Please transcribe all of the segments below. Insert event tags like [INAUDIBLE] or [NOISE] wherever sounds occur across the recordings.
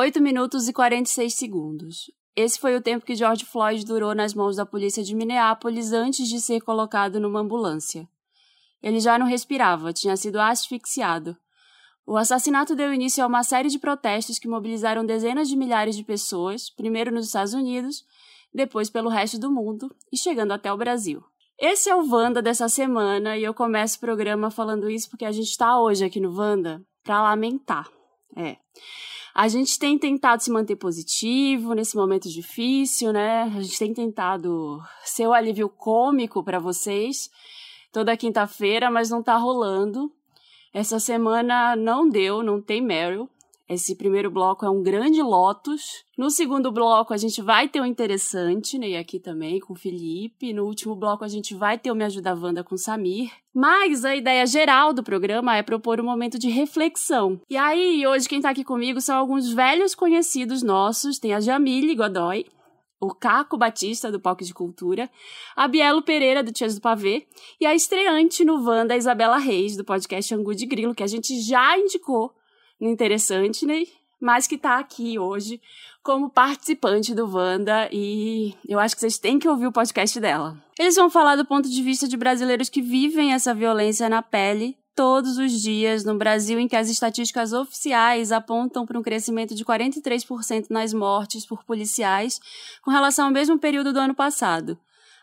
8 minutos e 46 segundos. Esse foi o tempo que George Floyd durou nas mãos da polícia de Minneapolis antes de ser colocado numa ambulância. Ele já não respirava, tinha sido asfixiado. O assassinato deu início a uma série de protestos que mobilizaram dezenas de milhares de pessoas, primeiro nos Estados Unidos, depois pelo resto do mundo e chegando até o Brasil. Esse é o Vanda dessa semana e eu começo o programa falando isso porque a gente está hoje aqui no Vanda para lamentar. É. A gente tem tentado se manter positivo nesse momento difícil, né? A gente tem tentado ser o alívio cômico para vocês toda quinta-feira, mas não tá rolando. Essa semana não deu, não tem Meryl. Esse primeiro bloco é um grande Lotus. No segundo bloco, a gente vai ter um interessante, né? E aqui também com o Felipe. No último bloco, a gente vai ter o Me Ajuda Wanda com o Samir. Mas a ideia geral do programa é propor um momento de reflexão. E aí, hoje, quem tá aqui comigo são alguns velhos conhecidos nossos. Tem a Jamile Godoy, o Caco Batista, do Palco de Cultura, a Bielo Pereira, do Tias do Pavê, e a estreante no Wanda, Isabela Reis, do podcast Angu de Grilo, que a gente já indicou interessante, né? Mas que está aqui hoje como participante do Wanda e eu acho que vocês têm que ouvir o podcast dela. Eles vão falar do ponto de vista de brasileiros que vivem essa violência na pele todos os dias no Brasil, em que as estatísticas oficiais apontam para um crescimento de 43% nas mortes por policiais com relação ao mesmo período do ano passado.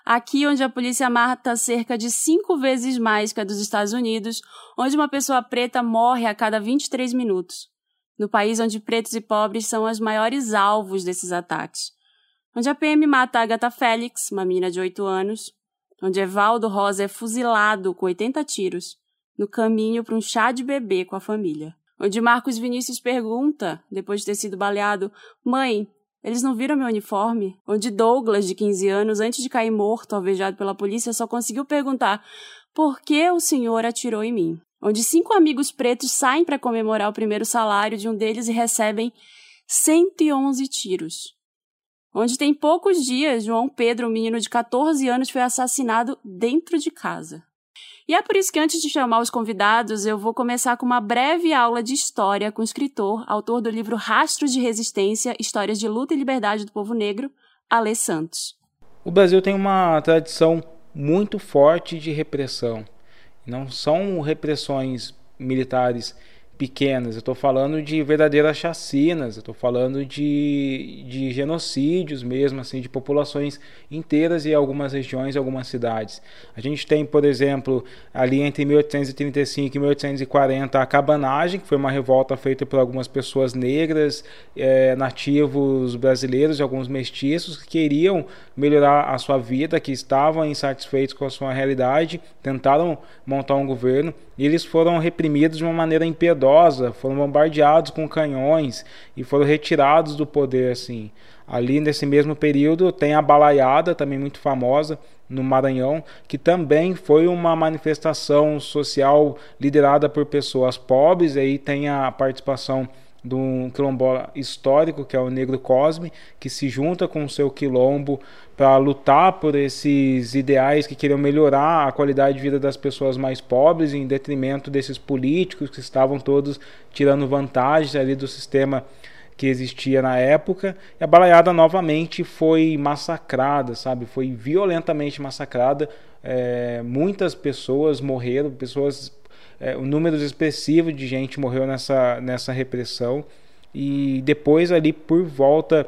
Aqui, onde a polícia mata cerca de cinco vezes mais que a dos Estados Unidos, onde uma pessoa preta morre a cada 23 minutos. No país onde pretos e pobres são os maiores alvos desses ataques. Onde a PM mata a Agatha Félix, uma menina de 8 anos. Onde Evaldo Rosa é fuzilado com 80 tiros, no caminho para um chá de bebê com a família. Onde Marcos Vinícius pergunta, depois de ter sido baleado, Mãe, eles não viram meu uniforme? Onde Douglas, de 15 anos, antes de cair morto, alvejado pela polícia, só conseguiu perguntar por que o senhor atirou em mim? Onde cinco amigos pretos saem para comemorar o primeiro salário de um deles e recebem 111 tiros. Onde tem poucos dias, João Pedro, um menino de 14 anos, foi assassinado dentro de casa. E é por isso que antes de chamar os convidados, eu vou começar com uma breve aula de história com o escritor, autor do livro Rastros de Resistência, Histórias de Luta e Liberdade do Povo Negro, Alê Santos. O Brasil tem uma tradição muito forte de repressão. Não são repressões militares pequenas, eu estou falando de verdadeiras chacinas, eu estou falando de, de genocídios mesmo, assim, de populações inteiras em algumas regiões e algumas cidades. A gente tem, por exemplo, ali entre 1835 e 1840 a cabanagem, que foi uma revolta feita por algumas pessoas negras, é, nativos brasileiros e alguns mestiços que queriam melhorar a sua vida, que estavam insatisfeitos com a sua realidade, tentaram montar um governo e eles foram reprimidos de uma maneira impiedosa, foram bombardeados com canhões e foram retirados do poder assim. Ali nesse mesmo período tem a balaiada, também muito famosa no Maranhão, que também foi uma manifestação social liderada por pessoas pobres, aí tem a participação de um quilombola histórico, que é o Negro Cosme, que se junta com o seu quilombo para lutar por esses ideais que queriam melhorar a qualidade de vida das pessoas mais pobres, em detrimento desses políticos que estavam todos tirando vantagens ali do sistema que existia na época. E a balaiada novamente foi massacrada, sabe? Foi violentamente massacrada. É, muitas pessoas morreram, pessoas é, um número expressivo de gente morreu nessa, nessa repressão. E depois, ali por volta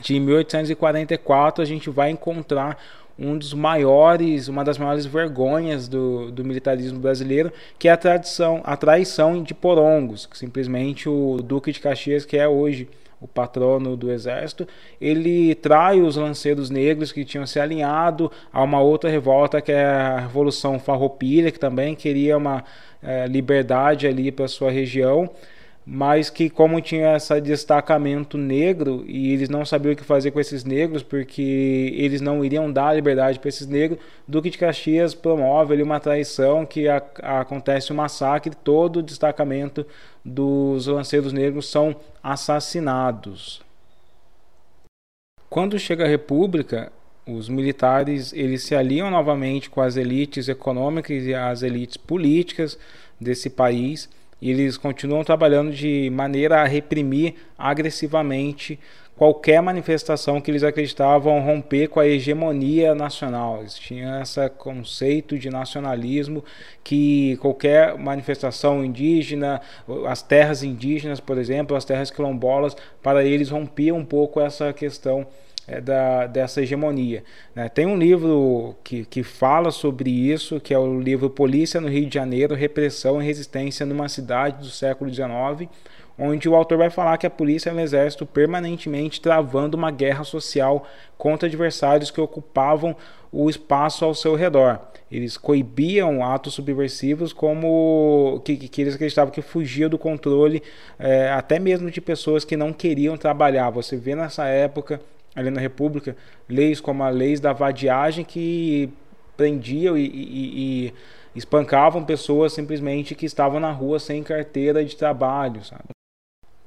de 1844, a gente vai encontrar um dos maiores, uma das maiores vergonhas do, do militarismo brasileiro, que é a tradição, a traição de Porongos, que simplesmente o Duque de Caxias, que é hoje o patrono do exército, ele trai os lanceiros negros que tinham se alinhado a uma outra revolta que é a Revolução Farroupilha, que também queria uma é, liberdade ali para sua região, mas que como tinha esse destacamento negro e eles não sabiam o que fazer com esses negros porque eles não iriam dar liberdade para esses negros, Duque de Caxias promove ali uma traição que a, acontece um massacre, todo o destacamento dos lanceiros negros são assassinados. Quando chega a República, os militares eles se aliam novamente com as elites econômicas e as elites políticas desse país E eles continuam trabalhando de maneira a reprimir agressivamente qualquer manifestação que eles acreditavam romper com a hegemonia nacional. Eles tinham esse conceito de nacionalismo que qualquer manifestação indígena, as terras indígenas, por exemplo, as terras quilombolas, para eles rompia um pouco essa questão é, da, dessa hegemonia. Né? Tem um livro que, que fala sobre isso, que é o livro Polícia no Rio de Janeiro, Repressão e Resistência numa Cidade do século XIX, onde o autor vai falar que a polícia e o exército permanentemente travando uma guerra social contra adversários que ocupavam o espaço ao seu redor. Eles coibiam atos subversivos como que, que eles acreditavam que fugia do controle é, até mesmo de pessoas que não queriam trabalhar. Você vê nessa época ali na República leis como a lei da vadiagem que prendiam e, e, e espancavam pessoas simplesmente que estavam na rua sem carteira de trabalho, sabe?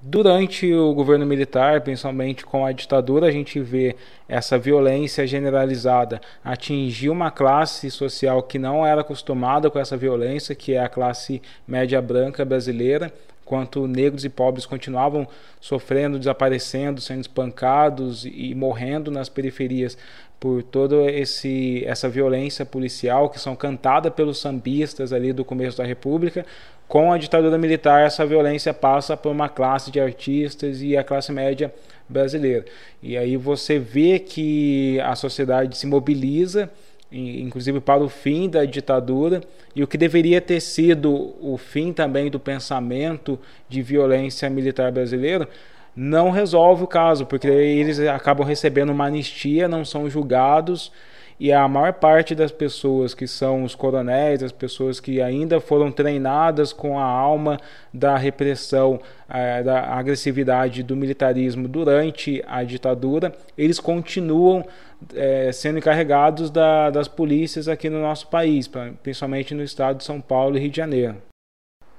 Durante o governo militar, principalmente com a ditadura, a gente vê essa violência generalizada atingir uma classe social que não era acostumada com essa violência, que é a classe média branca brasileira, enquanto negros e pobres continuavam sofrendo, desaparecendo, sendo espancados e morrendo nas periferias por toda esse essa violência policial que são cantada pelos sambistas ali do começo da República, com a ditadura militar, essa violência passa por uma classe de artistas e a classe média brasileira. E aí você vê que a sociedade se mobiliza, inclusive para o fim da ditadura, e o que deveria ter sido o fim também do pensamento de violência militar brasileiro, não resolve o caso, porque eles acabam recebendo uma anistia, não são julgados e a maior parte das pessoas que são os coronéis, as pessoas que ainda foram treinadas com a alma da repressão, eh, da agressividade do militarismo durante a ditadura, eles continuam eh, sendo encarregados da, das polícias aqui no nosso país, principalmente no estado de São Paulo e Rio de Janeiro.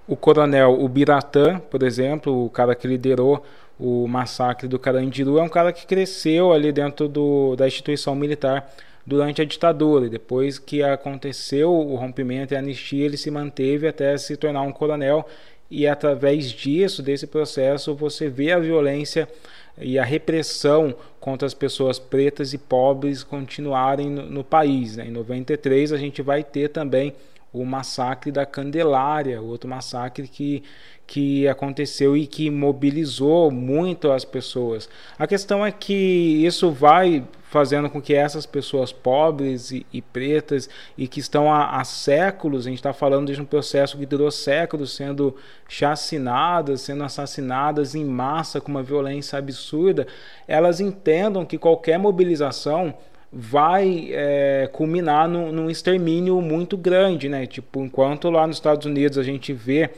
O coronel Ubiratã, por exemplo, o cara que liderou o massacre do Carandiru, é um cara que cresceu ali dentro do, da instituição militar durante a ditadura. E depois que aconteceu o rompimento e a anistia, ele se manteve até se tornar um coronel. E através disso, desse processo, você vê a violência e a repressão contra as pessoas pretas e pobres continuarem no, no país. Né? Em 93 a gente vai ter também o massacre da Candelária, outro massacre que, que aconteceu e que mobilizou muito as pessoas. A questão é que isso vai fazendo com que essas pessoas pobres e, e pretas e que estão há, há séculos, a gente está falando de um processo que durou séculos sendo chacinadas, sendo assassinadas em massa com uma violência absurda, elas entendam que qualquer mobilização vai é, culminar num, num extermínio muito grande, né? Tipo, enquanto lá nos Estados Unidos a gente vê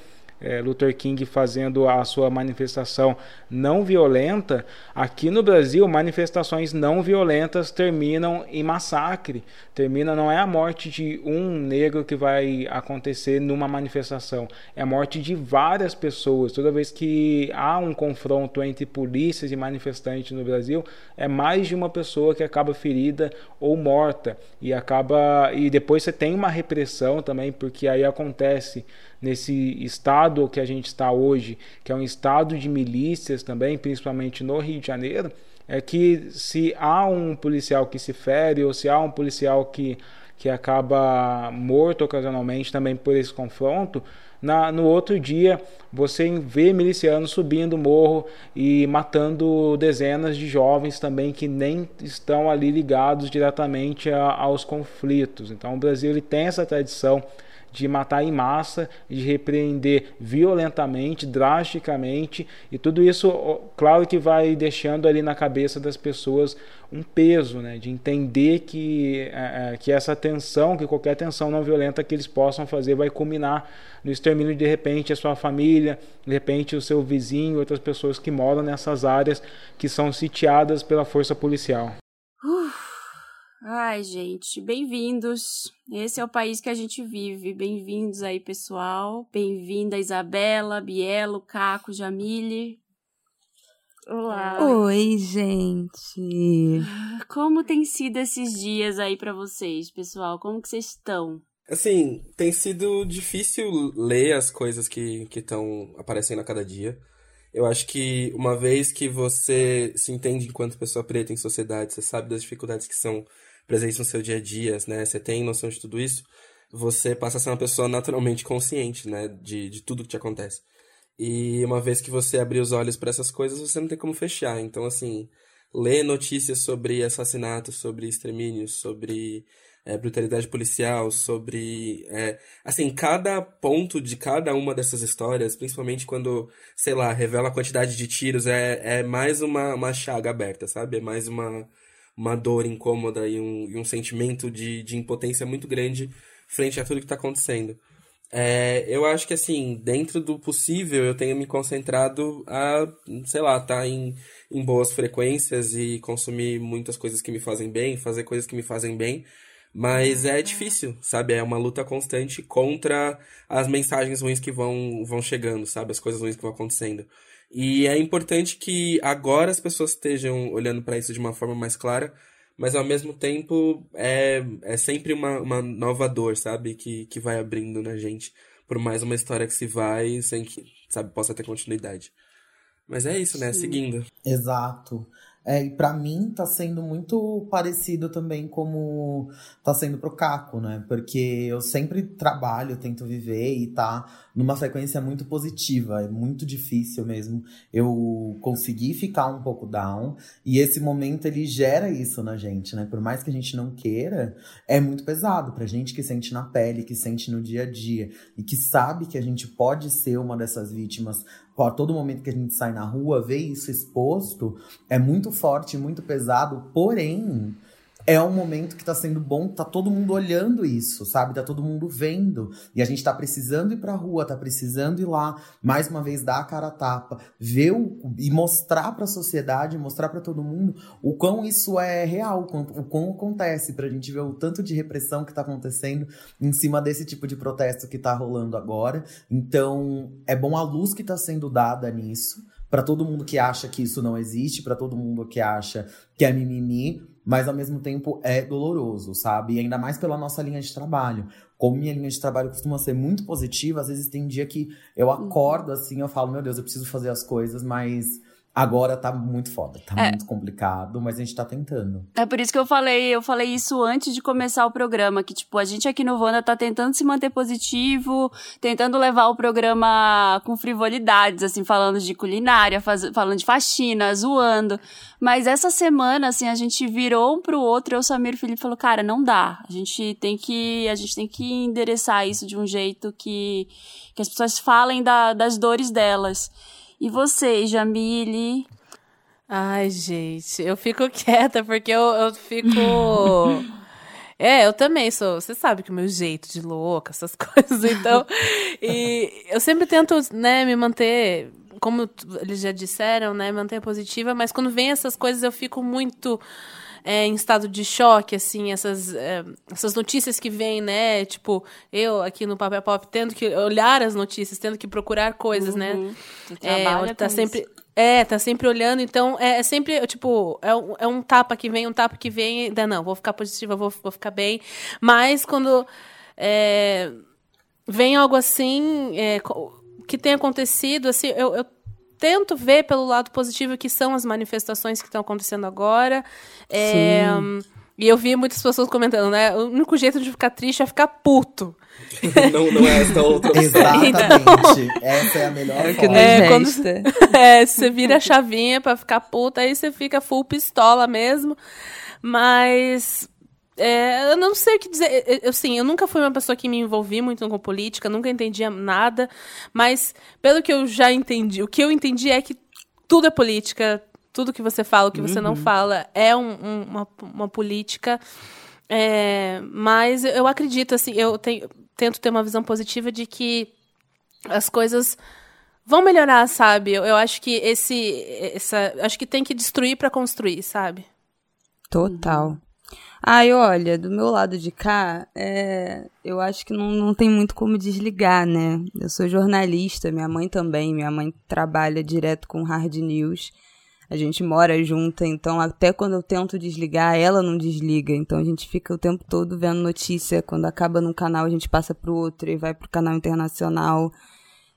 é, Luther King fazendo a sua manifestação não violenta, aqui no Brasil, manifestações não violentas terminam em massacre. Termina, não é a morte de um negro que vai acontecer numa manifestação, é a morte de várias pessoas. Toda vez que há um confronto entre polícias e manifestantes no Brasil, é mais de uma pessoa que acaba ferida ou morta. E acaba. E depois você tem uma repressão também, porque aí acontece nesse estado que a gente está hoje, que é um estado de milícias também, principalmente no Rio de Janeiro, é que se há um policial que se fere ou se há um policial que, que acaba morto ocasionalmente também por esse confronto, na, no outro dia você vê milicianos subindo o morro e matando dezenas de jovens também que nem estão ali ligados diretamente a, aos conflitos. Então o Brasil ele tem essa tradição de matar em massa, de repreender violentamente, drasticamente, e tudo isso, claro que vai deixando ali na cabeça das pessoas um peso, né, de entender que, é, é, que essa tensão, que qualquer tensão não violenta que eles possam fazer vai culminar no extermínio de repente a sua família, de repente o seu vizinho, outras pessoas que moram nessas áreas que são sitiadas pela força policial. Ai, gente, bem-vindos. Esse é o país que a gente vive. Bem-vindos aí, pessoal. Bem-vinda, Isabela, Bielo, Caco, Jamile. Olá. Oi, gente. Como tem sido esses dias aí para vocês, pessoal? Como que vocês estão? Assim, tem sido difícil ler as coisas que estão aparecendo a cada dia. Eu acho que uma vez que você se entende enquanto pessoa preta em sociedade, você sabe das dificuldades que são presentes no seu dia a dia, né? Você tem noção de tudo isso, você passa a ser uma pessoa naturalmente consciente, né? De, de tudo que te acontece. E uma vez que você abrir os olhos para essas coisas, você não tem como fechar. Então, assim, ler notícias sobre assassinatos, sobre extermínios, sobre é, brutalidade policial, sobre. É, assim, cada ponto de cada uma dessas histórias, principalmente quando, sei lá, revela a quantidade de tiros, é, é mais uma, uma chaga aberta, sabe? É mais uma, uma dor incômoda e um, e um sentimento de, de impotência muito grande frente a tudo que está acontecendo. É, eu acho que, assim, dentro do possível, eu tenho me concentrado a, sei lá, estar tá em, em boas frequências e consumir muitas coisas que me fazem bem, fazer coisas que me fazem bem, mas é difícil, sabe? É uma luta constante contra as mensagens ruins que vão, vão chegando, sabe? As coisas ruins que vão acontecendo. E é importante que agora as pessoas estejam olhando para isso de uma forma mais clara, mas ao mesmo tempo é, é sempre uma, uma nova dor, sabe? Que, que vai abrindo na gente por mais uma história que se vai sem que, sabe, possa ter continuidade. Mas é isso, né? Sim. Seguindo. Exato. É, e para mim tá sendo muito parecido também como tá sendo pro Caco, né? Porque eu sempre trabalho, tento viver e tá numa frequência muito positiva. É muito difícil mesmo eu conseguir ficar um pouco down. E esse momento ele gera isso na gente, né? Por mais que a gente não queira, é muito pesado pra gente que sente na pele, que sente no dia a dia e que sabe que a gente pode ser uma dessas vítimas a todo momento que a gente sai na rua, ver isso exposto, é muito forte, muito pesado, porém é um momento que tá sendo bom, tá todo mundo olhando isso, sabe? Tá todo mundo vendo. E a gente tá precisando ir pra rua, tá precisando ir lá, mais uma vez, dar a cara a tapa, ver o, e mostrar pra sociedade, mostrar para todo mundo o quão isso é real, o quão, o quão acontece, pra gente ver o tanto de repressão que tá acontecendo em cima desse tipo de protesto que tá rolando agora. Então, é bom a luz que tá sendo dada nisso para todo mundo que acha que isso não existe, para todo mundo que acha que é mimimi, mas ao mesmo tempo é doloroso, sabe? E ainda mais pela nossa linha de trabalho. Como minha linha de trabalho costuma ser muito positiva, às vezes tem dia que eu uhum. acordo assim, eu falo, meu Deus, eu preciso fazer as coisas, mas Agora tá muito foda, tá é. muito complicado, mas a gente tá tentando. É por isso que eu falei, eu falei isso antes de começar o programa, que tipo, a gente aqui no Wanda tá tentando se manter positivo, tentando levar o programa com frivolidades, assim, falando de culinária, faz, falando de faxina, zoando. Mas essa semana, assim, a gente virou um pro outro, eu, o Samir e o Felipe falou, cara, não dá. A gente tem que, a gente tem que endereçar isso de um jeito que, que as pessoas falem da, das dores delas. E você, Jamile? Ai, gente, eu fico [LAUGHS] quieta porque eu, eu fico. [LAUGHS] É, eu também sou. Você sabe que o meu jeito de louca, essas [LAUGHS] coisas, então. e eu sempre tento, né, me manter, como eles já disseram, né, manter positiva, mas quando vem essas coisas eu fico muito é, em estado de choque, assim, essas, é, essas notícias que vêm, né? Tipo, eu aqui no Papel Pop tendo que olhar as notícias, tendo que procurar coisas, né? uhum. né? É, tá sempre. Isso. É, tá sempre olhando, então é, é, sempre, tipo, é um, é um tapa que vem, um tapa que vem, ainda não, vou ficar positiva, vou, vou ficar bem. Mas quando é, vem algo assim, é, que tem acontecido, assim, eu, eu tento ver pelo lado positivo que são as manifestações que estão acontecendo agora. É, e eu vi muitas pessoas comentando, né? O único jeito de ficar triste é ficar puto. [LAUGHS] não, não é essa outra opção. Exatamente. Então, essa é a melhor é forma. É, quando, [LAUGHS] é, você vira a chavinha pra ficar puta, aí você fica full pistola mesmo. Mas é, eu não sei o que dizer. Eu, assim, eu nunca fui uma pessoa que me envolvi muito com política, nunca entendia nada, mas pelo que eu já entendi, o que eu entendi é que tudo é política, tudo que você fala, o que uhum. você não uhum. fala é um, um, uma, uma política. É, mas eu acredito, assim, eu tenho, tento ter uma visão positiva de que as coisas vão melhorar, sabe? Eu, eu acho que esse, essa, acho que tem que destruir para construir, sabe? Total. Ai, olha, do meu lado de cá, é, eu acho que não, não tem muito como desligar, né? Eu sou jornalista, minha mãe também, minha mãe trabalha direto com hard news. A gente mora junta, então até quando eu tento desligar, ela não desliga. Então a gente fica o tempo todo vendo notícia. Quando acaba num canal, a gente passa pro outro e vai pro canal internacional.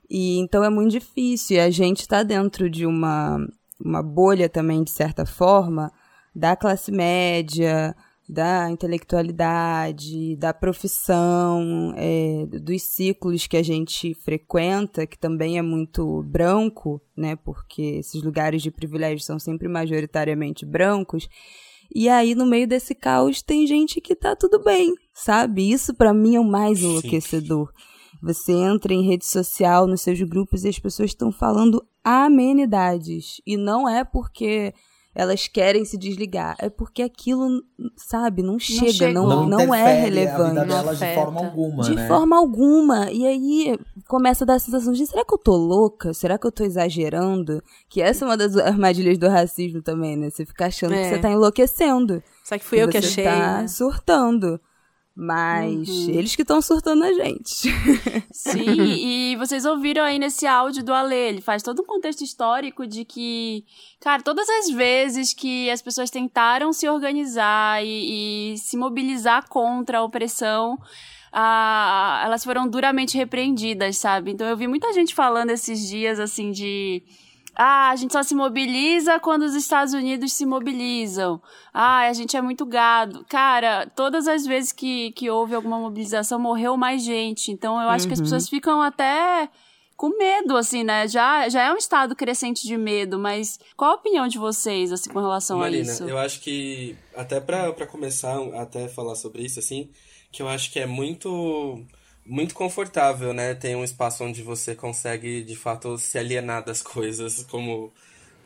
E então é muito difícil. E a gente está dentro de uma, uma bolha também, de certa forma, da classe média, da intelectualidade, da profissão, é, dos ciclos que a gente frequenta, que também é muito branco, né? Porque esses lugares de privilégio são sempre majoritariamente brancos. E aí, no meio desse caos, tem gente que tá tudo bem, sabe? Isso para mim é o mais enlouquecedor. Você entra em rede social, nos seus grupos, e as pessoas estão falando amenidades. E não é porque elas querem se desligar. É porque aquilo, sabe, não chega, chega. não, Não, não, é relevante. A vida delas de forma alguma, De né? forma alguma. E aí começa a dar a sensação de será que eu tô louca? Será que eu tô exagerando? Que essa é uma das armadilhas do racismo também, né? Você fica achando que É. você tá enlouquecendo. Só que fui eu que você achei. tá né? surtando. Mas eles que estão surtando a gente. [LAUGHS] Sim, e vocês ouviram aí nesse áudio do Ale, ele faz todo um contexto histórico de que, cara, todas as vezes que as pessoas tentaram se organizar e, e se mobilizar contra a opressão, ah, elas foram duramente repreendidas, sabe? Então eu vi muita gente falando esses dias, assim, de... Ah, a gente só se mobiliza quando os Estados Unidos se mobilizam. Ah, a gente é muito gado. Cara, todas as vezes que, que houve alguma mobilização, morreu mais gente. Então, eu acho que as pessoas ficam até com medo, assim, né? Já, já é um estado crescente de medo, mas qual a opinião de vocês, assim, com relação Marina, a isso? eu acho que, até pra, pra começar, até falar sobre isso, assim, que eu acho que é muito muito confortável, né? Tem um espaço onde você consegue, de fato, se alienar das coisas, como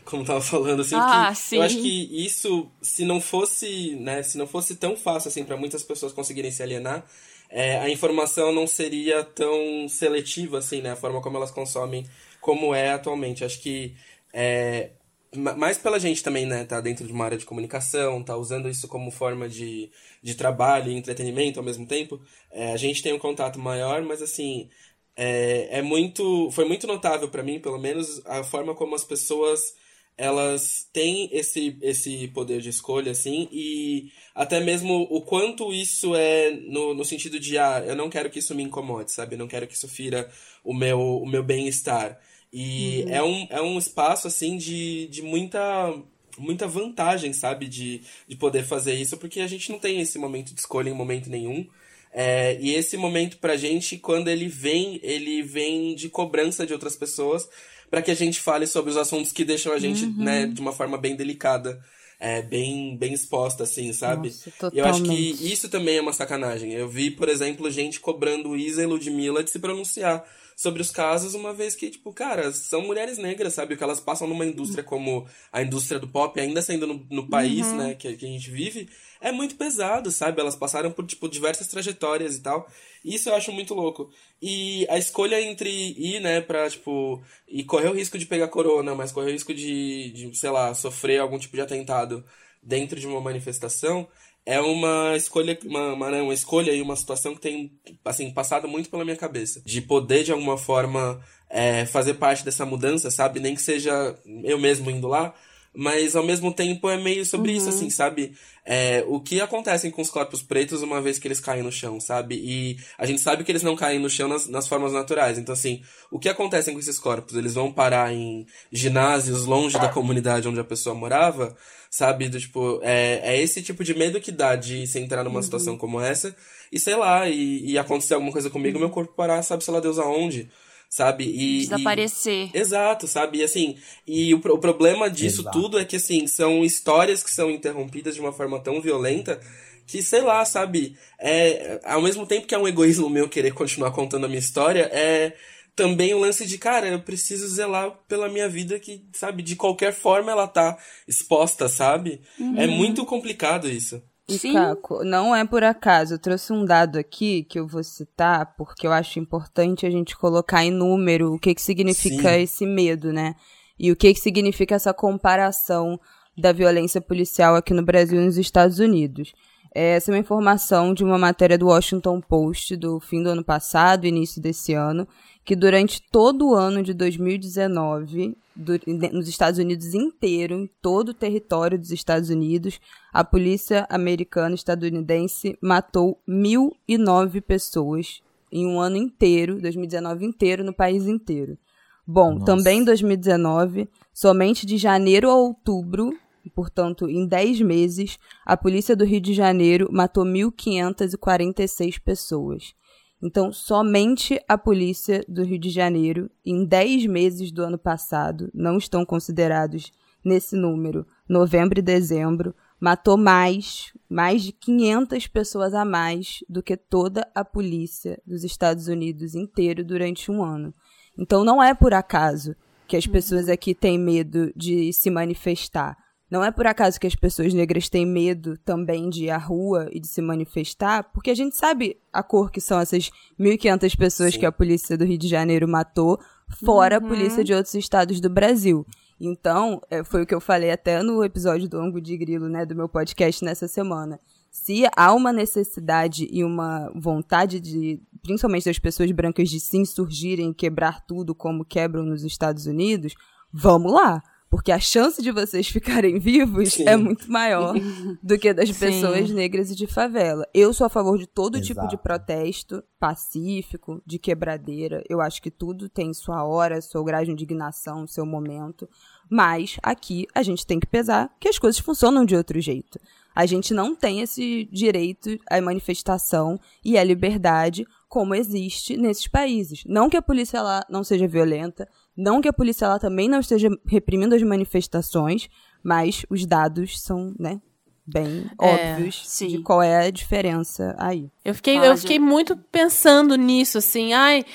como tava falando assim, Ah, eu acho que isso, se não fosse, né, se não fosse tão fácil assim para muitas pessoas conseguirem se alienar, é, a informação não seria tão seletiva assim, né, a forma como elas consomem, como é atualmente. Acho que é, mais pela gente também, né, tá dentro de uma área de comunicação, tá usando isso como forma de, de trabalho e entretenimento ao mesmo tempo, é, a gente tem um contato maior, mas assim, é, é muito, foi muito notável para mim, pelo menos, a forma como as pessoas elas têm esse, esse poder de escolha, assim, e até mesmo o quanto isso é no, no sentido de, ah, eu não quero que isso me incomode, sabe? Eu não quero que isso fira o meu, o meu bem-estar. E é, um, é um espaço, assim, de, de muita, muita vantagem, sabe? De, de poder fazer isso, porque a gente não tem esse momento de escolha em momento nenhum. É, e esse momento pra gente, quando ele vem, ele vem de cobrança de outras pessoas para que a gente fale sobre os assuntos que deixam a gente, né, de uma forma bem delicada, é, bem, bem exposta, assim, sabe? Nossa, E eu acho que isso também é uma sacanagem. Eu vi, por exemplo, gente cobrando Isa e Ludmilla de se pronunciar sobre os casos, uma vez que, tipo, cara, são mulheres negras, sabe? O que elas passam numa indústria como a indústria do pop, ainda sendo no, no país, né, que, que a gente vive, é muito pesado, sabe? Elas passaram por, tipo, diversas trajetórias e tal. Isso eu acho muito louco. E a escolha entre ir, né, pra, tipo, e correr o risco de pegar corona, mas correr o risco de, de sei lá, sofrer algum tipo de atentado dentro de uma manifestação, é uma escolha, uma, uma, né, uma escolha e uma situação que tem, assim, passado muito pela minha cabeça. De poder, de alguma forma, é, fazer parte dessa mudança, sabe? Nem que seja eu mesmo indo lá, mas ao mesmo tempo é meio sobre isso, assim, sabe? É, o que acontece com os corpos pretos uma vez que eles caem no chão, sabe? E a gente sabe que eles não caem no chão nas, nas formas naturais. Então, assim, o que acontece com esses corpos? Eles vão parar em ginásios longe da comunidade onde a pessoa morava, sabe? Do, tipo, é, é esse tipo de medo que dá de se entrar numa situação como essa e, sei lá, e, e acontecer alguma coisa comigo, meu corpo parar, sabe, sei lá Deus aonde, sabe? E, e- Desaparecer. Exato, sabe? E assim, e o, o problema disso Exato. tudo é que, assim, são histórias que são interrompidas de uma forma tão violenta que, sei lá, sabe? É, ao mesmo tempo que é um egoísmo meu querer continuar contando a minha história, é também o lance de, cara, eu preciso zelar pela minha vida que, sabe, de qualquer forma ela tá exposta, sabe? É muito complicado isso. E, Sim. Caco, não é por acaso. Eu trouxe um dado aqui que eu vou citar, porque eu acho importante a gente colocar em número o que, que significa Sim. esse medo, né? E o que, que significa essa comparação da violência policial aqui no Brasil e nos Estados Unidos. Essa é uma informação de uma matéria do Washington Post do fim do ano passado, início desse ano, que durante todo o ano de 2019, do, nos Estados Unidos inteiro, em todo o território dos Estados Unidos, a polícia americana estadunidense matou 1.009 pessoas em um ano inteiro, 2019 inteiro, no país inteiro. Bom, Nossa. também em 2019, somente de janeiro a outubro, portanto, em 10 meses, a polícia do Rio de Janeiro matou 1.546 pessoas. Então, somente a polícia do Rio de Janeiro, em 10 meses do ano passado, não estão considerados nesse número, novembro e dezembro, matou mais, mais de 500 pessoas a mais do que toda a polícia dos Estados Unidos inteiro durante um ano. Então, não é por acaso que as pessoas aqui têm medo de se manifestar. Não é por acaso que as pessoas negras têm medo também de ir à rua e de se manifestar, porque a gente sabe a cor que são essas 1.500 pessoas Sim. que a polícia do Rio de Janeiro matou, fora uhum. a polícia de outros estados do Brasil. Então, é, foi o que eu falei até no episódio do Ango de Grilo, né, do meu podcast nessa semana. Se há uma necessidade e uma vontade de, principalmente das pessoas brancas, de se insurgirem e quebrar tudo como quebram nos Estados Unidos, vamos lá. Porque a chance de vocês ficarem vivos Sim. é muito maior [LAUGHS] do que das pessoas Sim. negras e de favela. Eu sou a favor de todo Exato. tipo de protesto pacífico, de quebradeira. Eu acho que tudo tem sua hora, seu grau de indignação, seu momento. Mas aqui a gente tem que pesar que as coisas funcionam de outro jeito. A gente não tem esse direito à manifestação e à liberdade como existe nesses países. Não que a polícia lá não seja violenta, não que a polícia lá também não esteja reprimindo as manifestações, mas os dados são, né, bem é, óbvios sim. de qual é a diferença aí. Eu fiquei, eu fiquei muito pensando nisso, assim, ai,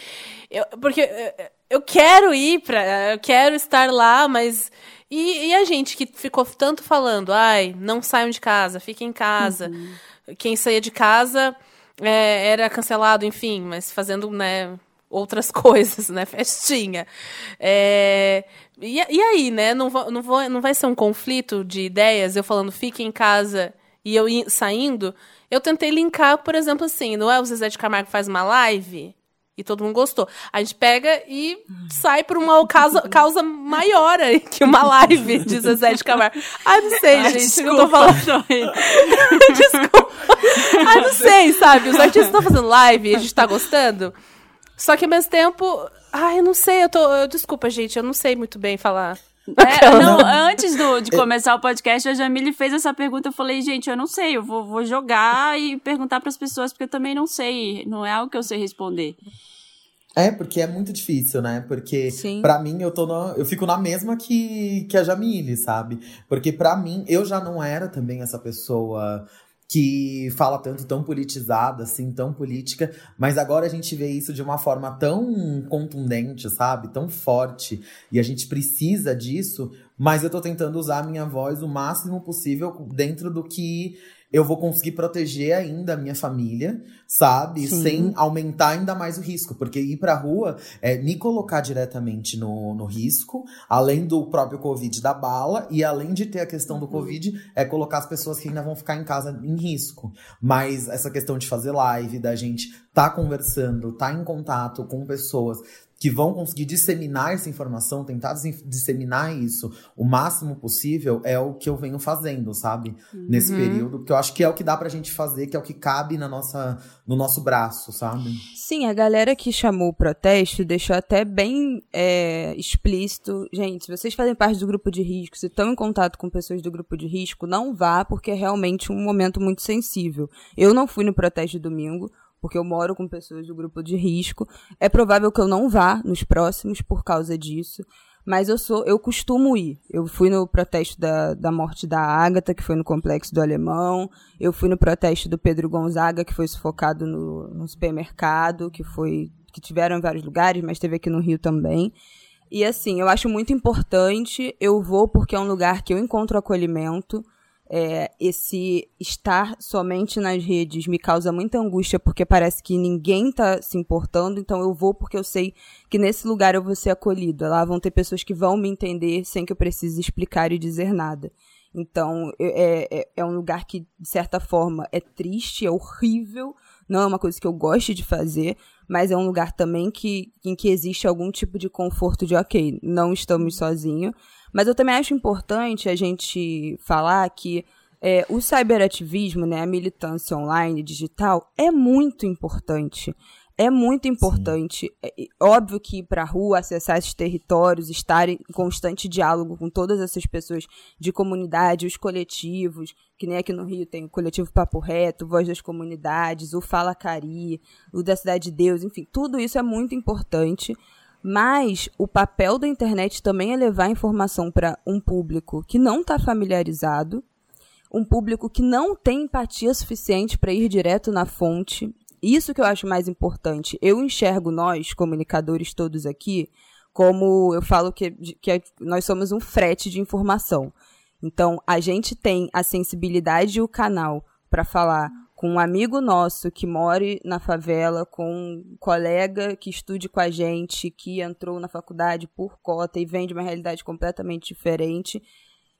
eu, porque eu quero ir para, eu quero estar lá, mas e, e, a gente que ficou tanto falando, ai, não saiam de casa, fiquem em casa. Uhum. Quem saía de casa é, era cancelado, enfim, mas fazendo, né, outras [LAUGHS] coisas, né, festinha. É, e, e aí, né, não, não, vou, não vai ser um conflito de ideias, eu falando fique em casa e eu saindo? Eu tentei linkar, por exemplo, assim, não é o Zezé de Camargo faz uma live? E todo mundo gostou. A gente pega e sai por uma [LAUGHS] causa, causa maior aí que uma live de Zezé de Camargo. Ah, não sei, [LAUGHS] Ai, gente. Desculpa, eu tô falando. desculpa. Ah, não sei, sabe? Os artistas estão fazendo live e a gente tá gostando. Só que ao mesmo tempo. Ai, eu não sei, eu tô. Eu, desculpa, gente, eu não sei muito bem falar. É, [LAUGHS] não, antes do, de começar o podcast, a Jamile fez essa pergunta. Eu falei, gente, eu não sei, eu vou, vou jogar e perguntar para as pessoas, porque eu também não sei. Não é algo que eu sei responder. É, porque é muito difícil, né? Porque para mim eu tô no, eu fico na mesma que, que a Jamile, sabe? Porque para mim eu já não era também essa pessoa que fala tanto tão politizada, assim, tão política, mas agora a gente vê isso de uma forma tão contundente, sabe? Tão forte, e a gente precisa disso, mas eu tô tentando usar a minha voz o máximo possível dentro do que eu vou conseguir proteger ainda a minha família, sabe? Sim. Sem aumentar ainda mais o risco. Porque ir pra rua é me colocar diretamente no, no risco, além do próprio Covid da bala, e além de ter a questão do uhum. Covid, é colocar as pessoas que ainda vão ficar em casa em risco. Mas essa questão de fazer live, da gente tá conversando, tá em contato com pessoas, que vão conseguir disseminar essa informação, tentar disseminar isso o máximo possível, é o que eu venho fazendo, sabe? Uhum. Nesse período, porque eu acho que é o que dá pra gente fazer, que é o que cabe na nossa, no nosso braço, sabe? Sim, a galera que chamou o protesto deixou até bem é, explícito. Gente, se vocês fazem parte do grupo de risco, se estão em contato com pessoas do grupo de risco, não vá, porque é realmente um momento muito sensível. Eu não fui no protesto de domingo, porque eu moro com pessoas do grupo de risco. É provável que eu não vá nos próximos por causa disso. Mas eu sou, eu costumo ir. Eu fui no protesto da, da morte da Ágata, que foi no Complexo do Alemão. Eu fui no protesto do Pedro Gonzaga, que foi sufocado no, no supermercado, que foi. que tiveram em vários lugares, mas teve aqui no Rio também. E assim, eu acho muito importante. Eu vou porque é um lugar que eu encontro acolhimento é, esse estar somente nas redes me causa muita angústia porque parece que ninguém tá se importando, então eu vou porque eu sei que nesse lugar eu vou ser acolhida. Lá vão ter pessoas que vão me entender sem que eu precise explicar e dizer nada. Então, é, é, é um lugar que, de certa forma, é triste, é horrível, Não é uma coisa que eu goste de fazer, mas é um lugar também que, em que existe algum tipo de conforto de, ok, não estamos sozinhos. Mas eu também acho importante a gente falar que é, o cyberativismo, né, a militância online digital, é muito importante. É muito importante. É, óbvio que ir para a rua, acessar esses territórios, estar em constante diálogo com todas essas pessoas de comunidade, os coletivos, que nem aqui no Rio tem o coletivo Papo Reto, Voz das Comunidades, o Fala Cari, o da Cidade de Deus, enfim, tudo isso é muito importante. Mas o papel da internet também é levar informação para um público que não está familiarizado, um público que não tem empatia suficiente para ir direto na fonte isso que eu acho mais importante. Eu enxergo nós, comunicadores todos aqui, como eu falo que, que é, nós somos um frete de informação. Então, a gente tem a sensibilidade e o canal para falar com um amigo nosso que more na favela, com um colega que estude com a gente, que entrou na faculdade por cota e vem de uma realidade completamente diferente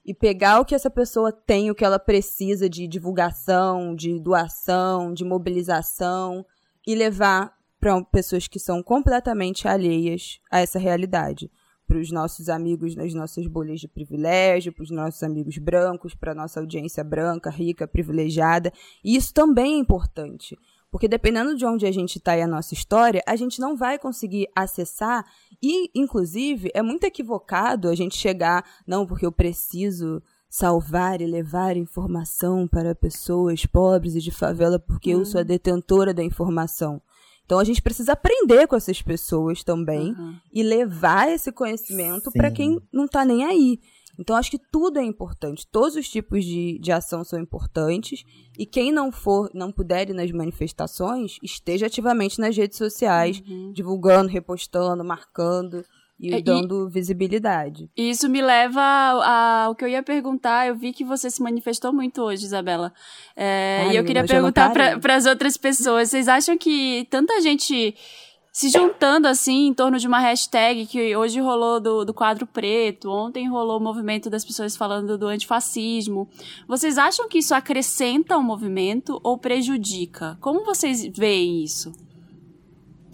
e pegar o que essa pessoa tem, o que ela precisa de divulgação, de doação, de mobilização e levar para pessoas que são completamente alheias a essa realidade. Para os nossos amigos nas nossas bolhas de privilégio, para os nossos amigos brancos, para a nossa audiência branca, rica, privilegiada. E isso também é importante. Porque dependendo de onde a gente está e a nossa história, a gente não vai conseguir acessar. E, inclusive, é muito equivocado a gente chegar, não, porque eu preciso salvar e levar informação para pessoas pobres e de favela, porque uhum. eu sou a uhum. detentora da informação. Então a gente precisa aprender com essas pessoas também uhum. e levar esse conhecimento para quem não está nem aí. Então, acho que tudo é importante. Todos os tipos de, de ação são importantes. E quem não for, não puder ir nas manifestações, esteja ativamente nas redes sociais, uhum. divulgando, repostando, marcando e é, dando visibilidade. Isso me leva ao que eu ia perguntar. Eu vi que você se manifestou muito hoje, Isabela. É, Ai, e eu queria perguntar para as outras pessoas: vocês acham que tanta gente se juntando assim em torno de uma hashtag que hoje rolou do, do quadro preto, ontem rolou o movimento das pessoas falando do antifascismo. Vocês acham que isso acrescenta o movimento ou prejudica? Como vocês veem isso?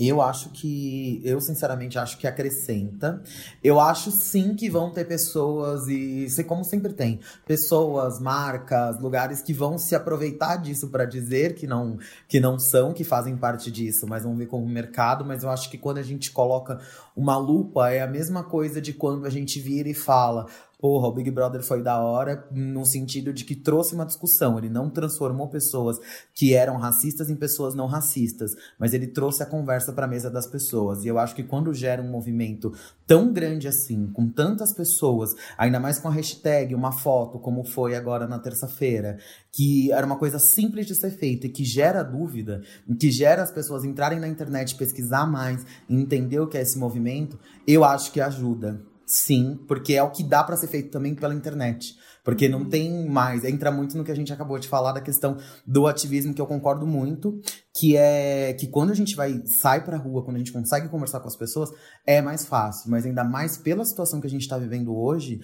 Eu acho que. Eu, sinceramente, acho que acrescenta. Eu acho sim que vão ter pessoas, e como sempre tem, pessoas, marcas, lugares que vão se aproveitar disso para dizer que não, que não são, que fazem parte disso, mas vão ver como mercado. Mas eu acho que quando a gente coloca uma lupa, é a mesma coisa de quando a gente vira e fala: porra, o Big Brother foi da hora, no sentido de que trouxe uma discussão. Ele não transformou pessoas que eram racistas em pessoas não racistas, mas ele trouxe a conversa para a mesa das pessoas. E eu acho que quando gera um movimento tão grande assim, com tantas pessoas, ainda mais com a hashtag, uma foto, como foi agora na terça-feira, que era uma coisa simples de ser feita e que gera dúvida, que gera as pessoas entrarem na internet, pesquisar mais, entender o que é esse movimento, eu acho que ajuda. Sim, porque é o que dá para ser feito também pela internet. Porque não tem mais. Entra muito no que a gente acabou de falar da questão do ativismo, que eu concordo muito, que é que quando a gente vai, sai pra rua, quando a gente consegue conversar com as pessoas, é mais fácil. Mas ainda mais pela situação que a gente tá vivendo hoje,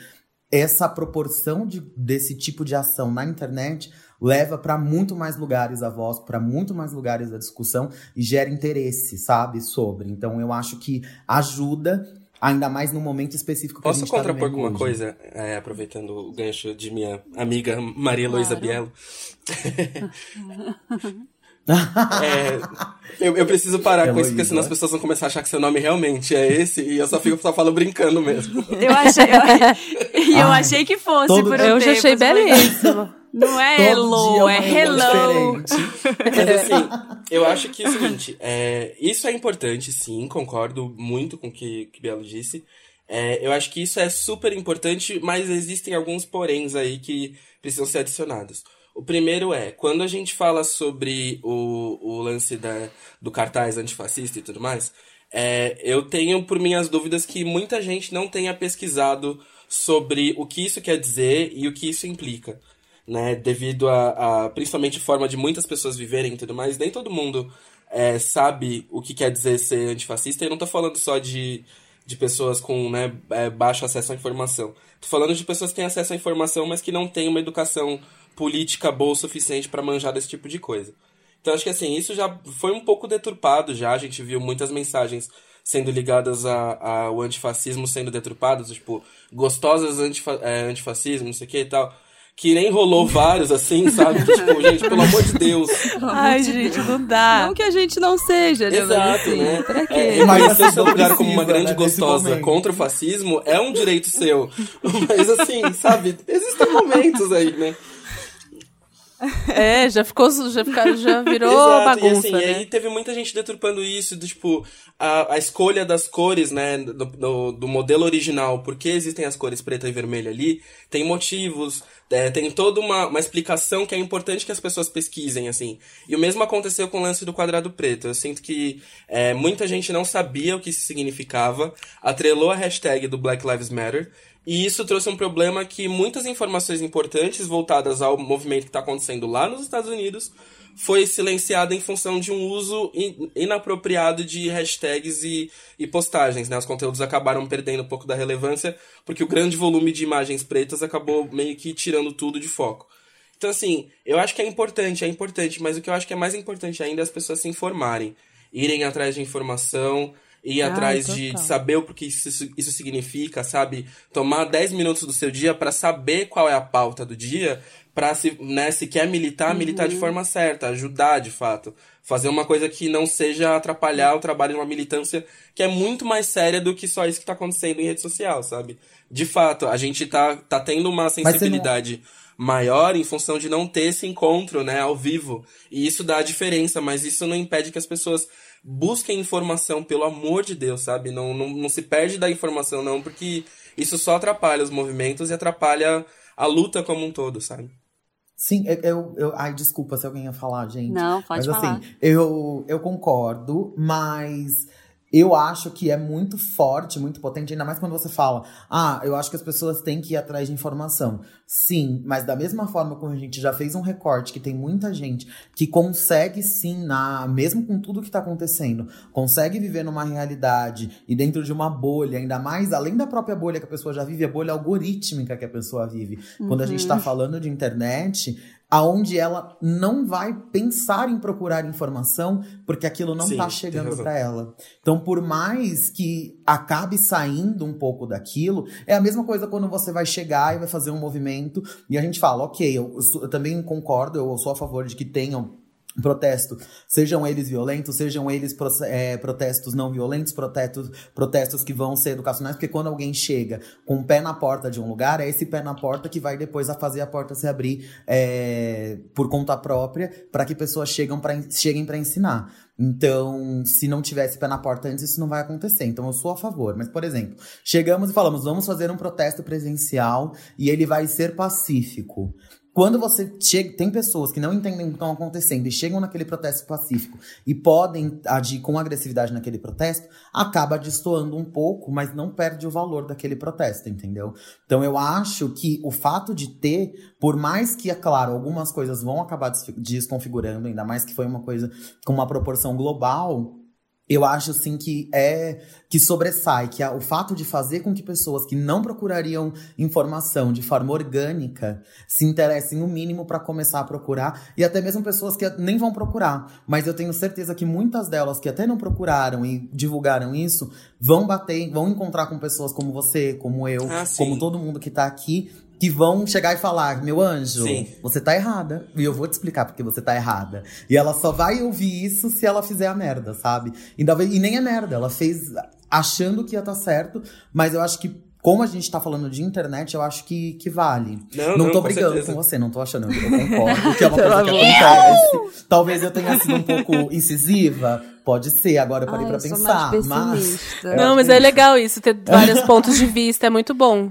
essa proporção de, desse tipo de ação na internet leva para muito mais lugares a voz, para muito mais lugares a discussão e gera interesse, sabe, sobre. Então eu acho que ajuda Ainda mais no momento específico que Posso a gente tá contrapor com uma hoje. coisa, é, aproveitando o gancho de minha amiga Maria Luísa claro. Bielo? [LAUGHS] é, eu, eu, preciso parar com isso, porque senão as pessoas vão começar a achar que seu nome realmente é esse, e eu só fico só falando brincando mesmo. Eu achei, eu, e [LAUGHS] eu ah, achei que fosse todo, por um Eu já achei belíssimo. Não é hello, é hello. [LAUGHS] Mas assim, eu acho que é o seguinte, é, isso é importante, sim, concordo muito com o que, que Belo disse. É, eu acho que isso é super importante, mas existem alguns poréns aí que precisam ser adicionados. O primeiro é, quando a gente fala sobre o, o lance da, do cartaz antifascista e tudo mais, é, eu tenho por minhas dúvidas que muita gente não tenha pesquisado sobre o que isso quer dizer e o que isso implica né? Devido a, a principalmente forma de muitas pessoas viverem e tudo mais, nem todo mundo é, sabe o que quer dizer ser antifascista. E não tô falando só de, de pessoas com né, é, baixo acesso à informação. Tô falando de pessoas que têm acesso à informação, mas que não têm uma educação política boa o suficiente para manjar desse tipo de coisa. Então acho que assim, isso já foi um pouco deturpado já, a gente viu muitas mensagens sendo ligadas ao antifascismo sendo deturpadas, tipo, gostosas antifa é, antifascismo, não sei o que e tal. Que nem rolou vários, assim, sabe? [LAUGHS] tipo, gente, pelo amor de Deus. Ai, gente, não dá. Não que a gente não seja, né? Exato, Mas, assim, né? Pra quê? É, Mas reconhecer assim, seu não lugar como uma grande né, gostosa contra o fascismo é um direito seu. [LAUGHS] Mas assim, sabe? Existem momentos aí, né? É, já ficou, já, fica, já virou [LAUGHS] Exato, bagunça, e assim, né? e aí teve muita gente deturpando isso, do, tipo, a, a escolha das cores, né, do, do, do modelo original, por que existem as cores preta e vermelha ali, tem motivos, é, tem toda uma, uma explicação que é importante que as pessoas pesquisem, assim. E o mesmo aconteceu com o lance do quadrado preto. Eu sinto que é, muita gente não sabia o que isso significava, atrelou a hashtag do Black Lives Matter, e isso trouxe um problema que muitas informações importantes voltadas ao movimento que está acontecendo lá nos Estados Unidos foi silenciada em função de um uso in- inapropriado de hashtags e, e postagens. Né? Os conteúdos acabaram perdendo um pouco da relevância porque o grande volume de imagens pretas acabou meio que tirando tudo de foco. Então, assim, eu acho que é importante, é importante, mas o que eu acho que é mais importante ainda é as pessoas se informarem. Irem atrás de informação, ir Ai, atrás de, de saber o que isso, isso significa, sabe? Tomar 10 minutos do seu dia para saber qual é a pauta do dia, para se, né, se quer militar, militar de forma certa, ajudar de fato. Fazer uma coisa que não seja atrapalhar o trabalho de uma militância que é muito mais séria do que só isso que tá acontecendo em rede social, sabe? De fato, a gente tá, tá tendo uma sensibilidade maior em função de não ter esse encontro, né, ao vivo. E isso dá a diferença, mas isso não impede que as pessoas busquem informação, pelo amor de Deus, sabe? Não, não, não se perde da informação, não, porque isso só atrapalha os movimentos e atrapalha a luta como um todo, sabe? Sim, eu, eu, eu- Ai, desculpa se alguém ia falar, gente. Não, pode mas falar. assim, eu, eu concordo, mas eu acho que é muito forte, muito potente, ainda mais quando você fala, ah, eu acho que as pessoas têm que ir atrás de informação. Sim, mas da mesma forma como a gente já fez um recorte, que tem muita gente que consegue sim, na, mesmo com tudo que tá acontecendo, consegue viver numa realidade e dentro de uma bolha, ainda mais, além da própria bolha que a pessoa já vive, a bolha algorítmica que a pessoa vive. Quando a gente tá falando de internet, aonde ela não vai pensar em procurar informação porque aquilo não tá tem chegando para ela. Então, por mais que acabe saindo um pouco daquilo, é a mesma coisa quando você vai chegar e vai fazer um movimento e a gente fala, ok, eu, eu também concordo, eu sou a favor de que tenham protesto, sejam eles violentos, sejam eles é, protestos não violentos, protestos, protestos que vão ser educacionais, porque quando alguém chega com o pé na porta de um lugar, é esse pé na porta que vai depois a fazer a porta se abrir é, por conta própria, para que pessoas chegam pra, cheguem para ensinar. Então, se não tivesse pé na porta antes, isso não vai acontecer. Então, eu sou a favor. Mas, por exemplo, chegamos e falamos, vamos fazer um protesto presencial e ele vai ser pacífico. Quando você chega, tem pessoas que não entendem o que está acontecendo e chegam naquele protesto pacífico e podem agir com agressividade naquele protesto, acaba destoando um pouco, mas não perde o valor daquele protesto, entendeu? Então eu acho que o fato de ter, por mais que, é claro, algumas coisas vão acabar desconfigurando, ainda mais que foi uma coisa com uma proporção global, eu acho sim que é que sobressai, que a- o fato de fazer com que pessoas que não procurariam informação de forma orgânica se interessem o mínimo para começar a procurar, e até mesmo pessoas que nem vão procurar. Mas eu tenho certeza que muitas delas que até não procuraram e divulgaram isso vão bater, vão encontrar com pessoas como você, como eu, Ah, como todo mundo que tá aqui. Que vão chegar e falar, meu anjo, Sim. você tá errada. E eu vou te explicar porque você tá errada. E ela só vai ouvir isso se ela fizer a merda, sabe? E, talvez- e nem é merda, ela fez achando que ia estar certo, mas eu acho que, como a gente tá falando de internet, eu acho que, que vale. Não, não não, tô com brigando certeza. com você, não tô achando, eu concordo, que é uma [LAUGHS] coisa que acontece. Talvez eu tenha sido um pouco incisiva, pode ser, agora eu parei Ai, pra eu sou pensar, mais mas... Não, mas é legal isso, ter vários pontos de vista, é muito bom.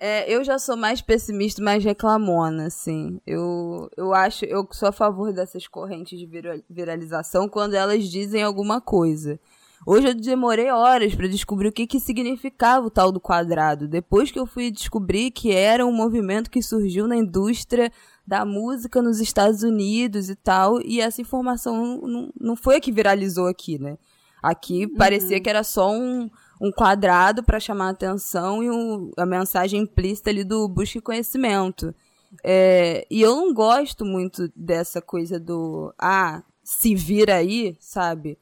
É, eu já sou mais pessimista, mais reclamona, assim. Eu, eu acho, eu sou a favor dessas correntes de vira- viralização quando elas dizem alguma coisa. Hoje eu demorei horas pra descobrir o que, que significava o tal do quadrado. Depois que eu fui descobrir que era um movimento que surgiu na indústria da música nos Estados Unidos e tal, e essa informação não, não foi a que viralizou aqui, né? Aqui parecia que era só um, um quadrado para chamar a atenção e um- a mensagem implícita ali do busque conhecimento. É, e eu não gosto muito dessa coisa do ah, se vira aí, sabe?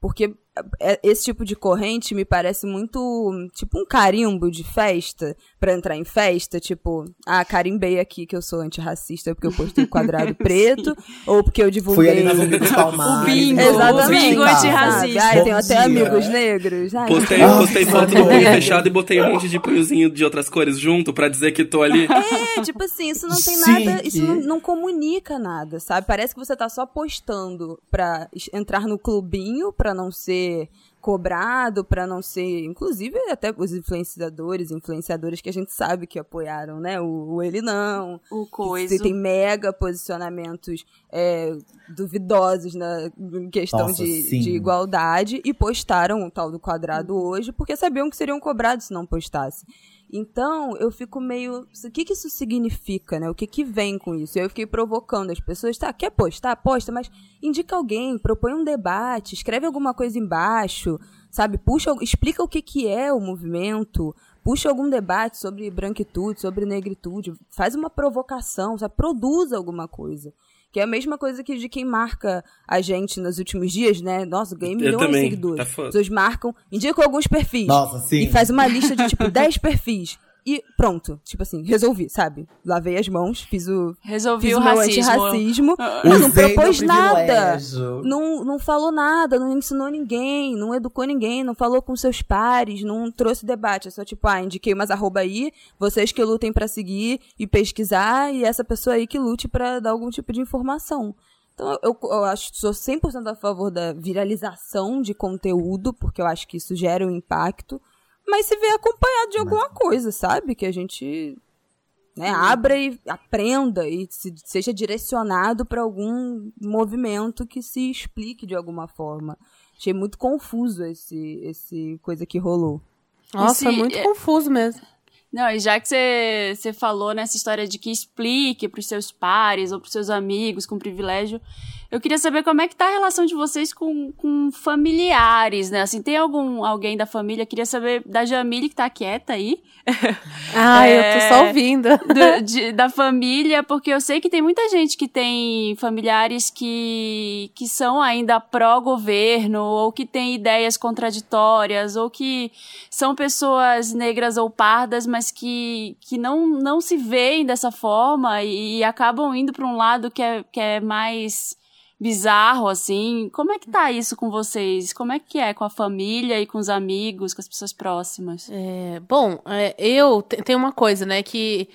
Porque é, esse tipo de corrente me parece muito tipo um carimbo de festa para entrar em festa, tipo, ah, carimbei aqui que eu sou antirracista porque eu postei o quadrado [LAUGHS] preto ou porque eu divulguei Fui ali na Zumbi dos [LAUGHS] Palmares. O bingo, Exatamente. o bingo antirracista. Ai, tenho até dia. amigos negros. Ai, Postei, postei que foto do punho [LAUGHS] fechado e botei um monte de punhozinho de outras cores junto pra dizer que tô ali. É, tipo assim, isso não tem Chique. nada, isso não, não comunica nada, sabe? Parece que você tá só postando pra entrar no clubinho, pra não ser cobrado, pra não ser, inclusive até os influenciadores, influenciadoras que a gente sabe que apoiaram, né? O, o ele não, O que coisa. tem mega posicionamentos é, duvidosos na questão Nossa, de, de igualdade e postaram o tal do quadrado hoje porque sabiam que seriam cobrados se não postasse. Então, eu fico meio. O que, que isso significa, né? O que, que vem com isso? Eu fiquei provocando as pessoas. Tá, quer postar? Posta, mas indica alguém, propõe um debate, escreve alguma coisa embaixo, sabe? Puxa, explica o que, que é o movimento, puxa algum debate sobre branquitude, sobre negritude, faz uma provocação, sabe? Produza alguma coisa. Que é a mesma coisa que de quem marca a gente nos últimos dias, né? Nossa, ganhei milhões de também, seguidores. tá. As pessoas marcam, indicam alguns perfis. Nossa, sim. E faz uma lista de, tipo, [LAUGHS] 10 perfis. E pronto. Tipo assim, resolvi, sabe? Lavei as mãos, fiz o, Resolvi fiz o o meu racismo. antirracismo. Mas não propôs nada. Não, não falou nada, não ensinou ninguém, não educou ninguém, não falou com seus pares, não trouxe debate. É só tipo, ah, indiquei umas arroba aí, vocês que lutem pra seguir e pesquisar, e essa pessoa aí que lute pra dar algum tipo de informação. Então, eu, eu acho sou 100% a favor da viralização de conteúdo, porque eu acho que isso gera um impacto, mas se vê acompanhado de alguma coisa, sabe? Que a gente né, abra e aprenda e se- seja direcionado para algum movimento que se explique de alguma forma. Achei muito confuso esse, esse coisa que rolou. Nossa, se- foi muito é- confuso mesmo. Não, e já que você, você falou nessa história de que explique pros seus pares ou pros seus amigos com privilégio, eu queria saber como é que tá a relação de vocês com, com familiares, né? Assim, tem algum alguém da família? Queria saber da Jamile que tá quieta aí. [LAUGHS] Ah, eu tô só É. ouvindo. do- de- da família, porque eu sei que tem muita gente que tem familiares que, que são ainda pró-governo, ou que tem ideias contraditórias, ou que são pessoas negras ou pardas, mas que, que não, não se veem dessa forma e, e acabam indo para um lado que é, que é mais bizarro, assim. Como é que tá isso com vocês? Como é que é com a família e com os amigos, com as pessoas próximas? É, bom, é, eu te- tem uma coisa, né, que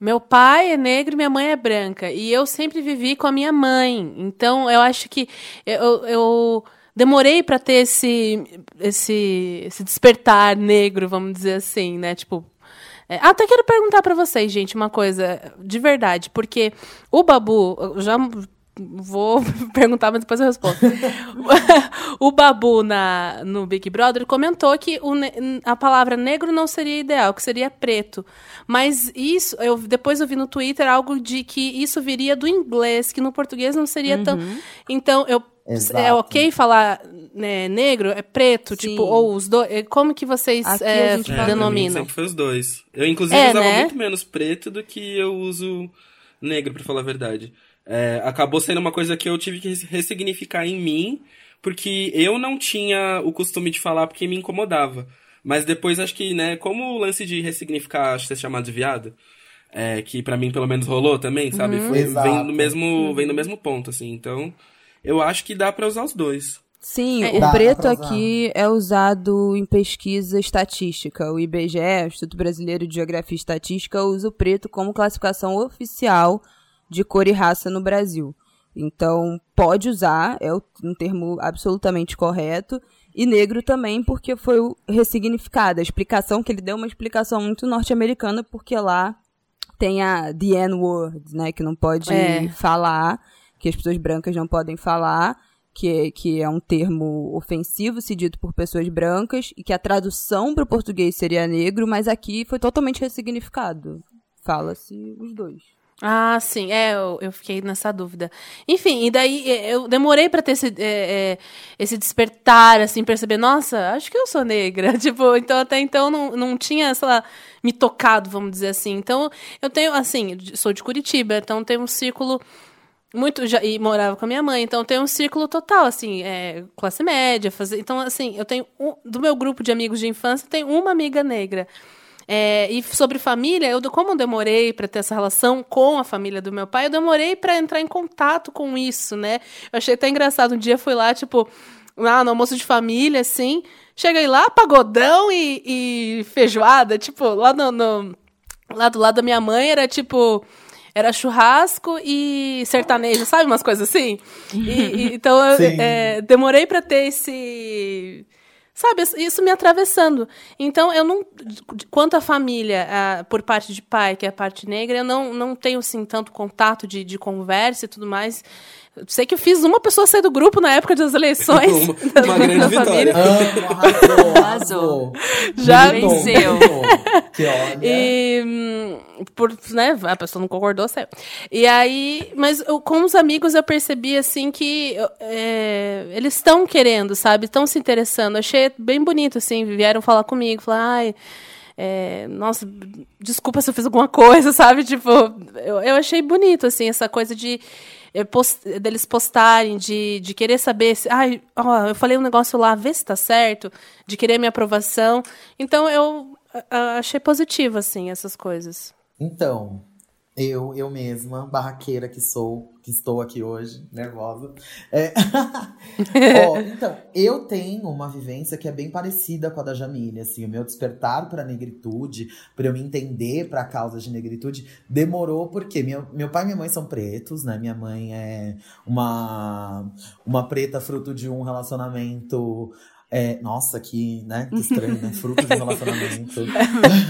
meu pai é negro e minha mãe é branca. E eu sempre vivi com a minha mãe. Então, eu acho que eu, eu demorei pra ter esse, esse, esse despertar negro, vamos dizer assim, né? Tipo. é, até quero perguntar pra vocês, gente, uma coisa de verdade, porque o Babu, já vou [LAUGHS] perguntar, mas depois eu respondo. [LAUGHS] o Babu na, no Big Brother comentou que o a palavra negro não seria ideal, que seria preto. Mas isso, eu depois eu vi no Twitter algo de que isso viria do inglês, que no português não seria tão. Então, eu. É Exato. ok falar né, negro? É preto? Sim. Tipo, ou os dois. Como que vocês Aqui a é, gente É, denominam? sempre foi os dois. Eu, inclusive, É, usava né? muito menos preto do que eu uso negro, pra falar a verdade. É, acabou sendo uma coisa que eu tive que res- ressignificar em mim, porque eu não tinha o costume de falar porque me incomodava. Mas depois acho que, né, como o lance de ressignificar acho que ser chamado de viado, é, que pra mim pelo menos rolou também, sabe? Uhum. Foi, vem no mesmo, vem no mesmo ponto, assim. Então, eu acho que dá pra usar os dois. Sim, É, o dá preto aqui é usado em pesquisa estatística. O IBGE, o Instituto Brasileiro de Geografia e Estatística, usa o preto como classificação oficial de cor e raça no Brasil. Então, pode usar, é um termo absolutamente correto. E negro também, porque foi o ressignificado. A explicação que ele deu é uma explicação muito norte-americana, porque lá tem a the N-word, né? Que não pode É. falar, que as pessoas brancas não podem falar, que, é- que é um termo ofensivo, se dito por pessoas brancas, e que a tradução para o português seria negro, mas aqui foi totalmente ressignificado. Fala-se os dois. Ah, sim, é, eu, eu fiquei nessa dúvida. Enfim, e daí eu demorei para ter esse, é, é, esse despertar, assim, perceber, nossa, acho que eu sou negra. [LAUGHS] Tipo, então até então não, não tinha, sei lá, me tocado, vamos dizer assim. Então, eu tenho, assim, sou de Curitiba, então tenho um círculo muito já e morava com a minha mãe, então tem um círculo total assim, é, classe média, fazer, então assim, eu tenho um, do meu grupo de amigos de infância, tem uma amiga negra. É, e sobre família, eu como eu demorei para ter essa relação com a família do meu pai, eu demorei para entrar em contato com isso, né? Eu achei até engraçado, um dia fui lá, tipo, lá no almoço de família, assim, cheguei lá, pagodão e, e feijoada, tipo, lá no, no lá do lado da minha mãe era tipo era churrasco e sertanejo, sabe? Umas coisas assim. E, e, então eu é, demorei para ter esse. Sabe, isso me atravessando. Então, eu não. Quanto à família, a, por parte de pai, que é a parte negra, eu não, não tenho, assim, tanto contato de, de conversa e tudo mais. Sei que eu fiz uma pessoa sair do grupo na época das eleições. uma, uma [LAUGHS] grande vitória. Ah, arrasou. Já venceu. [LAUGHS] que olha. E hum, por, né, a pessoa não concordou, saiu. E aí, mas eu, com os amigos eu percebi assim que é, eles estão querendo, sabe? Estão se interessando. Achei bem bonito assim, vieram falar comigo, falar, ai, é, nossa, desculpa se eu fiz alguma coisa, [LAUGHS] sabe? Tipo, eu, eu achei bonito assim essa coisa de post, deles postarem, de, de querer saber se. Ai, ó, eu falei um negócio lá, vê se tá certo, de querer minha aprovação. Então eu a, achei positivo, assim, essas coisas. Então, eu, eu mesma, barraqueira que sou, que estou aqui hoje, nervosa. É... [LAUGHS] Ó, então, eu tenho uma vivência que é bem parecida com a da Jamile, assim, o meu despertar para a negritude, para eu me entender para a causa de negritude, demorou porque meu, meu pai e minha mãe são pretos, né? Minha mãe é uma uma preta fruto de um relacionamento é, nossa, que, né, que estranho, né? [LAUGHS] Fruto de relacionamento.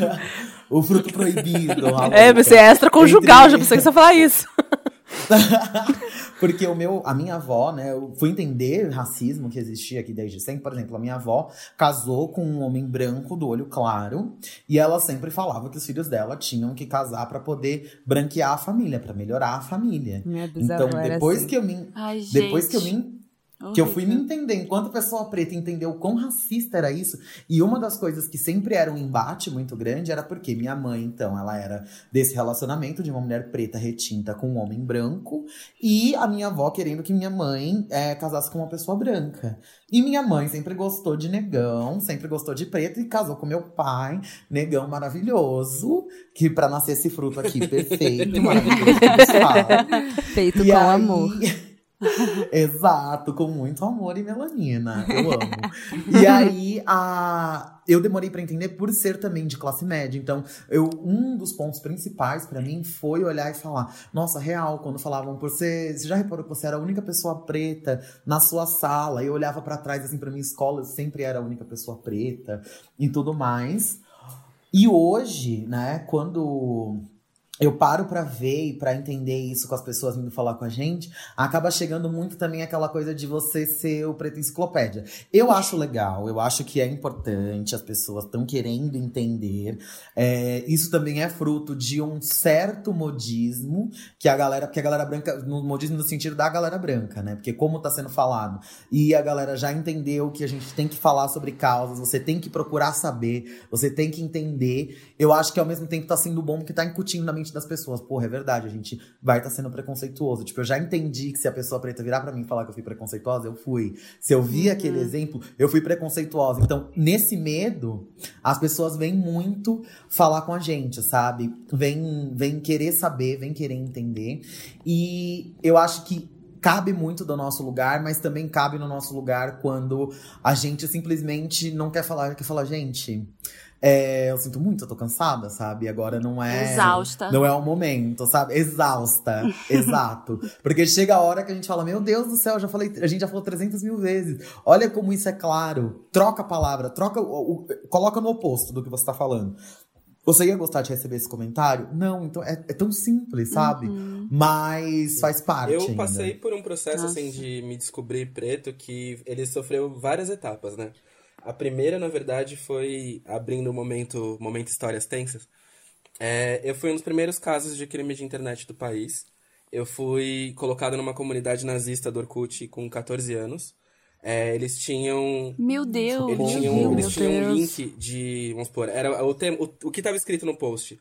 [LAUGHS] o fruto proibido. É, você é extraconjugal, Entre... já pensei que você ia falar isso. [LAUGHS] Porque o meu, a minha avó, né, eu fui entender o racismo que existia aqui desde sempre. Por exemplo, a minha avó casou com um homem branco do olho claro e ela sempre falava que os filhos dela tinham que casar para poder branquear a família, para melhorar a família. Então, depois assim. que eu me Ai, depois que eu gente. Que eu fui me entender, enquanto pessoa preta entendeu quão racista era isso. E uma das coisas que sempre era um embate muito grande era porque minha mãe, então, ela era desse relacionamento de uma mulher preta retinta com um homem branco. E a minha avó querendo que minha mãe é, casasse com uma pessoa branca. E minha mãe sempre gostou de negão, sempre gostou de preto e casou com meu pai, negão maravilhoso, que para nascer esse fruto aqui [LAUGHS] perfeito, maravilhoso. [LAUGHS] Feito E com aí- amor. [LAUGHS] [LAUGHS] Exato, com muito amor e melanina. Eu amo. [LAUGHS] e aí, a... eu demorei pra entender por ser também de classe média. Então, eu, um dos pontos principais pra mim foi olhar e falar: nossa, real, quando falavam por você. Você já reparou que você era a única pessoa preta na sua sala? Eu olhava pra trás, assim, pra minha escola, eu sempre era a única pessoa preta e tudo mais. E hoje, né, quando eu paro pra ver e pra entender isso com as pessoas vindo falar com a gente, acaba chegando muito também aquela coisa de você ser o preto enciclopédia. Eu acho legal, eu acho que é importante, as pessoas estão querendo entender. É, isso também é fruto de um certo modismo que a galera, que a galera branca, no modismo no sentido da galera branca, né? Porque como tá sendo falado, e a galera já entendeu que a gente tem que falar sobre causas, você tem que procurar saber, você tem que entender. Eu acho que ao mesmo tempo tá sendo bom porque tá incutindo na mente das pessoas. Porra, é verdade, a gente vai estar tá sendo preconceituoso. Tipo, eu já entendi que se a pessoa preta virar pra mim e falar que eu fui preconceituosa, eu fui. Se eu vi aquele exemplo, eu fui preconceituosa. Então, nesse medo, as pessoas vêm muito falar com a gente, sabe? Vem, vem querer saber, vem querer entender. E eu acho que cabe muito do nosso lugar, mas também cabe no nosso lugar quando a gente simplesmente não quer falar, quer falar, gente. É, eu sinto muito, eu tô cansada, sabe? Agora não é. Exausta. Não é o momento, sabe? Exausta. [LAUGHS] exato. Porque chega a hora que a gente fala: Meu Deus do céu, eu já falei, a gente já falou 300 mil vezes. Olha como isso é claro. Troca a palavra, troca, o, o- coloca no oposto do que você tá falando. Você ia gostar de receber esse comentário? Não, então é, é tão simples, sabe? Mas faz parte. Eu ainda. passei por um processo Nossa. assim de me descobrir preto que ele sofreu várias etapas, né? A primeira, na verdade, foi abrindo o momento, momento histórias tensas. É, eu fui um dos primeiros casos de crime de internet do país. Eu fui colocado numa comunidade nazista do Orkut com 14 anos. É, eles tinham. Meu Deus! Eles tinham, Meu eles tinham um Deus. link de. Vamos supor, era o, tem, o, o que estava escrito no post.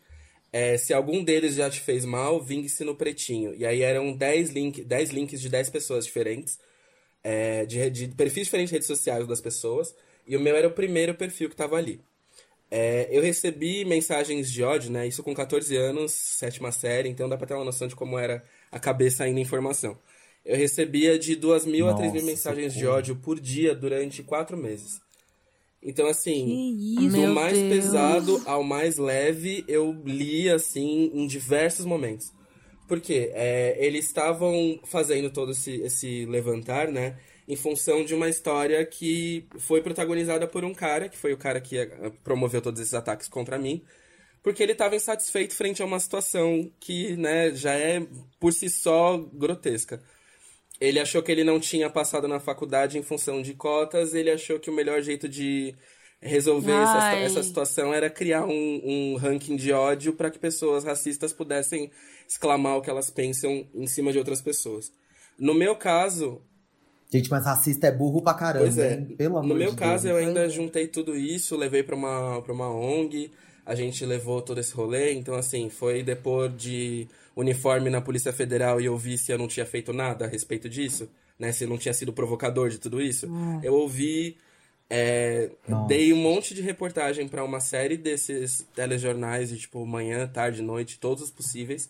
É, se algum deles já te fez mal, vingue-se no pretinho. E aí eram 10, link, 10 links de 10 pessoas diferentes, é, de, de perfis diferentes de redes sociais das pessoas. E o meu era o primeiro perfil que estava ali. É, eu recebi mensagens de ódio, né? Isso com 14 anos, sétima série, então dá pra ter uma noção de como era a cabeça ainda em formação. Eu recebia de 2 mil a 3 mil Nossa, mensagens de ódio por dia durante quatro meses. Então, assim, Que isso? do mais Deus. pesado ao mais leve, eu li, assim, em diversos momentos. Por quê? É, eles estavam fazendo todo esse, esse levantar, né? Em função de uma história que foi protagonizada por um cara, que foi o cara que eh, promoveu todos esses ataques contra mim, porque ele estava insatisfeito frente a uma situação que, né, já é por si só grotesca. Ele achou que ele não tinha passado na faculdade em função de cotas, ele achou que o melhor jeito de resolver essa, essa situação era criar um, um ranking de ódio para que pessoas racistas pudessem exclamar o que elas pensam em cima de outras pessoas. No meu caso, Gente, mas racista é burro pra caramba, Pois é. hein? Pelo amor No meu de caso, Deus. eu ainda juntei tudo isso, levei pra uma, pra uma ONG, a gente levou todo esse rolê, então assim, foi depois de uniforme na Polícia Federal e eu vi se eu não tinha feito nada a respeito disso, né? Se eu não tinha sido provocador de tudo isso. Eu ouvi, é, dei um monte de reportagem pra uma série desses telejornais de tipo manhã, tarde, noite, todos os possíveis.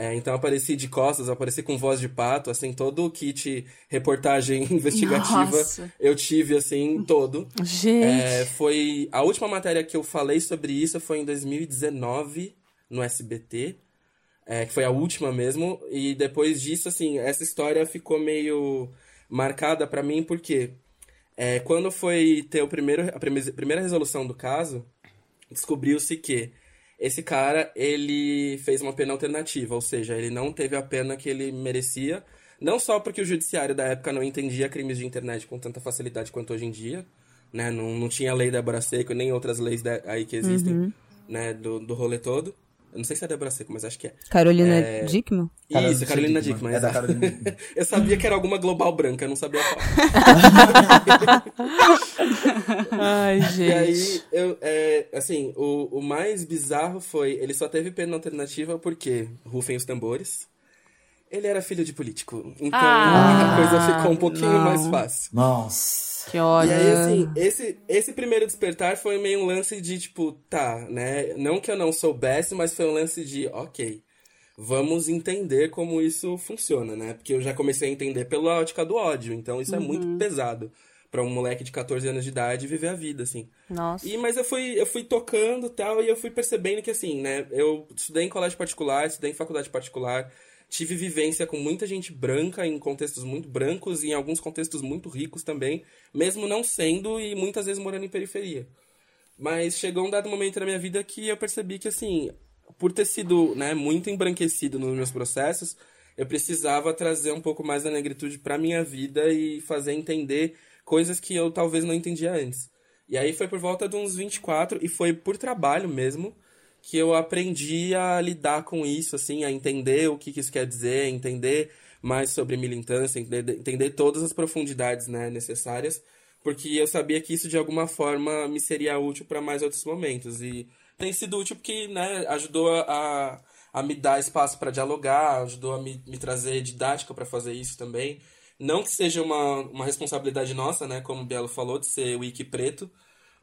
É, então eu apareci de costas, apareci com voz de pato, assim, todo o kit reportagem [LAUGHS] investigativa Nossa. eu tive, assim, todo. Gente. É, foi a última matéria que eu falei sobre isso foi em 2019 no SBT, é, que foi a última mesmo. E depois disso, assim, essa história ficou meio marcada pra mim porque é, quando foi ter o primeiro, a prime- primeira resolução do caso, descobriu-se que esse cara ele fez uma pena alternativa, ou seja, ele não teve a pena que ele merecia. Não só porque o judiciário da época não entendia crimes de internet com tanta facilidade quanto hoje em dia, né? Não, não tinha a lei da Seco nem outras leis da- aí que existem, né? Do, do rolê todo. Eu não sei se é Débora Seco, mas acho que é. Carolina É. Dickman? Isso, Carolina Dickman. É da. Carolina. [LAUGHS] Eu sabia que era alguma global branca, eu não sabia qual. [LAUGHS] Ai, gente. E aí, eu, é, assim, o, o mais bizarro foi, ele só teve pena alternativa porque, rufem os tambores, ele era filho de político. Então, Ah, a coisa ficou um pouquinho não. mais fácil. Nossa. Que E ódio. aí, assim, esse, esse primeiro despertar foi meio um lance de, tipo, tá, né? Não que eu não soubesse, mas foi um lance de, ok, vamos entender como isso funciona, né? Porque eu já comecei a entender pela ótica do ódio, então isso é muito pesado pra um moleque de 14 anos de idade viver a vida, assim. Nossa. E, mas eu fui, eu fui tocando e tal, e eu fui percebendo que, assim, né? Eu estudei em colégio particular, estudei em faculdade particular, tive vivência com muita gente branca, em contextos muito brancos e em alguns contextos muito ricos também, mesmo não sendo e muitas vezes morando em periferia. Mas chegou um dado momento na minha vida que eu percebi que, assim, por ter sido né, muito embranquecido nos meus processos, eu precisava trazer um pouco mais da negritude pra minha vida e fazer entender coisas que eu talvez não entendia antes. E aí foi por volta de uns 24 e foi por trabalho mesmo que eu aprendi a lidar com isso, assim, a entender o que, que isso quer dizer, entender mais sobre militância, entender, entender todas as profundidades né, necessárias, porque eu sabia que isso de alguma forma me seria útil para mais outros momentos. E tem sido útil porque né, ajudou a, a me dar espaço para dialogar, ajudou a me, me trazer didática para fazer isso também. Não que seja uma, uma responsabilidade nossa, né, como o Bielo falou, de ser wiki preto,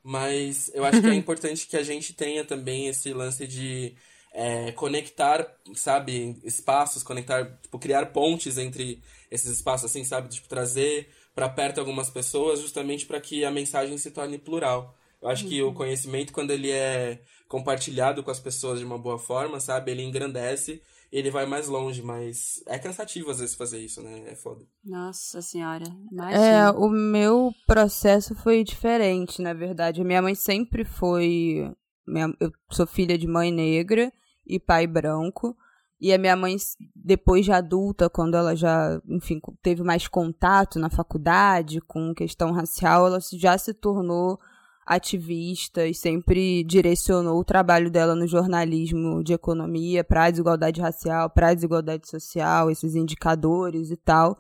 mas eu acho que é importante que a gente tenha também esse lance de é, conectar, sabe, espaços, conectar, tipo, criar pontes entre esses espaços, assim, sabe, tipo, trazer para perto algumas pessoas, justamente para que a mensagem se torne plural. Eu acho que o conhecimento, quando ele é compartilhado com as pessoas de uma boa forma, sabe, ele engrandece, ele vai mais longe, mas é cansativo às vezes fazer isso, né? É foda. Nossa senhora, É, imagina. o meu processo foi diferente, na verdade. A minha mãe sempre foi. minha- eu sou filha de mãe negra e pai branco. E a minha mãe, depois de adulta, quando ela já, enfim, teve mais contato na faculdade com questão racial, ela já se tornou ativista e sempre direcionou o trabalho dela no jornalismo de economia para a desigualdade racial, para a desigualdade social, esses indicadores e tal.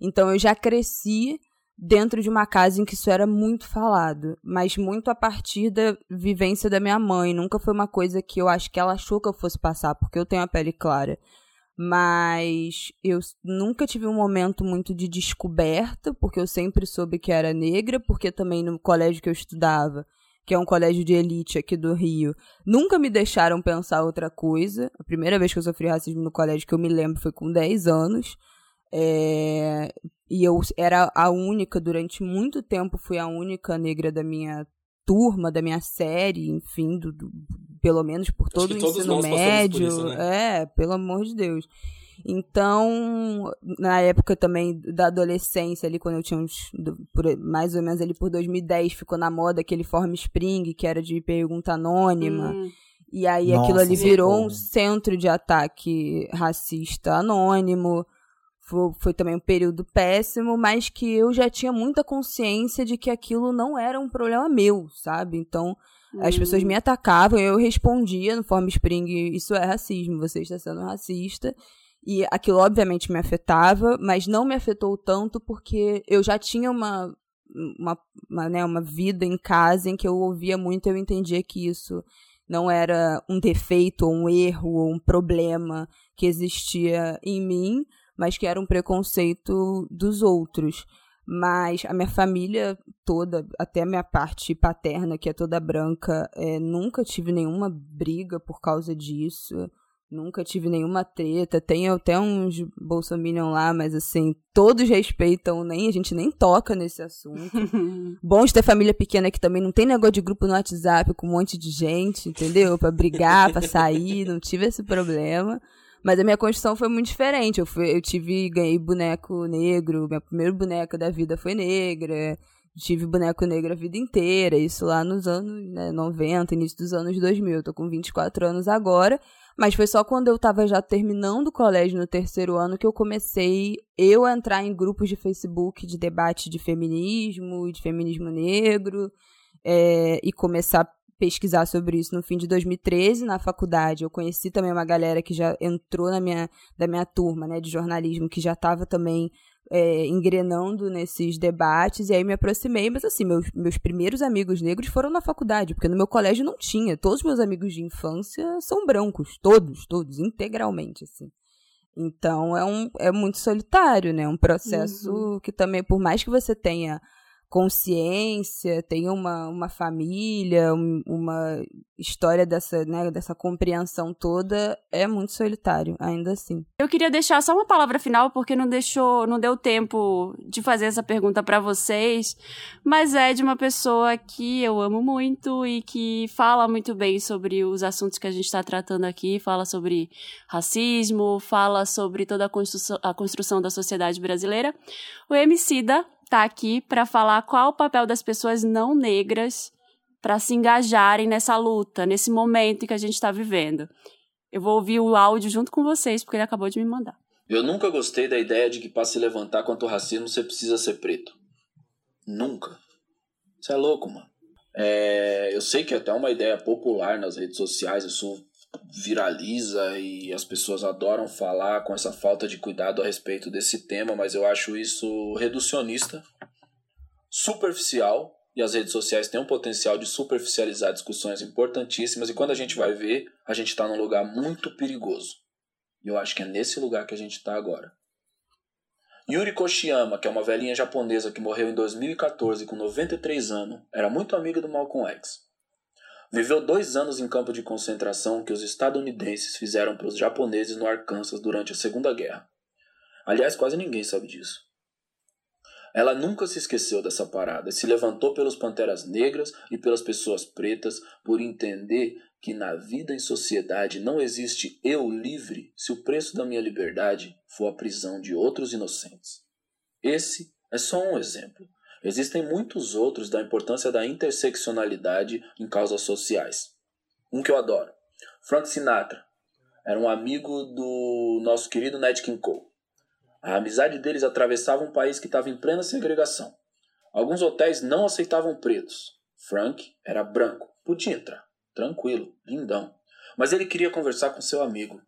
Então eu já cresci dentro de uma casa em que isso era muito falado, mas muito a partir da vivência da minha mãe. Nunca foi uma coisa que eu acho que ela achou que eu fosse passar, porque eu tenho a pele clara mas eu nunca tive um momento muito de descoberta, porque eu sempre soube que era negra, porque também no colégio que eu estudava, que é um colégio de elite aqui do Rio, nunca me deixaram pensar outra coisa. A primeira vez que eu sofri racismo no colégio que eu me lembro foi com 10 anos. É... E eu era a única, durante muito tempo, fui a única negra da minha turma, da minha série, enfim, do, do pelo menos por todo o ensino médio. Isso, né? É, pelo amor de Deus. Então, na época também da adolescência, ali quando eu tinha uns. Por, mais ou menos ali por 2010, ficou na moda aquele Form Spring, que era de pergunta anônima. Hum. E aí Nossa, aquilo ali virou um centro de ataque racista anônimo. Foi, foi, também um período péssimo, mas que eu já tinha muita consciência de que aquilo não era um problema meu, sabe? Então, hum. as pessoas me atacavam, eu respondia no Form Spring, isso é racismo, você está sendo racista. E aquilo obviamente me afetava, mas não me afetou tanto porque eu já tinha uma, uma, uma, né, uma vida em casa em que eu ouvia muito e eu entendia que isso não era um defeito, ou um erro, ou um problema que existia em mim, mas que era um preconceito dos outros. Mas a minha família toda, até a minha parte paterna, que é toda branca, é, nunca tive nenhuma briga por causa disso. Nunca tive nenhuma treta. Tem até uns bolsominion lá, mas assim, todos respeitam, nem a gente nem toca nesse assunto. [LAUGHS] Bom de ter família pequena que também não tem negócio de grupo no WhatsApp com um monte de gente, entendeu? Pra brigar, pra sair, não tive esse problema. Mas a minha construção foi muito diferente. Eu, fui, eu tive, ganhei boneco negro, minha primeira boneca da vida foi negra. Tive boneco negro a vida inteira, isso lá nos anos né, 90, início dos anos 2000. Eu tô com 24 anos agora, mas foi só quando eu tava já terminando o colégio no terceiro ano que eu comecei eu a entrar em grupos de Facebook de debate de feminismo e de feminismo negro é, e começar pesquisar sobre isso no fim de 2013 na faculdade. Eu conheci também uma galera que já entrou na minha, da minha turma né, de jornalismo, que já estava também é, engrenando nesses debates, e aí me aproximei, mas assim, meus, meus primeiros amigos negros foram na faculdade, porque no meu colégio não tinha. Todos os meus amigos de infância são brancos, todos, todos, integralmente, assim. Então é, um, é muito solitário, né? Um processo uhum. que também, por mais que você tenha consciência, tem uma, uma família, um, uma história dessa, né, dessa compreensão toda, é muito solitário, ainda assim. Eu queria deixar só uma palavra final, porque não deixou, não deu tempo de fazer essa pergunta para vocês, mas é de uma pessoa que eu amo muito e que fala muito bem sobre os assuntos que a gente está tratando aqui, fala sobre racismo, fala sobre toda a construção, a construção da sociedade brasileira. O Emicida está aqui para falar qual o papel das pessoas não negras para se engajarem nessa luta, nesse momento que a gente está vivendo. Eu vou ouvir o áudio junto com vocês, porque ele acabou de me mandar. Eu nunca gostei da ideia de que para se levantar contra o racismo você precisa ser preto. Nunca. Você é louco, mano. É, eu sei que é até uma ideia popular nas redes sociais, isso viraliza e as pessoas adoram falar com essa falta de cuidado a respeito desse tema, mas eu acho isso reducionista, superficial, e as redes sociais têm um potencial de superficializar discussões importantíssimas, e quando a gente vai ver, a gente está num lugar muito perigoso. E eu acho que é nesse lugar que a gente está agora. Yuri Koshiyama, que é uma velhinha japonesa que morreu em 2014 com 93 anos, era muito amiga do Malcolm X. Viveu dois anos em campo de concentração que os estadunidenses fizeram para os japoneses no Arkansas durante a Segunda Guerra. Aliás, quase ninguém sabe disso. Ela nunca se esqueceu dessa parada se levantou pelos panteras negras e pelas pessoas pretas por entender que na vida em sociedade não existe eu livre se o preço da minha liberdade for a prisão de outros inocentes. Esse é só um exemplo. Existem muitos outros da importância da interseccionalidade em causas sociais. Um que eu adoro. Frank Sinatra era um amigo do nosso querido Nat King Cole. A amizade deles atravessava um país que estava em plena segregação. Alguns hotéis não aceitavam pretos. Frank era branco, podia entrar, tranquilo, lindão. Mas ele queria conversar com seu amigo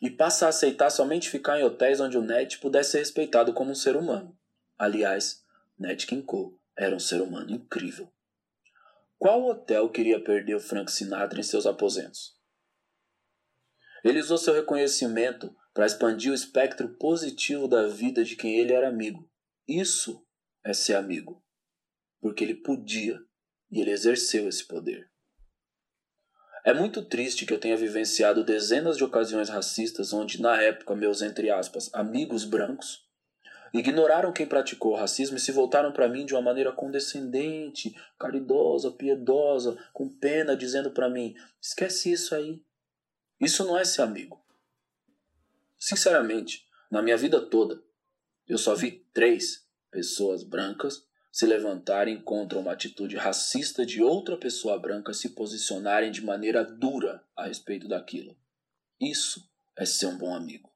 e passa a aceitar somente ficar em hotéis onde o Ned pudesse ser respeitado como um ser humano. Aliás, Ned King Cole era um ser humano incrível. Qual hotel queria perder o Frank Sinatra em seus aposentos? Ele usou seu reconhecimento para expandir o espectro positivo da vida de quem ele era amigo. Isso é ser amigo. Porque ele podia e ele exerceu esse poder. É muito triste que eu tenha vivenciado dezenas de ocasiões racistas onde, na época, meus, entre aspas, amigos brancos ignoraram quem praticou o racismo e se voltaram para mim de uma maneira condescendente, caridosa, piedosa, com pena, dizendo para mim: esquece isso aí. Isso não é ser amigo. Sinceramente, na minha vida toda, eu só vi três pessoas brancas se levantarem contra uma atitude racista de outra pessoa branca se posicionarem de maneira dura a respeito daquilo. Isso é ser um bom amigo.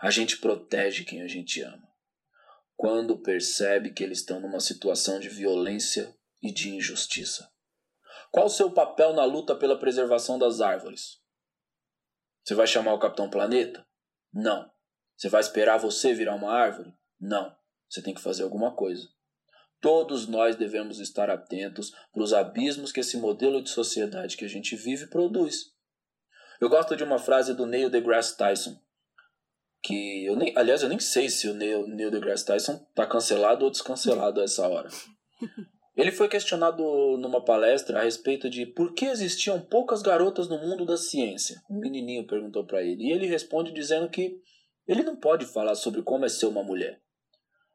A gente protege quem a gente ama. Quando percebe que eles estão numa situação de violência e de injustiça. Qual o seu papel na luta pela preservação das árvores? Você vai chamar o Capitão Planeta? Não. Você vai esperar você virar uma árvore? Não. Você tem que fazer alguma coisa. Todos nós devemos estar atentos para os abismos que esse modelo de sociedade que a gente vive produz. Eu gosto de uma frase do Neil deGrasse Tyson, que eu nem, aliás, eu nem sei se o Neil, Neil deGrasse Tyson está cancelado ou descancelado a essa hora. [LAUGHS] Ele foi questionado numa palestra a respeito de por que existiam poucas garotas no mundo da ciência. Um menininho perguntou para ele e ele responde dizendo que ele não pode falar sobre como é ser uma mulher,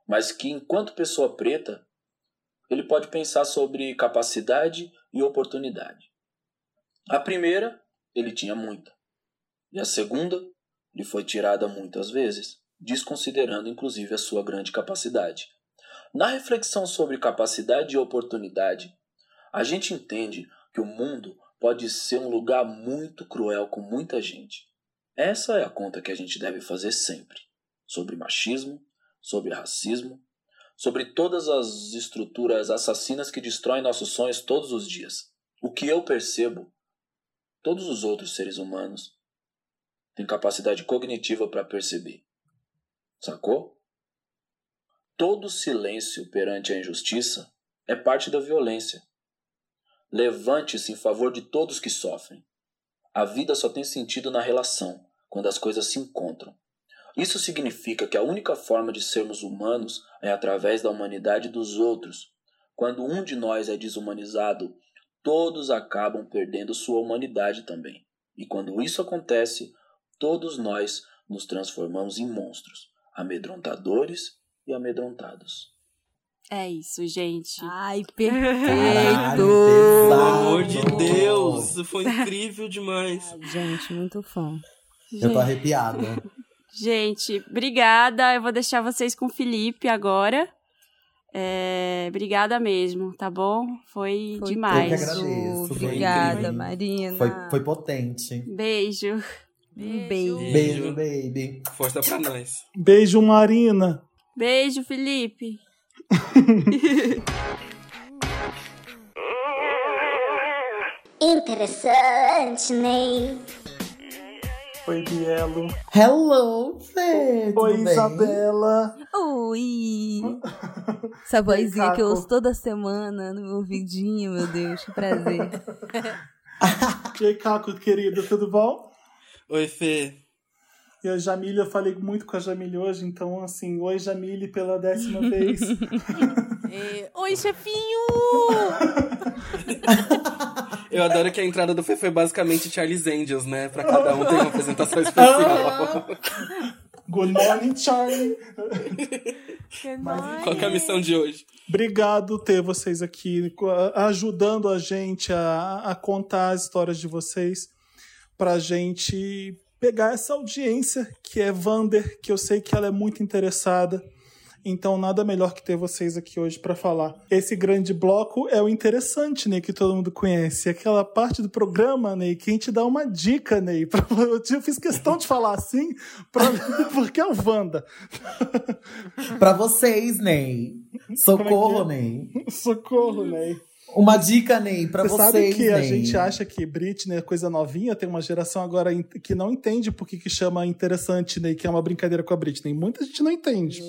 mas que enquanto pessoa preta ele pode pensar sobre capacidade e oportunidade. A primeira, ele tinha muita. E a segunda, lhe foi tirada muitas vezes, desconsiderando inclusive a sua grande capacidade. Na reflexão sobre capacidade e oportunidade, a gente entende que o mundo pode ser um lugar muito cruel com muita gente. Essa é a conta que a gente deve fazer sempre sobre machismo, sobre racismo sobre todas as estruturas assassinas que destroem nossos sonhos todos os dias. O que eu percebo, todos os outros seres humanos têm capacidade cognitiva para perceber. Sacou? Todo silêncio perante a injustiça é parte da violência. Levante-se em favor de todos que sofrem. A vida só tem sentido na relação, quando as coisas se encontram. Isso significa que a única forma de sermos humanos é através da humanidade dos outros. Quando um de nós é desumanizado, todos acabam perdendo sua humanidade também. E quando isso acontece, todos nós nos transformamos em monstros, amedrontadores e amedrontados. É isso, gente. Ai, perfeito! Pelo amor de Deus, isso foi incrível demais. [LAUGHS] Gente, muito fã. Eu tô arrepiada. [LAUGHS] Gente, obrigada. Eu vou deixar vocês com o Felipe agora. É, obrigada mesmo, tá bom? Foi, Foi demais. Eu que agradeço, foi Obrigada, incrível. Marina. Foi, foi potente. Beijo. Um beijo. Beijo, baby. Força pra nós. Beijo, Marina. Beijo, Felipe. [LAUGHS] Interessante, Ney. Oi, Bielo. Hello, Fê. tudo Oi, bem? Isabela. Oi! [LAUGHS] Essa vozinha que eu ouço toda semana no meu ouvidinho, meu Deus, que prazer. [LAUGHS] E aí, Caco, querido, tudo bom? Oi, Fê. E a Jamile, eu falei muito com a Jamile hoje, então, assim, oi, Jamile, pela décima [LAUGHS] vez. É, Oi, chefinho! Eu adoro que a entrada do Fê foi basicamente Charlie's Angels, né? Pra cada um ter uma apresentação especial. [LAUGHS] Good morning, Charlie. Qual que é a missão de hoje? Obrigado ter vocês aqui, ajudando a gente a, a contar as histórias de vocês, pra gente pegar essa audiência que é Vander, que eu sei que ela é muito interessada. Então, nada melhor que ter vocês aqui hoje pra falar. Esse grande bloco é o interessante, Ney, que todo mundo conhece. Aquela parte do programa, Ney, que a gente dá uma dica, Ney. [LAUGHS] pra- Eu fiz questão de falar assim, pra- [LAUGHS] porque é o Wanda. Pra vocês, Ney. Socorro, Como é Ney. Socorro, Ney. [LAUGHS] Uma dica, Ney, pra Você vocês, sabe que a Ney. gente acha que Britney é coisa novinha, tem uma geração agora que não entende por que que chama interessante, Ney, que é uma brincadeira com a Britney. Muita gente não entende.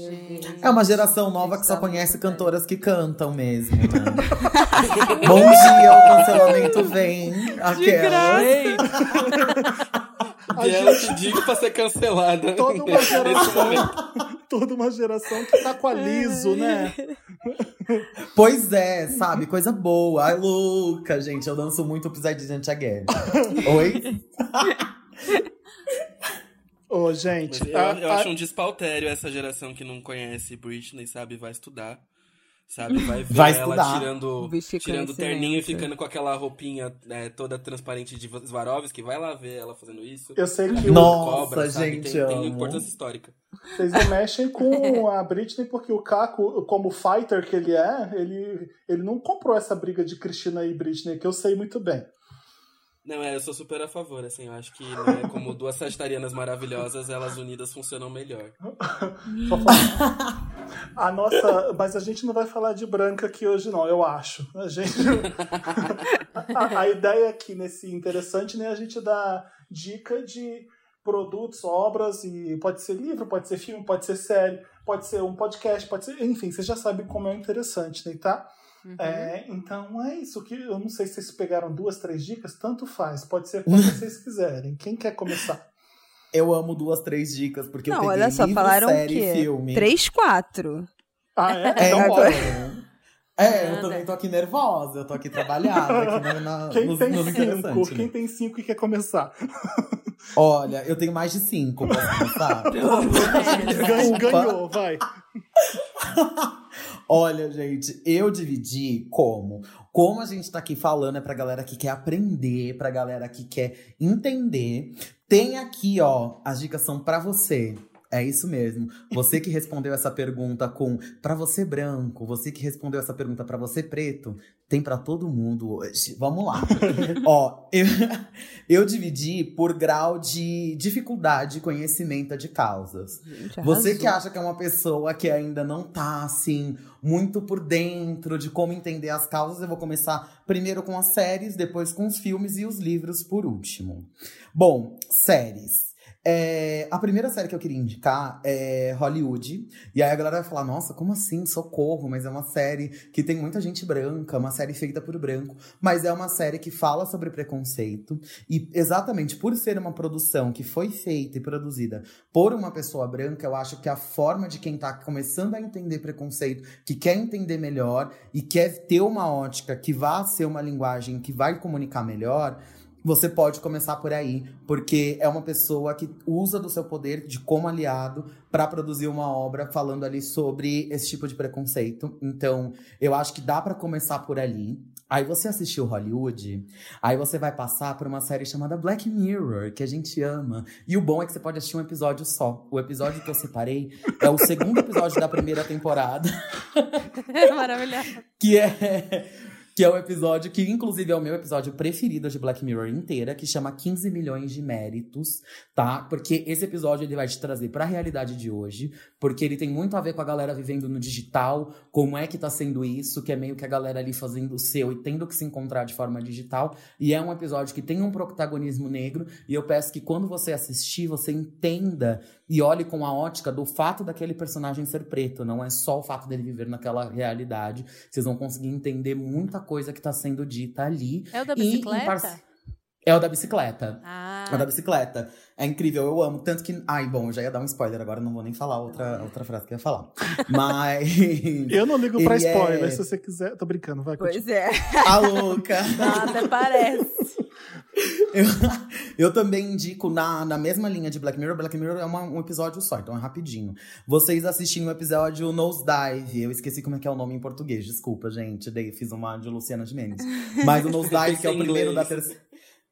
É uma geração nova que só conhece cantoras que cantam mesmo, né? [LAUGHS] Bom dia, o cancelamento vem. Aquela. [LAUGHS] Biela te digo pra ser cancelada. Toda uma geração, toda uma geração que tá com a liso, né? Pois é, sabe? Coisa boa. Ai, louca, gente. Eu danço muito Upside Down Again. Oi? Ô, gente, Mas eu, a- eu a- acho um despautério essa geração que não conhece Britney, sabe? Vai estudar. Sabe? Vai ver Vai ela estudar. tirando, tirando o terninho e ficando com aquela roupinha né, toda transparente de Swarovski. Vai lá ver ela fazendo isso. eu sei que o- Cobra, sabe? gente, tem, tem importância histórica. vocês não mexem com [LAUGHS] a Britney porque o Caco, como fighter que ele é, ele, ele não comprou essa briga de Cristina e Britney, que eu sei muito bem. Não, é, eu sou super a favor, assim, eu acho que, né, como duas sagitarianas maravilhosas, elas unidas funcionam melhor. [LAUGHS] A nossa, mas a gente não vai falar de branca aqui hoje, não, eu acho. A gente. [LAUGHS] a, a ideia aqui nesse interessante, né, a gente dá dica de produtos, obras, e pode ser livro, pode ser filme, pode ser série, pode ser um podcast, pode ser. Enfim, vocês já sabem como é interessante, né, tá? É, então é isso que eu não sei se vocês pegaram duas, três dicas, tanto faz, pode ser quando [LAUGHS] vocês quiserem. Quem quer começar? Eu amo duas, três dicas, porque eu Não, peguei olha só, livro, falaram série o e quê? filme. Três, quatro. Ah, é? É, Então eu bora. é, eu também tô aqui nervosa, eu tô aqui trabalhada, aqui na, na, [LAUGHS] Quem nos, tem nos cinco? né? Quem tem cinco e quer começar? Olha, eu tenho mais de cinco, posso começar? Ganhou, ganhou, vai. [LAUGHS] Olha, gente, eu dividi como. Como a gente tá aqui falando é pra galera que quer aprender, pra galera que quer entender. Tem aqui, ó, as dicas são pra você. É isso mesmo. Você que respondeu essa pergunta com pra você branco, você que respondeu essa pergunta pra você preto, tem pra todo mundo hoje. Vamos lá. [LAUGHS] ó, eu, eu dividi por grau de dificuldade e conhecimento de causas. Gente, Você que acha que é uma pessoa que ainda não tá, assim, muito por dentro de como entender as causas, eu vou começar primeiro com as séries, depois com os filmes e os livros por último. Bom, séries. É, a primeira série que eu queria indicar é Hollywood. E aí a galera vai falar: nossa, como assim? Socorro, mas é uma série que tem muita gente branca, uma série feita por branco. Mas é uma série que fala sobre preconceito. E exatamente por ser uma produção que foi feita e produzida por uma pessoa branca, eu acho que a forma de quem tá começando a entender preconceito, que quer entender melhor e quer ter uma ótica que vá ser uma linguagem que vai comunicar melhor. Você pode começar por aí, porque é uma pessoa que usa do seu poder de como aliado para produzir uma obra falando ali sobre esse tipo de preconceito. Então, eu acho que dá para começar por ali. Aí você assistiu Hollywood, aí você vai passar por uma série chamada Black Mirror, que a gente ama. E o bom é que você pode assistir um episódio só. O episódio que eu separei é o segundo episódio da primeira temporada [LAUGHS] Maravilhoso. que é que é o episódio que inclusive é o meu episódio preferido de Black Mirror inteira, que chama 15 milhões de méritos, tá? Porque esse episódio ele vai te trazer pra realidade de hoje, porque ele tem muito a ver com a galera vivendo no digital, como é que tá sendo isso, que é meio que a galera ali fazendo o seu e tendo que se encontrar de forma digital, e é um episódio que tem um protagonismo negro, e eu peço que quando você assistir, você entenda e olhe com a ótica do fato daquele personagem ser preto, não é só o fato dele viver naquela realidade. Vocês vão conseguir entender muita coisa que tá sendo dita ali. É o da E, bicicleta? É o da bicicleta. Ah, É o da bicicleta. É incrível, eu amo. Tanto que. Ai, bom, eu já ia dar um spoiler agora, não vou nem falar outra, outra frase que eu ia falar. Mas. [LAUGHS] Eu não ligo pra Ele spoiler, é- se você quiser. Tô brincando, vai. Pois é. A louca! não, até parece. Eu, [LAUGHS] eu também indico na, na mesma linha de Black Mirror. Black Mirror é uma- um episódio só, então é rapidinho. Vocês assistirem o episódio Nosedive. Eu esqueci como é que é o nome em português, desculpa, gente. Daí fiz uma de Luciana Gimenez. Mas o [LAUGHS] Nosedive, que é o primeiro da terceira.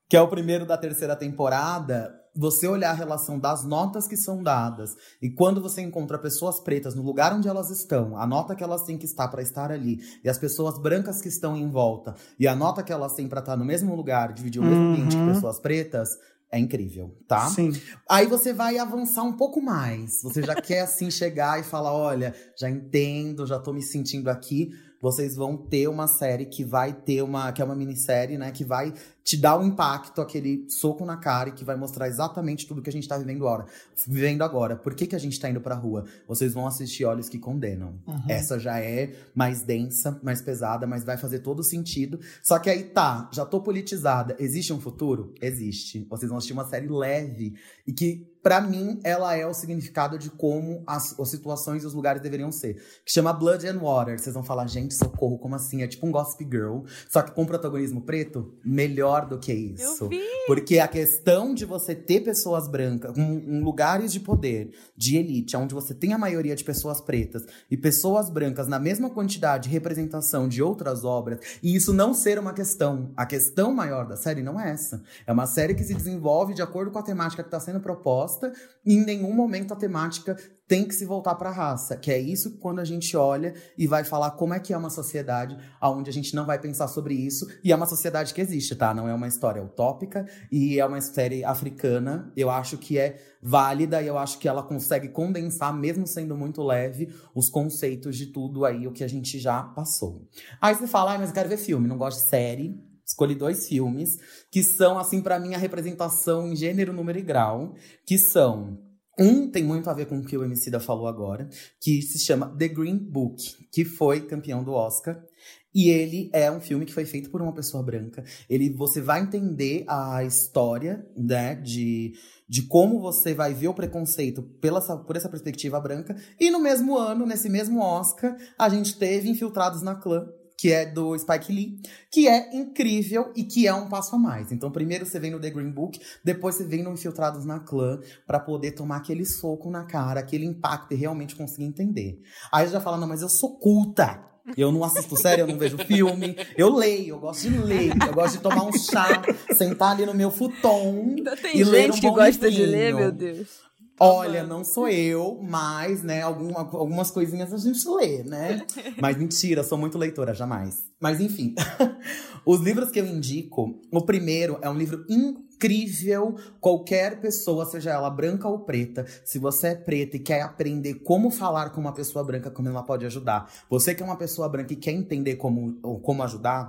Que é o primeiro da terceira temporada, você olhar a relação das notas que são dadas e quando você encontra pessoas pretas no lugar onde elas estão, a nota que elas têm que estar para estar ali, e as pessoas brancas que estão em volta, e a nota que elas têm para estar no mesmo lugar, dividir o mesmo ambiente que Uhum. pessoas pretas, é incrível, tá? Sim. Aí você vai avançar um pouco mais. Você já quer assim [LAUGHS] chegar e falar: olha, já entendo, já tô me sentindo aqui. Vocês vão ter uma série que vai ter uma. que é uma minissérie, né? Que vai te dar um impacto, aquele soco na cara e que vai mostrar exatamente tudo que a gente tá vivendo agora. Vivendo agora. Por que, que a gente tá indo pra rua? Vocês vão assistir Olhos que Condenam. Uhum. Essa já é mais densa, mais pesada, mas vai fazer todo sentido. Só que aí tá, já tô politizada. Existe um futuro? Existe. Vocês vão assistir uma série leve e que, pra mim, ela é o significado de como as, as situações e os lugares deveriam ser. Que chama Blood and Water. Vocês vão falar, gente, socorro, como assim? É tipo um Gossip Girl, só que com protagonismo preto? Melhor do que isso. Porque a questão de você ter pessoas brancas, em, em lugares de poder, de elite, onde você tem a maioria de pessoas pretas e pessoas brancas na mesma quantidade de representação de outras obras, e isso não ser uma questão. A questão maior da série não é essa. É uma série que se desenvolve de acordo com a temática que está sendo proposta, e em nenhum momento a temática tem que se voltar para a raça, que é isso quando a gente olha e vai falar como é que é uma sociedade onde a gente não vai pensar sobre isso, e é uma sociedade que existe, tá? Não é uma história utópica e é uma série africana. Eu acho que é válida e eu acho que ela consegue condensar, mesmo sendo muito leve, os conceitos de tudo aí, o que a gente já passou. Aí você fala, ah, mas eu quero ver filme, não gosto de série. Escolhi dois filmes que são, assim, para mim, a representação em gênero, número e grau, que são um tem muito a ver com o que o Emicida falou agora, que se chama The Green Book, que foi campeão do Oscar. E ele é um filme que foi feito por uma pessoa branca. Ele, você vai entender a história, né, de, de como você vai ver o preconceito pela, por essa perspectiva branca. E no mesmo ano, nesse mesmo Oscar, a gente teve Infiltrados na Clã, que é do Spike Lee, que é incrível e que é um passo a mais. Então, primeiro você vem no The Green Book, depois você vem no Infiltrados na Clã, pra poder tomar aquele soco na cara, aquele impacto e realmente conseguir entender. Aí já fala, não, mas eu sou culta. Eu não assisto série, eu não vejo filme. Eu leio, eu gosto de ler. Eu gosto de tomar um chá, sentar ali no meu futon Ainda tem e ler gente um que gosta de livrinho. ler, meu Deus. Olha, não sou eu, mas, né, alguma- algumas coisinhas a gente lê, né? [LAUGHS] Mas mentira, sou muito leitora, jamais. Mas enfim, [LAUGHS] os livros que eu indico, o primeiro é um livro incrível. Qualquer pessoa, seja ela branca ou preta, se você é preta e quer aprender como falar com uma pessoa branca, como ela pode ajudar. Você que é uma pessoa branca e quer entender como, ou como ajudar,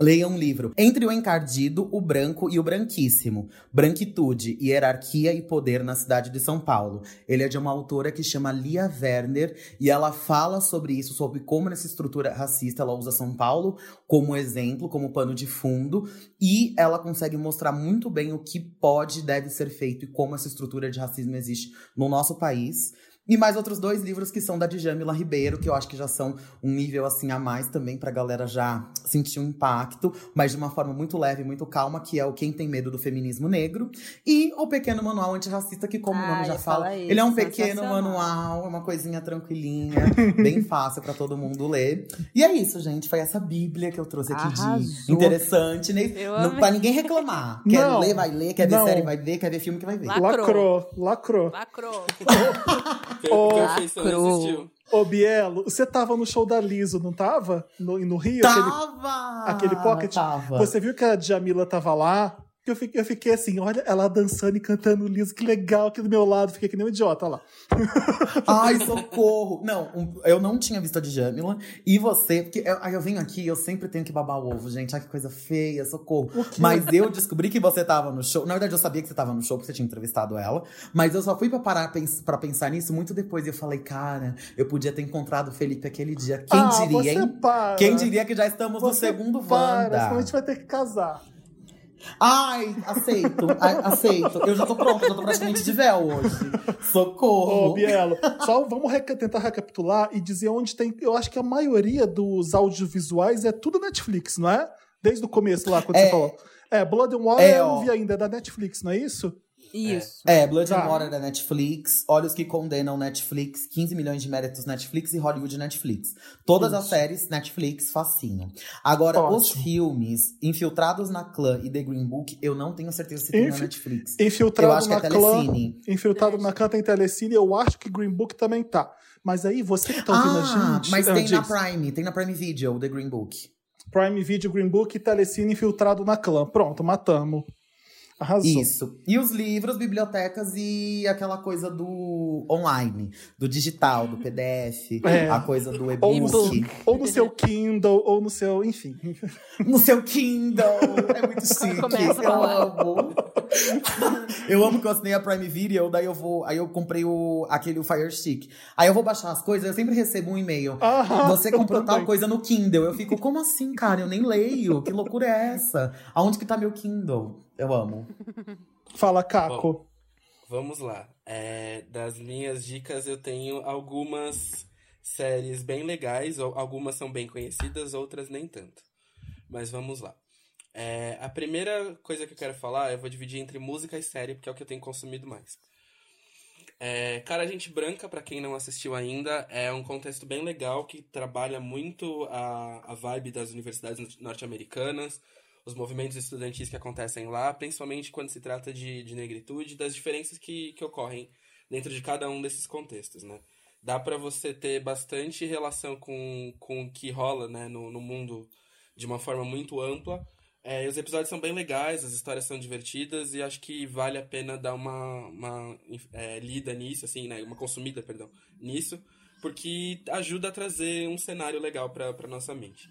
Leia um livro. Entre o encardido, o branco e o branquíssimo. Branquitude, hierarquia e poder na cidade de São Paulo. Ele é de uma autora que chama Lia Werner e ela fala sobre isso, sobre como nessa estrutura racista ela usa São Paulo como exemplo, como pano de fundo, e ela consegue mostrar muito bem o que pode e deve ser feito e como essa estrutura de racismo existe no nosso país. E mais outros dois livros que são da Djamila Ribeiro, que eu acho que já são um nível assim a mais também pra galera já sentir um impacto, mas de uma forma muito leve, muito calma, que é o Quem Tem Medo do Feminismo Negro. E o Pequeno Manual Antirracista, que como o Ah, nome já ia fala, isso, ele é um pequeno manual, é uma coisinha tranquilinha, [LAUGHS] bem fácil pra todo mundo ler. E é isso, gente, foi essa bíblia que eu trouxe aqui Arrasou. de interessante, né? Não, pra ninguém reclamar. Quer Não. ler, vai ler, quer ver Não. série, vai ver, quer ver filme, que vai ver. Lacrou. Lacrou, lacrou. Lacrou. [LAUGHS] Porque, porque a feição não Lacrou. existiu. Ô, Bielo, você tava no show da Liso, não tava? No, no Rio? Tá. aquele- Tava! aquele pocket. Tava. Você viu que a Djamila tava lá? Eu fiquei, eu fiquei assim, olha, ela dançando e cantando liso, que legal aqui do meu lado. Fiquei que nem um idiota olha lá. [LAUGHS] Ai, socorro! Não, um- eu não tinha visto a Djamila. E você, porque eu, aí eu venho aqui eu sempre tenho que babar o ovo, gente. Ai, que coisa feia, socorro. Mas eu descobri que você tava no show. Na verdade, eu sabia que você tava no show, porque você tinha entrevistado ela. Mas eu só fui pra parar pra pensar nisso muito depois. E eu falei, cara, eu podia ter encontrado o Felipe aquele dia. Quem ah, diria, hein? para. Quem diria que já estamos no Você segundo para, senão a Wanda? gente vai ter que casar. Ai, aceito, aceito. Eu já tô pronta, já tô praticamente de véu hoje. Socorro. Ô, Bielo, só vamos reca- tentar recapitular e dizer onde tem. Eu acho que a maioria dos audiovisuais é tudo Netflix, não é? Desde o começo lá, quando É. você falou. É, Blood and Water É, eu não vi ainda, é da Netflix, não é isso? Isso. É, Blood Tá. and Water da Netflix, Olhos que Condenam Netflix, 15 milhões de méritos Netflix e Hollywood Netflix. Todas as séries Netflix, facinho. Agora, os Ótimo. filmes Infiltrados na Clã e The Green Book, eu não tenho certeza se tem na Netflix. Infiltrado Eu acho que na é clã. Telecine. Infiltrado na canta em Telecine, eu acho que Green Book também tá. Mas aí, você que tá ouvindo Ah, a gente. mas ah, tem na. Prime, tem na Prime Video, o The Green Book. Prime Video, Green Book e Telecine Infiltrado na clã. Pronto, matamos. Arrasou. Isso. E os livros, bibliotecas e aquela coisa do online, do digital, do PDF, É. a coisa do Ou no, e-book. ou no seu Kindle, ou no seu. Enfim. No seu Kindle. É muito chique. Começa eu amo. eu amo que eu assinei a Prime Video, daí eu vou. Aí eu comprei o, aquele o Fire Stick. Aí eu vou baixar as coisas, eu sempre recebo um e-mail. Ah, Você comprou tal coisa no Kindle. Eu fico, como assim, cara? Eu nem leio. Que loucura é essa? Aonde que tá meu Kindle? Eu amo. [LAUGHS] Fala, Caco. Vamos lá. É, das minhas dicas, eu tenho algumas séries bem legais, algumas são bem conhecidas, outras nem tanto. Mas vamos lá. É, a primeira coisa que eu quero falar, eu vou dividir entre música e série, porque é o que eu tenho consumido mais. É, Cara Gente Branca, pra quem não assistiu ainda, é um contexto bem legal que trabalha muito a, a vibe das universidades norte-americanas, os movimentos estudantis que acontecem lá, principalmente quando se trata de, de negritude, das diferenças que, que ocorrem dentro de cada um desses contextos, né? Dá pra você ter bastante relação com, com o que rola né, no, no mundo de uma forma muito ampla. É, os episódios são bem legais, as histórias são divertidas e acho que vale a pena dar uma, uma é, lida nisso, assim, né? Uma consumida, perdão, nisso, porque ajuda a trazer um cenário legal pra nossa mente.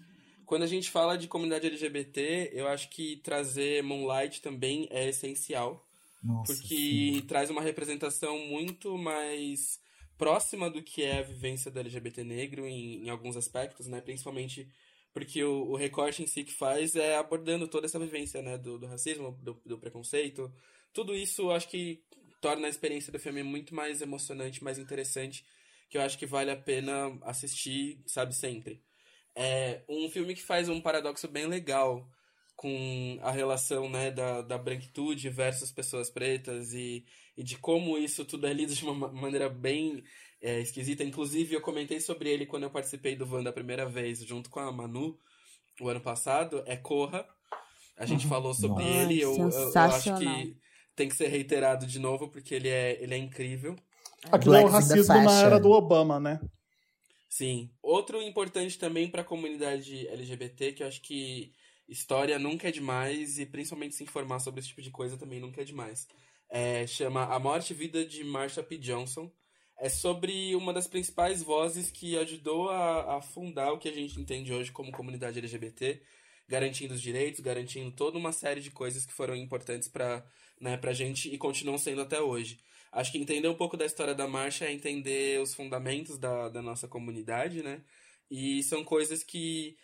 Quando a gente fala de comunidade LGBT, eu acho que trazer Moonlight também é essencial, Nossa, porque sim. traz uma representação muito mais próxima do que é a vivência do LGBT negro em, em alguns aspectos, né? Principalmente porque o, o recorte em si que faz é abordando toda essa vivência, né? Do, do racismo, do, do preconceito. Tudo isso acho que torna a experiência do filme muito mais emocionante, mais interessante, que eu acho que vale a pena assistir, sabe, sempre. É um filme que faz um paradoxo bem legal com a relação né, da, da branquitude versus pessoas pretas e, e de como isso tudo é lido de uma ma- maneira bem é, esquisita. Inclusive, eu comentei sobre ele quando eu participei do Van da primeira vez, junto com a Manu, o ano passado. É Corra. A gente falou sobre Nossa. ele. Eu, eu- eu acho que tem que ser reiterado de novo, porque ele é, ele é incrível. Aquilo é o racismo na era do Obama, né? Sim. Outro importante também para a comunidade LGBT, que eu acho que história nunca é demais e principalmente se informar sobre esse tipo de coisa também nunca é demais. É, chama A Morte e Vida de Marsha P. Johnson. É sobre uma das principais vozes que ajudou a, a fundar o que a gente entende hoje como comunidade LGBT, garantindo os direitos, garantindo toda uma série de coisas que foram importantes para né, pra gente e continuam sendo até hoje. Acho que entender um pouco da história da marcha é entender os fundamentos da, da nossa comunidade, né? E são coisas que,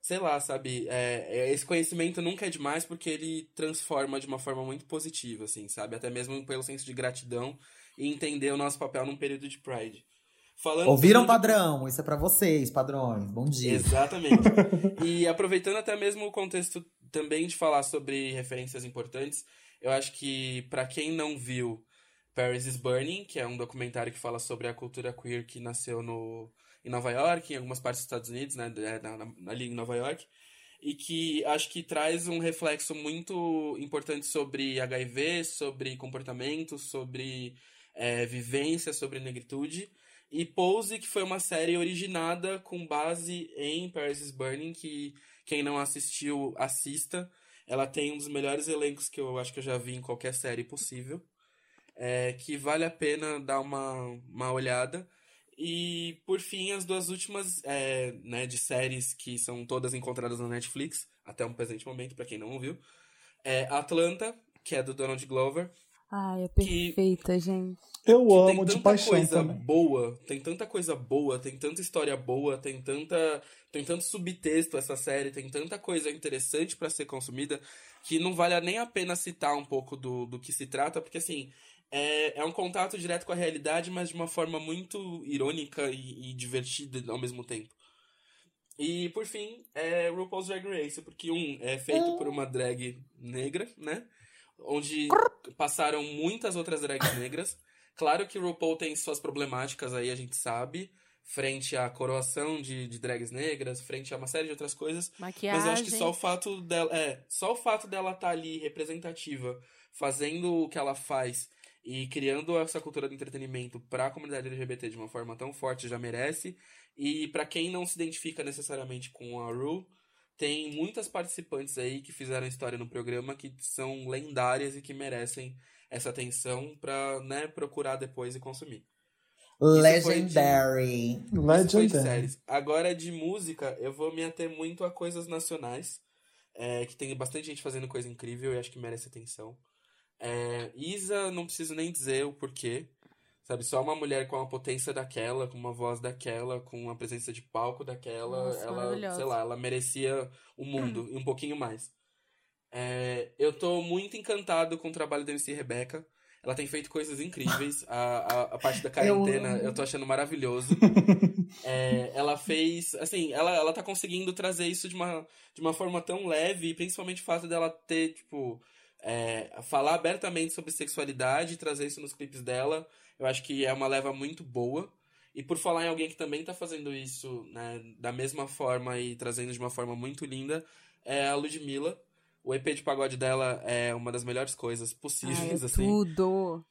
sei lá, sabe? É, é- esse conhecimento nunca é demais porque ele transforma de uma forma muito positiva, assim, sabe? Até mesmo pelo senso de gratidão e entender o nosso papel num período de Pride. Falando Ouviram, de- padrão? Isso é pra vocês, padrões. Bom dia. Exatamente. [LAUGHS] e aproveitando até mesmo o contexto também de falar sobre referências importantes, eu acho que pra quem não viu Paris is Burning, que é um documentário que fala sobre a cultura queer que nasceu no, em Nova York, em algumas partes dos Estados Unidos, né, é, na- na- ali em Nova York, e que acho que traz um reflexo muito importante sobre HIV, sobre comportamento, sobre é, vivência, sobre negritude. E Pose, que foi uma série originada com base em Paris is Burning, que quem não assistiu, assista. Ela tem um dos melhores elencos que eu acho que eu já vi em qualquer série possível. É, que vale a pena dar uma, uma olhada. E, por fim, as duas últimas é, né, de séries que são todas encontradas na Netflix, até um presente momento, pra quem não ouviu. É Atlanta, que é do Donald Glover. Ai, é Que- perfeita, gente. Eu que amo tem de tanta paixão coisa também. boa, tem tanta coisa boa, tem tanta história boa, tem tanta tem tanto subtexto essa série, tem tanta coisa interessante pra ser consumida que não vale nem a pena citar um pouco do, do que se trata, porque assim, é, é um contato direto com a realidade, mas de uma forma muito irônica e, e divertida ao mesmo tempo. E por fim, é RuPaul's Drag Race, porque um é feito por uma drag negra, né? Onde passaram muitas outras drags negras. Claro que RuPaul tem suas problemáticas aí, a gente sabe, frente à coroação de, de drags negras, frente a uma série de outras coisas. Maquiagem. Mas eu acho que só o fato dela, é, só o fato dela estar ali representativa, fazendo o que ela faz e criando essa cultura do entretenimento para a comunidade LGBT de uma forma tão forte já merece. E para quem não se identifica necessariamente com a Ru, tem muitas participantes aí que fizeram história no programa que são lendárias e que merecem essa atenção pra, né, procurar depois e consumir. Isso foi de- Legendary. Isso Legendary. séries. Agora, de música, eu vou me ater muito a coisas nacionais. é, que tem bastante gente fazendo coisa incrível e acho que merece atenção. É, Isa, não preciso nem dizer o porquê. Sabe, só uma mulher com a potência daquela, com uma voz daquela, com uma presença de palco daquela, Nossa, ela, sei lá, ela merecia o mundo e um pouquinho mais. É, eu tô muito encantado com o trabalho da MC Rebeca. Ela tem feito coisas incríveis. A, a, a parte da [LAUGHS] quarentena eu, tô achando maravilhoso. [LAUGHS] É, ela fez. Assim, ela, ela tá conseguindo trazer isso de uma, de uma forma tão leve, e principalmente o fato dela ter, tipo. É, falar abertamente sobre sexualidade e trazer isso nos clipes dela. Eu acho que é uma leva muito boa. E por falar em alguém que também tá fazendo isso né, da mesma forma e trazendo de uma forma muito linda, é a Ludmilla. O EP de pagode dela é uma das melhores coisas Ai, possíveis, é assim. tudo.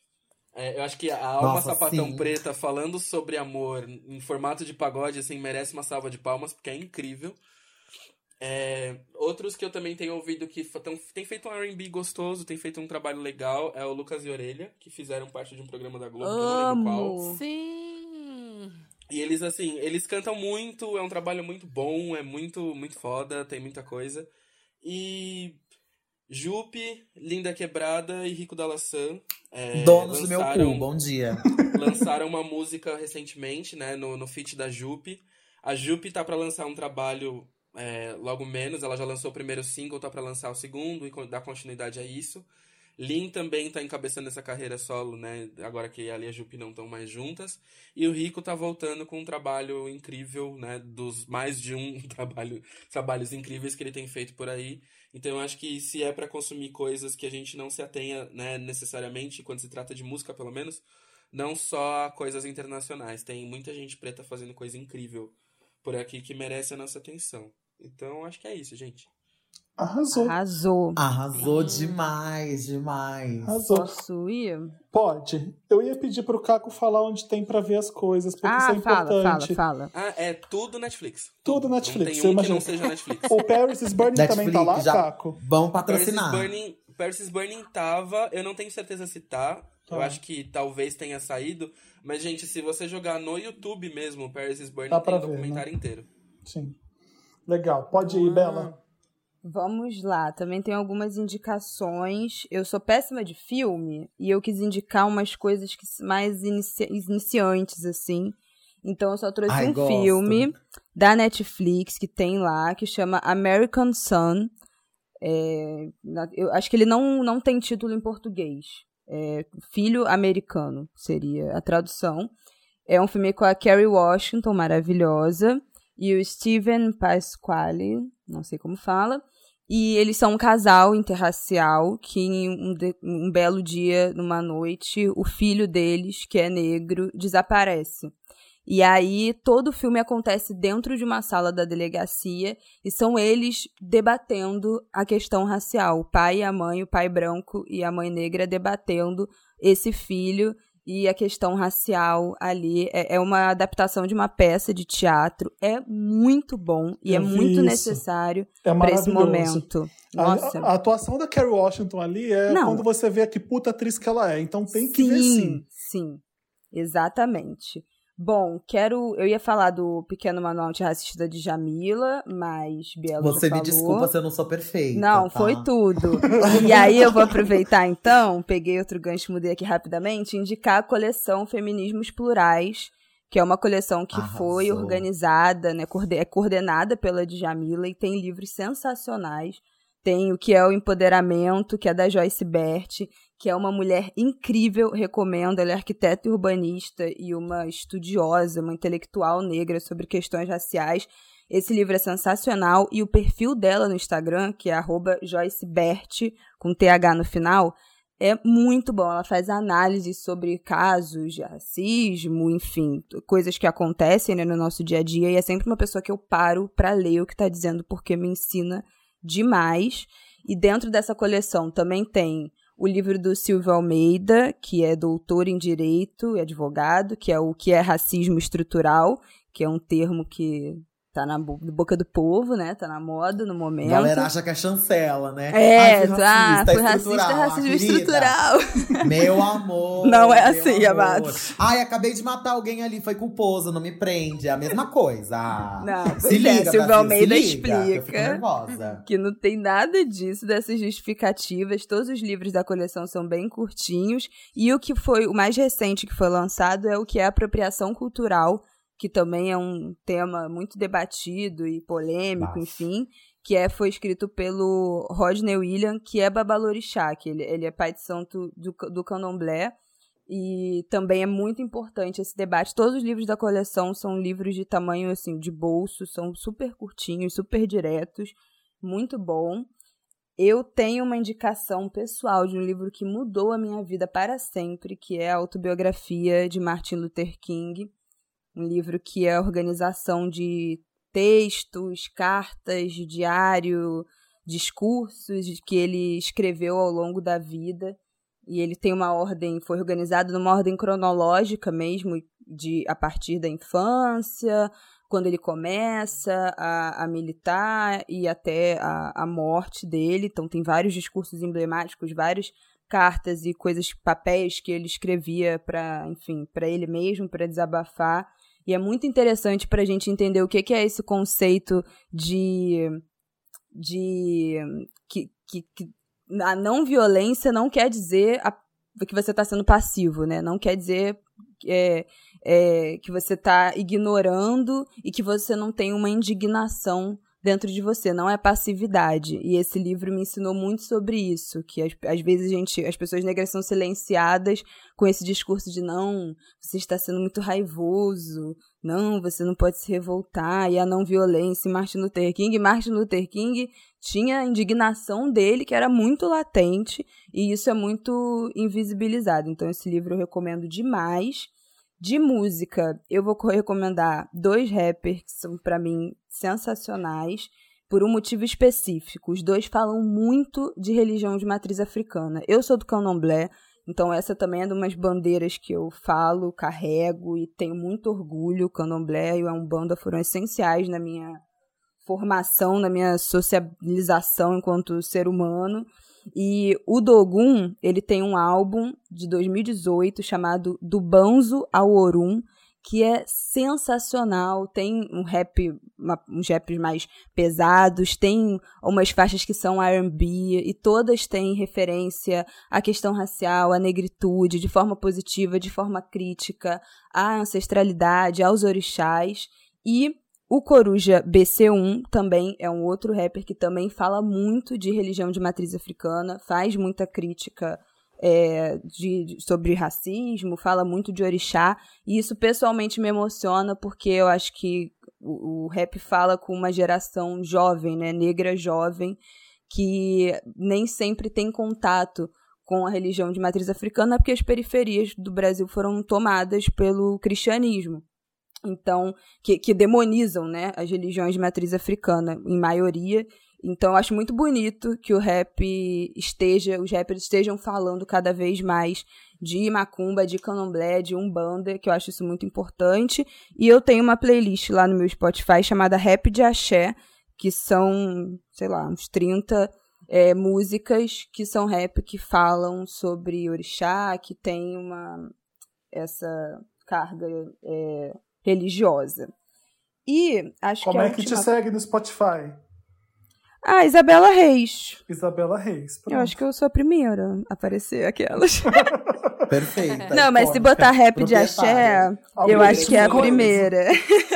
É, eu acho que a Alma Nossa, Sapatão sim. Preta falando sobre amor em formato de pagode, assim, merece uma salva de palmas, porque é incrível. É, outros que eu também tenho ouvido que tão, tem feito um R&B gostoso, tem feito um trabalho legal, é o Lucas e Orelha, que fizeram parte de um programa da Globo, que eu não lembro qual. Amo. Sim. E eles, assim, eles cantam muito, é um trabalho muito bom, é muito, muito foda, tem muita coisa. E Jupe, Linda Quebrada e Rico da Laçã. É, Donos do meu cu, bom dia. [LAUGHS] lançaram uma música recentemente, né, no, no feat da Jupe. A Jupe tá pra lançar um trabalho é, logo menos, ela já lançou o primeiro single, tá pra lançar o segundo e dar continuidade a isso. Lin também tá encabeçando essa carreira solo, né, agora que ela e a Jupe não estão mais juntas. E o Rico tá voltando com um trabalho incrível, né, dos mais de um [LAUGHS] trabalho, trabalhos incríveis que ele tem feito por aí. Então eu acho que se é pra consumir coisas que a gente não se atenha, né, necessariamente, quando se trata de música pelo menos, não só coisas internacionais. Tem muita gente preta fazendo coisa incrível por aqui que merece a nossa atenção. Então, acho que é isso, gente. Arrasou. Arrasou. Arrasou demais, demais. Arrasou. Posso ir? Pode. Eu ia pedir pro Caco falar onde tem pra ver as coisas, porque isso Ah, é fala, fala, importante. fala. Ah, é tudo Netflix. Tudo Não Netflix, tem eu um que não seja Netflix. O Paris is Burning também tá lá, Netflix, já Caco? vão Paris is patrocinar. Burning, Paris is Burning tava, eu não tenho certeza se tá. Eu Tá. acho que talvez tenha saído. Mas, gente, se você jogar no YouTube mesmo, Paris is Burning Dá tem o ver, documentário inteiro. Sim. Legal. Pode ir, Bela. Vamos lá, também tem algumas indicações. Eu sou péssima de filme e eu quis indicar umas coisas que mais inici- iniciantes, assim. Então eu só trouxe Ai, um gosto. filme da Netflix que tem lá, que chama American Son. É, eu acho que ele não, não tem título em português. É, Filho Americano seria a tradução. É um filme com a Kerry Washington, maravilhosa, e o Steven Pasquale, não sei como fala. E eles são um casal interracial que, em um, de- um belo dia, numa noite, o filho deles, que é negro, desaparece. E aí todo o filme acontece dentro de uma sala da delegacia e são eles debatendo a questão racial. O pai e a mãe, o pai branco e a mãe negra debatendo esse filho e a questão racial ali. É, é uma adaptação de uma peça de teatro. É muito bom e Eu é muito isso. necessário É para esse momento. A- Nossa. A, a atuação da Kerry Washington ali é Não. quando você vê que puta atriz que ela é. Então tem que ver sim. Sim, exatamente. Bom, quero. Eu ia falar do Pequeno Manual Antirracista de Jamila, mas Bielo Você me falou. desculpa se eu não sou perfeita. Não, tá? foi tudo. [LAUGHS] E aí eu vou aproveitar então, peguei outro gancho, mudei aqui rapidamente, indicar a coleção Feminismos Plurais, que é uma coleção que Arrasou. foi organizada, né, é coordenada pela Djamila e tem livros sensacionais. Tem o que é o empoderamento, que é da Joyce Bert, que é uma mulher incrível, recomendo. Ela é arquiteta e urbanista e uma estudiosa, uma intelectual negra sobre questões raciais. Esse livro é sensacional e o perfil dela no Instagram, que é joycebert, com TH no final, é muito bom. Ela faz análises sobre casos de racismo, enfim, coisas que acontecem né, no nosso dia a dia. E é sempre uma pessoa que eu paro para ler o que está dizendo, porque me ensina demais. E dentro dessa coleção também tem o livro do Silvio Almeida, que é doutor em direito e advogado, que é o que é racismo estrutural, que é um termo que tá na bo- boca do povo, né? Tá na moda no A momento. galera acha que é chancela, né? É, Ai, fui tá, foi racista, estrutural, racismo estrutural. Meu [LAUGHS] amor. Não é assim, amor. amados. Ai, acabei de matar alguém ali, foi culposo, não me prende. É a mesma coisa. [LAUGHS] Não, se é, liga, Silvio Brasil, Almeida explica. que não tem nada disso, dessas justificativas. Todos os livros da coleção são bem curtinhos. E o que foi o mais recente que foi lançado é o que é apropriação cultural, que também é um tema muito debatido e polêmico, Bafo. enfim. Que é, foi escrito pelo Rodney William, que é babalorixá, que ele, ele é pai de santo do, do candomblé. E também é muito importante esse debate. Todos os livros da coleção são livros de tamanho assim, de bolso, são super curtinhos, super diretos, muito bom. Eu tenho uma indicação pessoal de um livro que mudou a minha vida para sempre, que é a autobiografia de Martin Luther King. Um livro que é organização de textos, cartas, diário, discursos que ele escreveu ao longo da vida. E ele tem uma ordem, foi organizado numa ordem cronológica mesmo, de a partir da infância, quando ele começa a, a militar e até a, a morte dele. Então tem vários discursos emblemáticos, várias cartas e coisas, papéis que ele escrevia para, enfim, para ele mesmo, para desabafar. E é muito interessante para a gente entender o que, que é esse conceito de de que, que, que a não violência não quer dizer a, que você está sendo passivo, né? Não quer dizer é, é, que você está ignorando e que você não tem uma indignação dentro de você, não é passividade. E esse livro me ensinou muito sobre isso, que às, às vezes a gente, as pessoas negras são silenciadas com esse discurso de não, você está sendo muito raivoso, não, você não pode se revoltar, e a não violência, Martin Luther King, Martin Luther King tinha a indignação dele que era muito latente, e isso é muito invisibilizado. Então esse livro eu recomendo demais. De música, eu vou recomendar dois rappers que são para mim sensacionais por um motivo específico. Os dois falam muito de religião de matriz africana. Eu sou do Candomblé, então essa também é de umas bandeiras que eu falo, carrego e tenho muito orgulho. O Candomblé e a Umbanda foram essenciais na minha formação, na minha socialização enquanto ser humano. E o Dogun, ele tem um álbum de 2018 chamado Do Banzo ao Orum, que é sensacional. Tem um rap, uma, uns raps mais pesados, tem umas faixas que são R&B e todas têm referência à questão racial, à negritude, de forma positiva, de forma crítica, à ancestralidade, aos orixás. E o Coruja BC1 também é um outro rapper que também fala muito de religião de matriz africana, faz muita crítica é, de, de, sobre racismo, fala muito de orixá, e isso pessoalmente me emociona porque eu acho que o, o rap fala com uma geração jovem, né, negra jovem, que nem sempre tem contato com a religião de matriz africana, porque as periferias do Brasil foram tomadas pelo cristianismo então que, que demonizam né, as religiões de matriz africana, em maioria. Então eu acho muito bonito que o rap esteja, os rappers estejam falando cada vez mais de macumba, de candomblé, de umbanda, que eu acho isso muito importante. E eu tenho uma playlist lá no meu Spotify chamada Rap de Axé, que são, sei lá, uns 30 é, músicas que são rap que falam sobre orixá, que tem uma essa carga é, religiosa. E acho Como que a é que última... te segue no Spotify? Ah, Isabela Reis. Isabela Reis. Pronto. Eu acho que eu sou a primeira a aparecer aquelas. [LAUGHS] Perfeita. Não, mas se botar rap de axé, eu acho que é a primeira.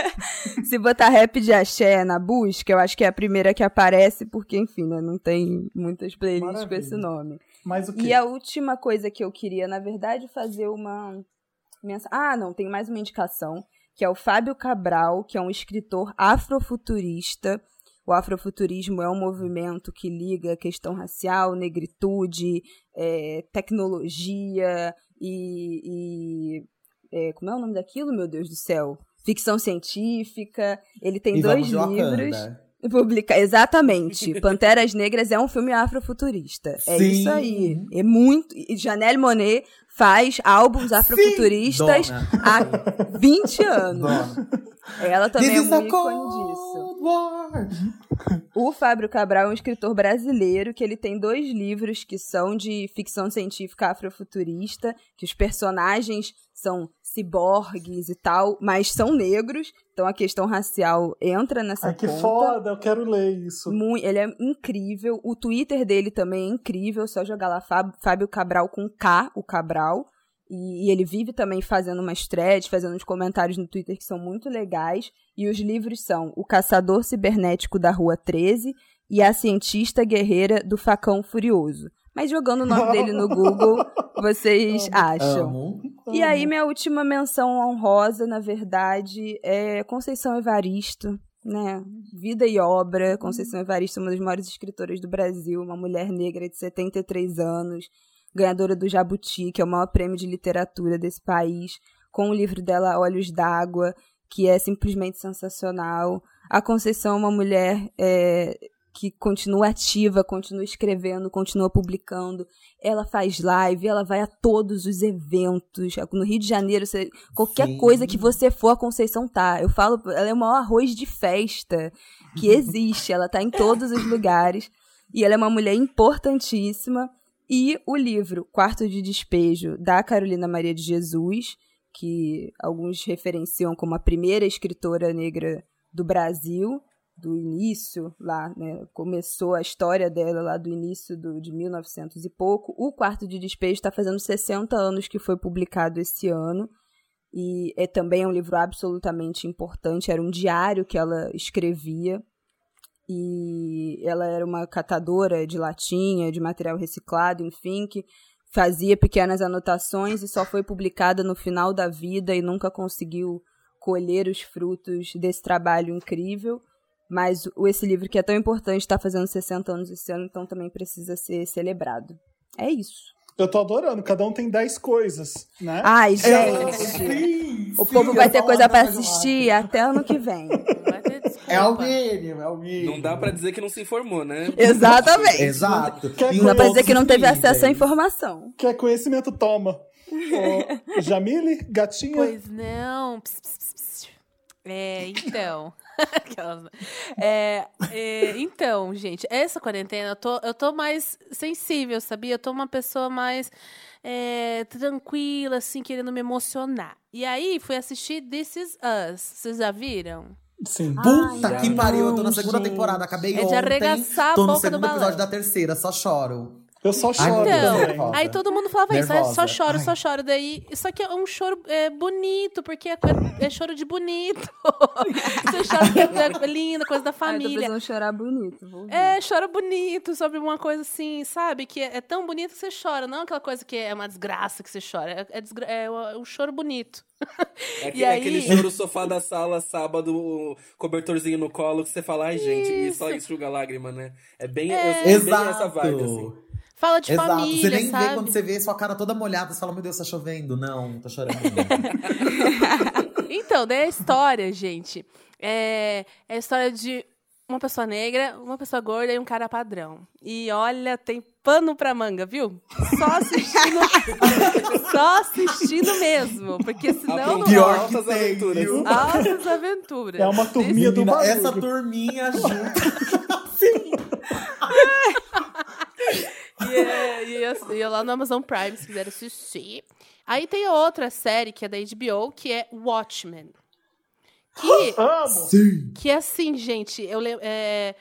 [LAUGHS] se botar rap de axé na busca, eu acho que é a primeira que aparece, porque, enfim, né, não tem muitas playlists Maravilha. com esse nome. Mas o quê? E a última coisa que eu queria, na verdade, fazer uma. Ah, não, tem mais uma indicação, que é o Fábio Cabral, que é um escritor afrofuturista. O afrofuturismo é um movimento que liga a questão racial, negritude, é, tecnologia e. e é, como é o nome daquilo, meu Deus do céu? Ficção científica. Ele tem E dois livros. Wakanda. Publica... Exatamente. [LAUGHS] Panteras Negras é um filme afrofuturista. É Sim. isso aí. É muito. Janelle Monet faz álbuns afrofuturistas Dona. há 20 anos. Dona. Ela também This é um ícone disso. war. O Fábio Cabral é um escritor brasileiro que ele tem dois livros que são de ficção científica afrofuturista, que os personagens são ciborgues e tal, mas são negros, então a questão racial entra nessa Ai, que conta. foda, eu quero ler isso. Mui- ele é incrível. O Twitter dele também é incrível. Só jogar lá Fábio, Fábio Cabral com K, o Cabral. E, e ele vive também fazendo umas threads, fazendo uns comentários no Twitter que são muito legais. E os livros são O Caçador Cibernético da Rua 13 e A Cientista Guerreira do Facão Furioso. Mas jogando o nome [LAUGHS] dele no Google, vocês acham. Amo. E aí, minha última menção honrosa, na verdade, é Conceição Evaristo, né? Vida e obra. Conceição Evaristo, uma das maiores escritoras do Brasil, uma mulher negra de 73 anos, ganhadora do Jabuti, que é o maior prêmio de literatura desse país, com o livro dela Olhos d'Água, que é simplesmente sensacional. A Conceição é uma mulher é, que continua ativa, continua escrevendo, continua publicando. Ela faz live, ela vai a todos os eventos. No Rio de Janeiro, você- qualquer Sim. coisa que você for, a Conceição tá. Eu falo, ela é o maior arroz de festa que [LAUGHS] existe. ela tá em todos os lugares. E ela é uma mulher importantíssima. E o livro Quarto de Despejo, da Carolina Maria de Jesus, que alguns referenciam como a primeira escritora negra do Brasil, do início lá, né? Começou a história dela lá do início do, de 1900 e pouco. O Quarto de Despejo está fazendo 60 anos que foi publicado esse ano. E é também um livro absolutamente importante. Era um diário que ela escrevia. E ela era uma catadora de latinha, de material reciclado, enfim, que fazia pequenas anotações e só foi publicada no final da vida e nunca conseguiu colher os frutos desse trabalho incrível. Mas esse livro que é tão importante está fazendo 60 anos esse ano, então também precisa ser celebrado. É isso. Eu tô adorando, cada um tem 10 coisas, né? Ai, É, gente. sim, O sim, povo vai ter coisa lá. assistir até ano que vem. É o mínimo, é o mínimo. Não dá pra dizer que não se informou, né? Exatamente. Exato. Quer Não dá pra dizer que não teve acesso à informação. Quer conhecimento, toma. Ô, [LAUGHS] Jamile, gatinha. Pois não. Ps, ps, ps, ps. É, então. [LAUGHS] É, é, então, gente, essa quarentena eu tô, eu tô mais sensível, sabia? Eu tô uma pessoa mais é, tranquila, assim, querendo me emocionar. E aí, fui assistir This Is Us. Vocês já viram? Sim. Puta Ai, que pariu, eu tô na segunda gente. temporada, acabei É de ontem. arregaçar a tô no do segundo balão. episódio da terceira, só choro. Eu só Ai, choro Então, aí todo mundo falava isso, ah, só Nervosa. choro, só Ai. choro. Daí, só que é um choro é, bonito, porque é, é choro de bonito. [LAUGHS] Você chora porque é lindo, coisa da Ai, família. precisando chorar bonito. É, chora bonito sobre uma coisa assim, sabe? Que é, é tão bonito que você chora. Não aquela coisa que é uma desgraça que você chora. É, é, é é um choro bonito. É, [LAUGHS] que- E é aí- aquele choro sofá da sala, sábado, o cobertorzinho no colo, que você fala, ai, gente, e só enxuga a lágrima, né? É bem, eu sou bem Exato. essa vibe, assim. Fala de Exato. família, você nem sabe? vê quando você vê sua cara toda molhada, você fala, meu Deus, tá chovendo. Não, tô chorando. [LAUGHS] Então, daí a história, gente, é, é a história de uma pessoa negra, uma pessoa gorda e um cara padrão. E olha, tem pano pra manga, viu? Só assistindo. [LAUGHS] só assistindo mesmo. Porque senão não Pior que Altas tem, aventuras. viu? Altas aventuras. É uma turminha do Menina, barulho. essa turminha junto. E, é, é- é lá no Amazon Prime, se quiser assistir. Aí tem outra série que é da HBO, que é Watchmen. Que, [GASPS] Amo. Sim. que é assim, gente, eu lembro. É,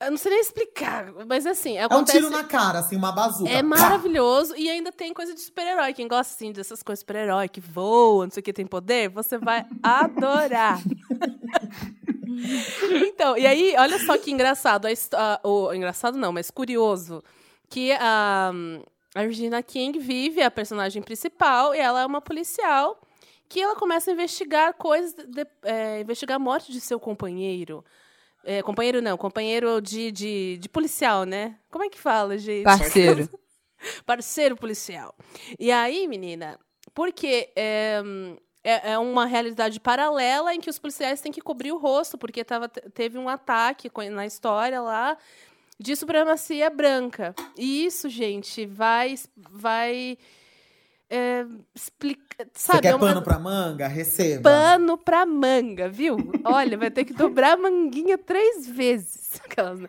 eu não sei nem explicar, mas assim, É um acontece. tiro na cara, assim, uma bazuca. É maravilhoso e ainda tem coisa de super-herói. Quem gosta assim dessas coisas super-herói que voam, não sei o que, tem poder, você vai adorar. [LAUGHS] então, e aí, olha só que engraçado. A ah, o, engraçado não, mas curioso. Que a, a Regina King vive a personagem principal e ela é uma policial que ela começa a investigar coisas, de- é, investigar a morte de seu companheiro. É, companheiro não, companheiro de, de, de policial, né? Como é que fala, gente? Parceiro. [LAUGHS] parceiro policial. E aí, menina, porque é, hum, é, é uma realidade paralela em que os policiais têm que cobrir o rosto, porque tava, teve um ataque na história lá de supremacia branca. E isso, gente, vai. vai é, explica, Você sabe, quer é uma- pano pra manga? Receba. pano pra manga, viu? Olha, vai ter que dobrar a manguinha três vezes. [LAUGHS] Aquelas, né?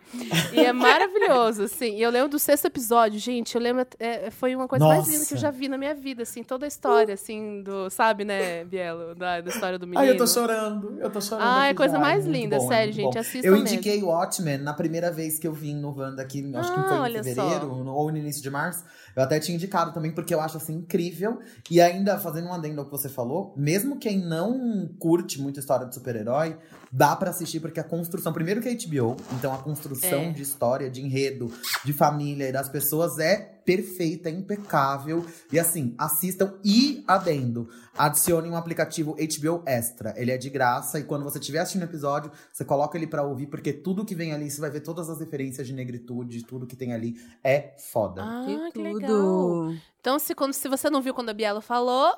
E é maravilhoso, assim. E eu lembro do sexto episódio, gente. Eu lembro. é, foi uma coisa mais Nossa. linda que eu já vi na minha vida, assim. Toda a história, assim, do. Sabe, né, Bielo? Da, da história do menino. Ai, eu tô chorando. Eu tô chorando. Ah, é aqui coisa mais linda, bom, sério, muito bom. gente, assistam Eu mesmo. indiquei Watchmen na primeira vez que eu vim no Wanda aqui, acho que Ah, foi em olha fevereiro só. ou no início de março. Eu até tinha indicado também, porque eu acho assim incrível. E ainda, fazendo um adendo ao que você falou, mesmo quem não curte muito história de super-herói, dá pra assistir, porque a construção. Primeiro que é HBO, então a construção É. de história, de enredo, de família e das pessoas é perfeita, é impecável. E assim, assistam e adendo. Adicione um aplicativo HBO Extra. Ele é de graça e quando você estiver assistindo o episódio, você coloca ele pra ouvir, porque tudo que vem ali, você vai ver todas as referências de negritude, tudo que tem ali é foda. Ah, que, Que legal. Então, se, quando, se você não viu quando a Bielo falou,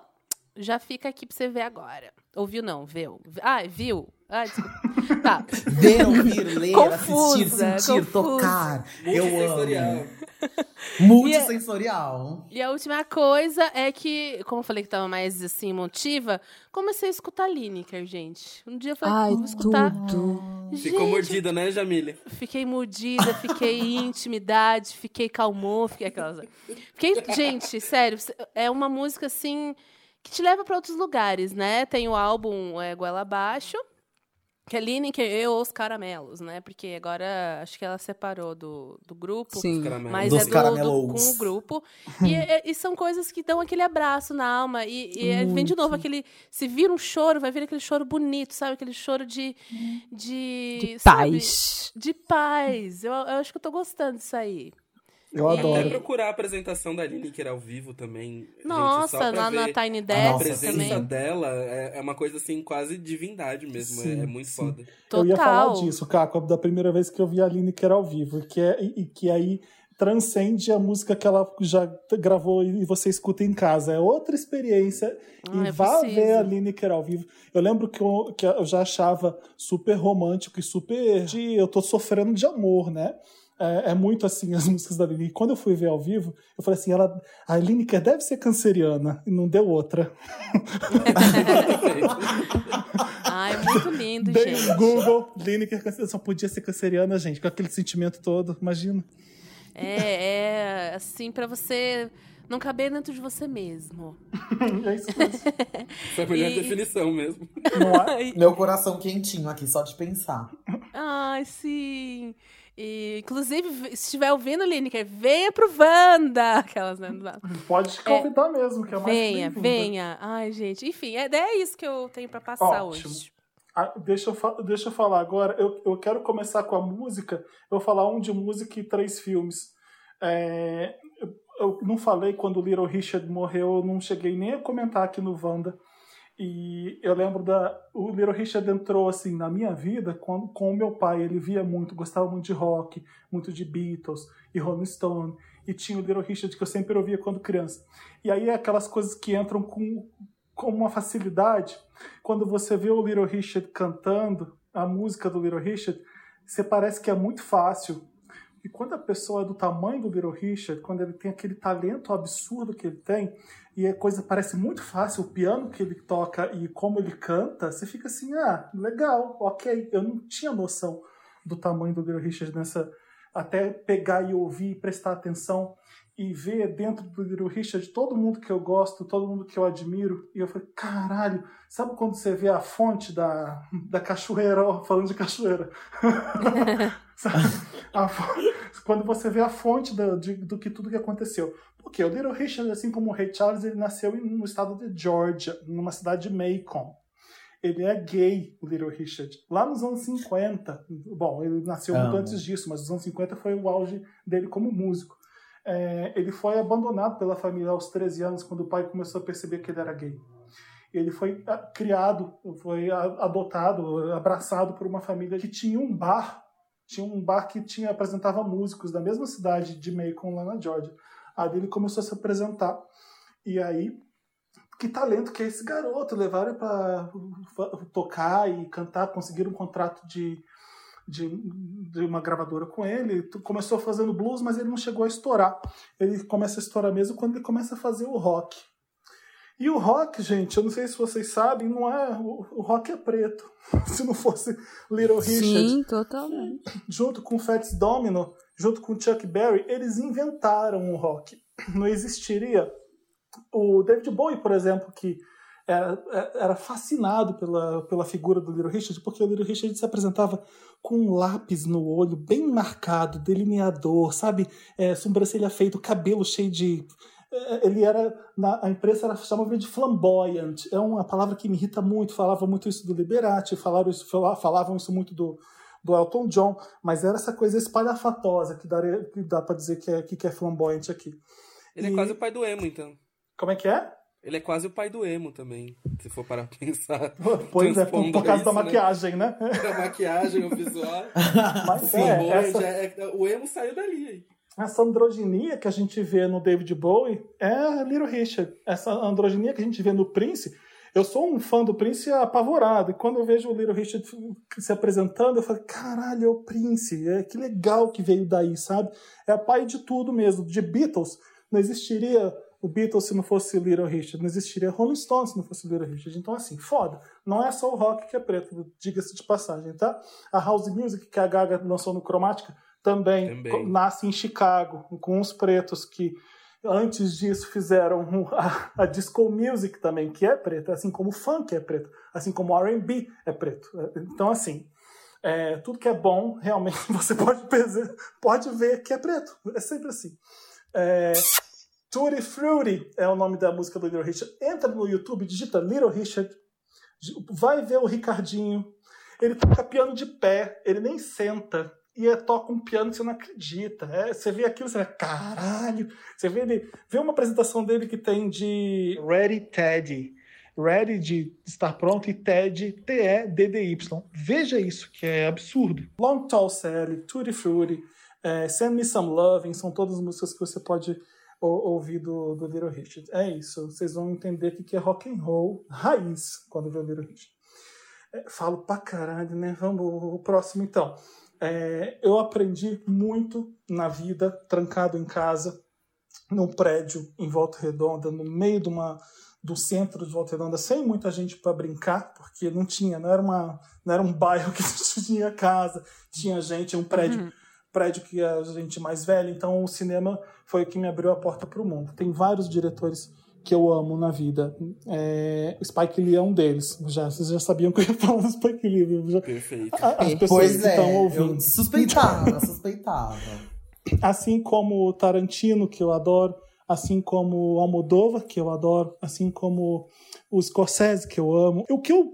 já fica aqui pra você ver agora. Ouviu, não? Viu? Ah, viu? Ah, desculpa. tá. Ver, ouvir, ler, Confusa, assistir, sentir, confusa. tocar. Eu amo. Multissensorial. E a última coisa é que, como eu falei que tava mais assim, emotiva, comecei a escutar Lineker, gente. Um dia eu falei, Ai, vou escutar. tudo. Ficou Gente, mordida, né, Jamile? Fiquei mordida, fiquei [LAUGHS] intimidade, fiquei calmou, fiquei aquelas. Fiquei, gente, sério, é uma música assim que te leva para outros lugares, né? Tem o álbum é, Goela Abaixo, que é Lineker e os Caramelos, né? Porque agora acho que ela separou do, do grupo. Sim. Mas Dos é do, do- com o grupo. E, é- e são coisas que dão aquele abraço na alma. E, e é- vem de novo aquele. Se vir um choro, vai vir aquele choro bonito, sabe? Aquele choro de. De, De sabe? paz. De paz. Eu, eu acho que eu tô gostando disso aí. Eu E- Até adoro. procurar a apresentação da Lineker ao vivo também. gente, Nossa, só pra lá na Tiny A Desk Nossa, presença também. dela é, é uma coisa assim, quase divindade mesmo. Sim, é, é muito sim. foda. Total. Eu ia falar disso, Caco, da primeira vez que eu vi a Lineker ao vivo, que é, e, que aí transcende a música que ela já gravou e você escuta em casa. É outra experiência. Ah, e eu vá preciso. ver a Lineker ao vivo. Eu lembro que eu, que eu já achava super romântico e super. de eu tô sofrendo de amor, né? É, é muito assim as [LAUGHS] músicas da Lineker. Quando eu fui ver ao vivo, eu falei assim: ela, a Lineker deve ser canceriana. E não deu outra. [LAUGHS] Ai, é muito lindo, Dei gente. um Google, Lineker canceriana. Só podia ser canceriana, gente, com aquele sentimento todo. Imagina. É, é assim, pra você não caber dentro de você mesmo. [LAUGHS] É isso mesmo. Foi a melhor E- definição mesmo. Não é? Meu coração quentinho aqui, só de pensar. Ai, sim. E, inclusive, se estiver ouvindo, Lineker, venha pro Wanda! [LAUGHS] Aquelas, né? Pode te convidar mesmo, que é mais Venha, venha. Ai, gente. Enfim, é, é isso que eu tenho pra passar Ótimo. hoje. Ah, deixa, eu deixa eu falar agora. Eu, eu quero começar com a música. Eu vou falar um de música e três filmes. É, eu, eu não falei quando o Little Richard morreu, eu não cheguei nem a comentar aqui no Wanda. E eu lembro da. O Little Richard entrou assim na minha vida com, o meu pai. Ele via muito, gostava muito de rock, muito de Beatles e Rolling Stone. E tinha o Little Richard que eu sempre ouvia quando criança. E aí é aquelas coisas que entram com, com uma facilidade. Quando você vê o Little Richard cantando a música do Little Richard, você parece que é muito fácil. E quando a pessoa é do tamanho do Little Richard, quando ele tem aquele talento absurdo que ele tem, e a coisa parece muito fácil, o piano que ele toca e como ele canta, você fica assim, ah, legal, ok. Eu não tinha noção do tamanho do Little Richard nessa. Até pegar e ouvir, prestar atenção e ver dentro do Little Richard todo mundo que eu gosto, todo mundo que eu admiro. E eu falei, caralho, sabe quando você vê a fonte da, da cachoeira, ó, falando de cachoeira? [LAUGHS] Sabe? [LAUGHS] Quando você vê a fonte da- de- do que tudo que aconteceu. Porque o Little Richard, assim como o Ray Charles, ele nasceu em- no estado de Georgia, numa cidade de Macon. Ele é gay, o Little Richard. Lá nos anos 50, bom, ele nasceu muito Amo. antes disso, mas nos anos 50 foi o auge dele como músico. É, ele foi abandonado pela família aos 13 anos, quando o pai começou a perceber que ele era gay. Ele foi ah, criado, foi a- adotado, abraçado por uma família que tinha um bar, tinha um bar que tinha apresentava músicos da mesma cidade de Macon, lá na Georgia. Ali ele começou a se apresentar. E aí que talento que é esse garoto. Levaram para tocar e cantar, conseguiram um contrato de, de, de, uma gravadora com ele. Começou fazendo blues, mas ele não chegou a estourar. Ele começa a estourar mesmo quando ele começa a fazer o rock. E o rock, gente, eu não sei se vocês sabem, não é. O, rock é preto. [LAUGHS] se não fosse Little Richard. Sim, totalmente. Junto com Fats Domino, junto com Chuck Berry, eles inventaram o rock. Não existiria. O David Bowie, por exemplo, que era, era fascinado pela, pela figura do Little Richard, porque o Little Richard se apresentava com um lápis no olho, bem marcado, delineador, sabe? É, sobrancelha feita, cabelo cheio de é, ele era na, a imprensa era, chamava ele de flamboyant é uma palavra que me irrita muito falava muito isso do Liberati falaram isso falavam isso muito do, do Elton John mas era essa coisa espalhafatosa que, daria, que dá para dizer que é, que é flamboyant aqui ele é e... é quase o pai do emo então como é que é ele é quase o pai do emo também, se for para pensar. [LAUGHS] Pois é, por, por causa isso, da né? maquiagem, né? né? [LAUGHS] Da maquiagem, o visual. [LAUGHS] Mas Sim, é, essa... é, o emo saiu dali essa androginia que a gente vê no David Bowie é Little Richard. Essa androginia que a gente vê no Prince. Eu sou um fã do Prince apavorado. E quando eu vejo o Little Richard se apresentando, eu falo: caralho, é o Prince. É, que legal que veio daí, sabe? É pai de tudo mesmo. De Beatles, não existiria o Beatles se não fosse Little Richard. Não existiria Rolling Stones se não fosse Little Richard. Então, assim, foda. Não é só o rock que é preto, diga-se de passagem, tá? A House Music que a Gaga lançou no Cromática também, também. nasce em Chicago, com os pretos que antes disso fizeram a, a, disco music também, que é preta, assim como o funk é preto, assim como o R&B é preto. Então, assim, é, tudo que é bom, realmente, [LAUGHS] você pode, pode ver que é preto. É sempre assim. É, Tutti Frutti é o nome da música do Little Richard. Entra no YouTube, digita Little Richard, vai ver o Ricardinho. Ele toca piano de pé, ele nem senta e toca um piano que você não acredita. É, você vê aquilo, você vê, caralho. Você vê, ele, vê uma apresentação dele que tem de Ready Teddy. Ready de estar pronto e TED, T-E-D-D-Y. Veja isso, que é absurdo. Long Tall Sally, Tutti Frutti, é, Send Me Some Loving, são todas músicas que você pode ouvir do, do Little Richard. É isso, vocês vão entender o que é rock and roll raiz quando vê o Little Richard. É, falo pra caralho, né? Vamos o próximo então. É, eu aprendi muito na vida, trancado em casa, num prédio em Volta Redonda, no meio de uma, do centro de Volta Redonda, sem muita gente para brincar, porque não tinha, não era, uma, não era um bairro que [LAUGHS] tinha casa, tinha gente, um prédio. Uhum. Prédio que a gente mais velha, então o cinema foi o que me abriu a porta para o mundo. Tem vários diretores que eu amo na vida. É, Spike Lee é um deles. Já, vocês já sabiam que eu ia falar do Spike Lee. Já, Perfeito. As pessoas pois que é, estão ouvindo. Eu suspeitava, [LAUGHS] suspeitava. Assim como o Tarantino, que eu adoro, assim como o Almodóvar, que eu adoro, assim como o Scorsese, que eu amo. O que eu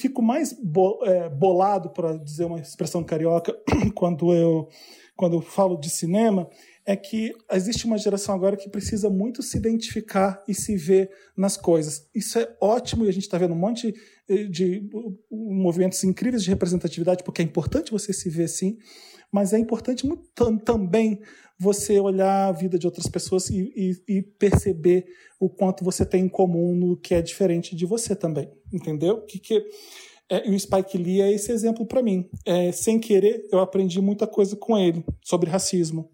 fico mais bo é, bolado, para dizer uma expressão carioca, [COUGHS] quando eu, quando eu falo de cinema, é que existe uma geração agora que precisa muito se identificar e se ver nas coisas. Isso é ótimo e a gente está vendo um monte eh, de movimentos incríveis de representatividade, porque é importante você se ver assim, mas é importante muito, também você olhar a vida de outras pessoas e, e, e, perceber o quanto você tem em comum no que é diferente de você também, entendeu? Que, que é, e o Spike Lee é esse exemplo para mim. É, sem querer, eu aprendi muita coisa com ele sobre racismo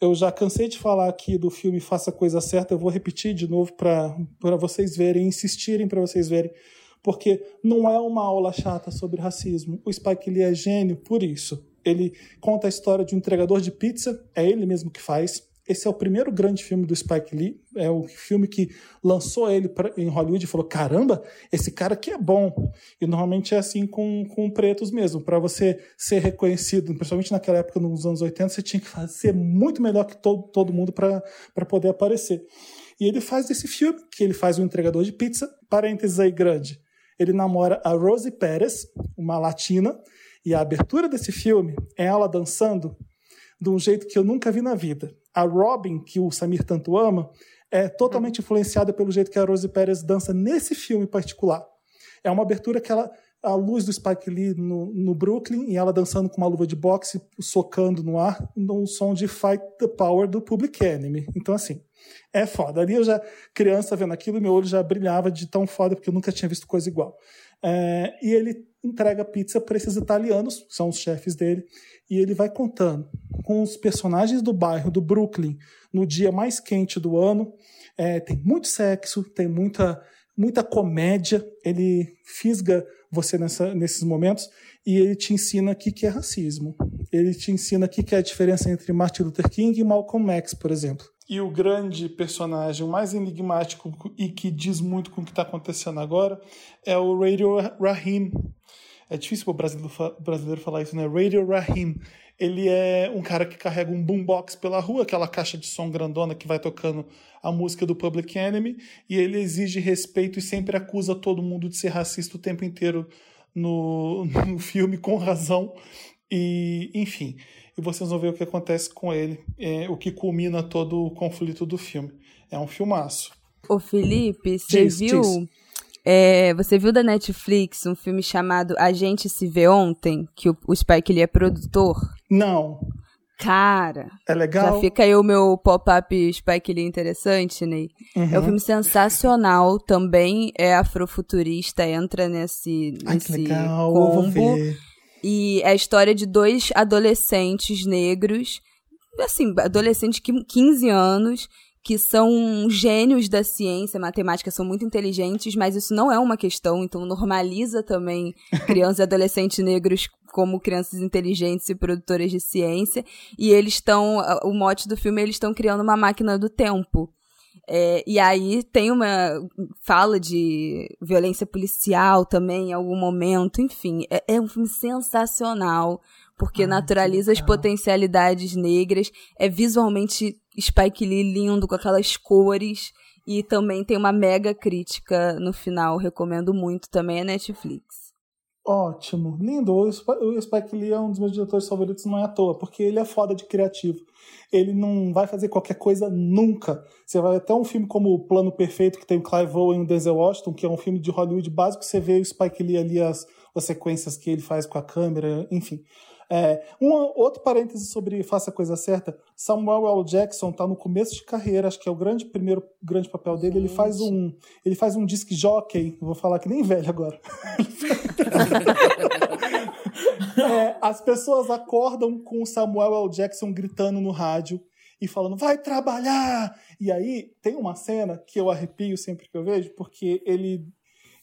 eu já cansei de falar aqui do filme Faça a Coisa Certa, eu vou repetir de novo para vocês verem, insistirem para vocês verem, porque não é uma aula chata sobre racismo. O Spike Lee é gênio por isso. Ele conta a história de um entregador de pizza, é ele mesmo que faz, esse é o primeiro grande filme do Spike Lee. É o filme que lançou ele pra, em Hollywood e falou: caramba, esse cara aqui é bom. E normalmente é assim com, com pretos mesmo. Para você ser reconhecido, principalmente naquela época, nos anos 80, você tinha que ser muito melhor que todo, todo mundo para poder aparecer. E ele faz esse filme, que ele faz um entregador de pizza, parênteses aí grande. Ele namora a Rosie Perez, uma latina, e a abertura desse filme é ela dançando de um jeito que eu nunca vi na vida. A Robin, que o Samir tanto ama, é totalmente influenciada pelo jeito que a Rose Pérez dança nesse filme particular. É uma abertura que ela a luz do Spike Lee no, no Brooklyn e ela dançando com uma luva de boxe, socando no ar, no som de Fight the Power do Public Enemy. Então, assim, é foda. Ali eu já, criança vendo aquilo, meu olho já brilhava de tão foda, porque eu nunca tinha visto coisa igual. É, e ele entrega pizza para esses italianos, que são os chefes dele, e ele vai contando com os personagens do bairro do Brooklyn no dia mais quente do ano. É, tem muito sexo, tem muita, muita comédia, ele fisga você nessa, nesses momentos e ele te ensina o que é racismo. Ele te ensina o que é a diferença entre Martin Luther King e Malcolm X, por exemplo. E o grande personagem mais enigmático e que diz muito com o que está acontecendo agora é o Radio Rahim. É difícil para o brasileiro, brasileiro falar isso, né? Radio Rahim. Ele é um cara que carrega um boombox pela rua, aquela caixa de som grandona que vai tocando a música do Public Enemy, e ele exige respeito e sempre acusa todo mundo de ser racista o tempo inteiro no, [LAUGHS] no filme, com razão. E, enfim, e vocês vão ver o que acontece com ele, é, o que culmina todo o conflito do filme. É um filmaço. Ô Felipe, você viu? Diz. É, você viu da Netflix um filme chamado A Gente Se Vê Ontem, que o, o Spike ele é produtor? Não. Cara. É legal. Já fica aí o meu pop-up Spike Lee interessante, Ney. Uhum. É um filme sensacional, também é afrofuturista, entra nesse, Ai, nesse legal. combo. E é a história de dois adolescentes negros, assim, adolescentes de 15 anos, que são gênios da ciência, matemática, são muito inteligentes, mas isso não é uma questão, então normaliza também [LAUGHS] crianças e adolescentes negros como crianças inteligentes e produtoras de ciência, e eles estão, o mote do filme, eles estão criando uma máquina do tempo. É, e aí tem uma fala de violência policial também em algum momento, enfim, é, é um filme sensacional porque ah, naturaliza as potencialidades negras, é visualmente Spike Lee lindo com aquelas cores e também tem uma mega crítica no final, recomendo muito também a Netflix. Ótimo, lindo. O Spike Lee é um dos meus diretores favoritos, não é à toa, porque ele é foda de criativo. Ele não vai fazer qualquer coisa nunca. Você vai até um filme como O Plano Perfeito, que tem o Clive Owen e o Denzel Washington, que é um filme de Hollywood básico, você vê o Spike Lee ali, as, as sequências que ele faz com a câmera, enfim. É, um outro parêntese sobre Faça a Coisa Certa, Samuel L. Jackson está no começo de carreira, acho que é o grande primeiro grande papel dele. Ele faz um ele faz um disc jockey, vou falar que nem velho agora. [LAUGHS] é, as pessoas acordam com Samuel L. Jackson gritando no rádio e falando vai trabalhar. E aí tem uma cena que eu arrepio sempre que eu vejo, porque ele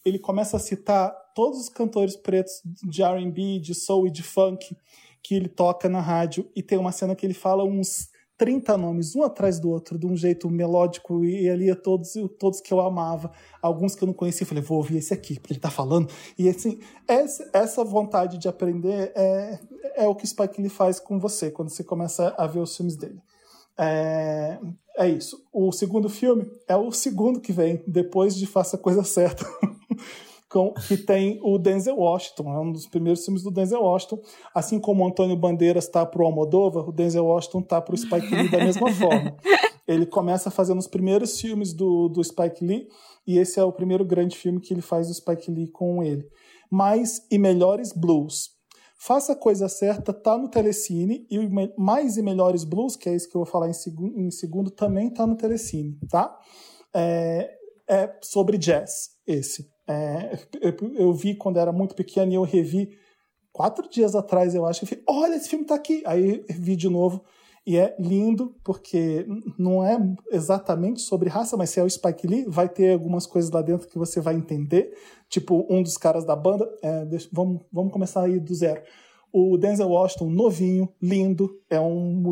ele começa a citar todos os cantores pretos de R&B, de soul e de funk que ele toca na rádio e tem uma cena que ele fala uns 30 nomes, um atrás do outro, de um jeito melódico, e ali é todos, todos que eu amava, alguns que eu não conhecia, falei, vou ouvir esse aqui, porque ele tá falando. E assim, essa vontade de aprender é, é o que o Spike Lee faz com você, quando você começa a ver os filmes dele. É, é isso. O segundo filme é o segundo que vem, depois de Faça a Coisa Certa. [LAUGHS] com, que tem o Denzel Washington, é um dos primeiros filmes do Denzel Washington. Assim como o Antônio Bandeiras está para o Almodóvar, o Denzel Washington está para o Spike Lee da mesma forma. [LAUGHS] Ele começa fazendo os primeiros filmes do, do Spike Lee, e esse é o primeiro grande filme que ele faz do Spike Lee com ele. Mais e Melhores Blues. Faça a Coisa Certa tá no Telecine e Mais e Melhores Blues, que é isso que eu vou falar em, segu em segundo, também tá no Telecine, tá? É, é sobre jazz, esse. É, eu, eu, vi quando era muito pequeno e eu revi quatro dias atrás, eu acho. Eu falei, olha, esse filme tá aqui. Aí vi de novo. E é lindo, porque não é exatamente sobre raça, mas se é o Spike Lee, vai ter algumas coisas lá dentro que você vai entender. Tipo, um dos caras da banda. É, deixa, vamos, vamos começar aí do zero. O Denzel Washington, novinho, lindo, é um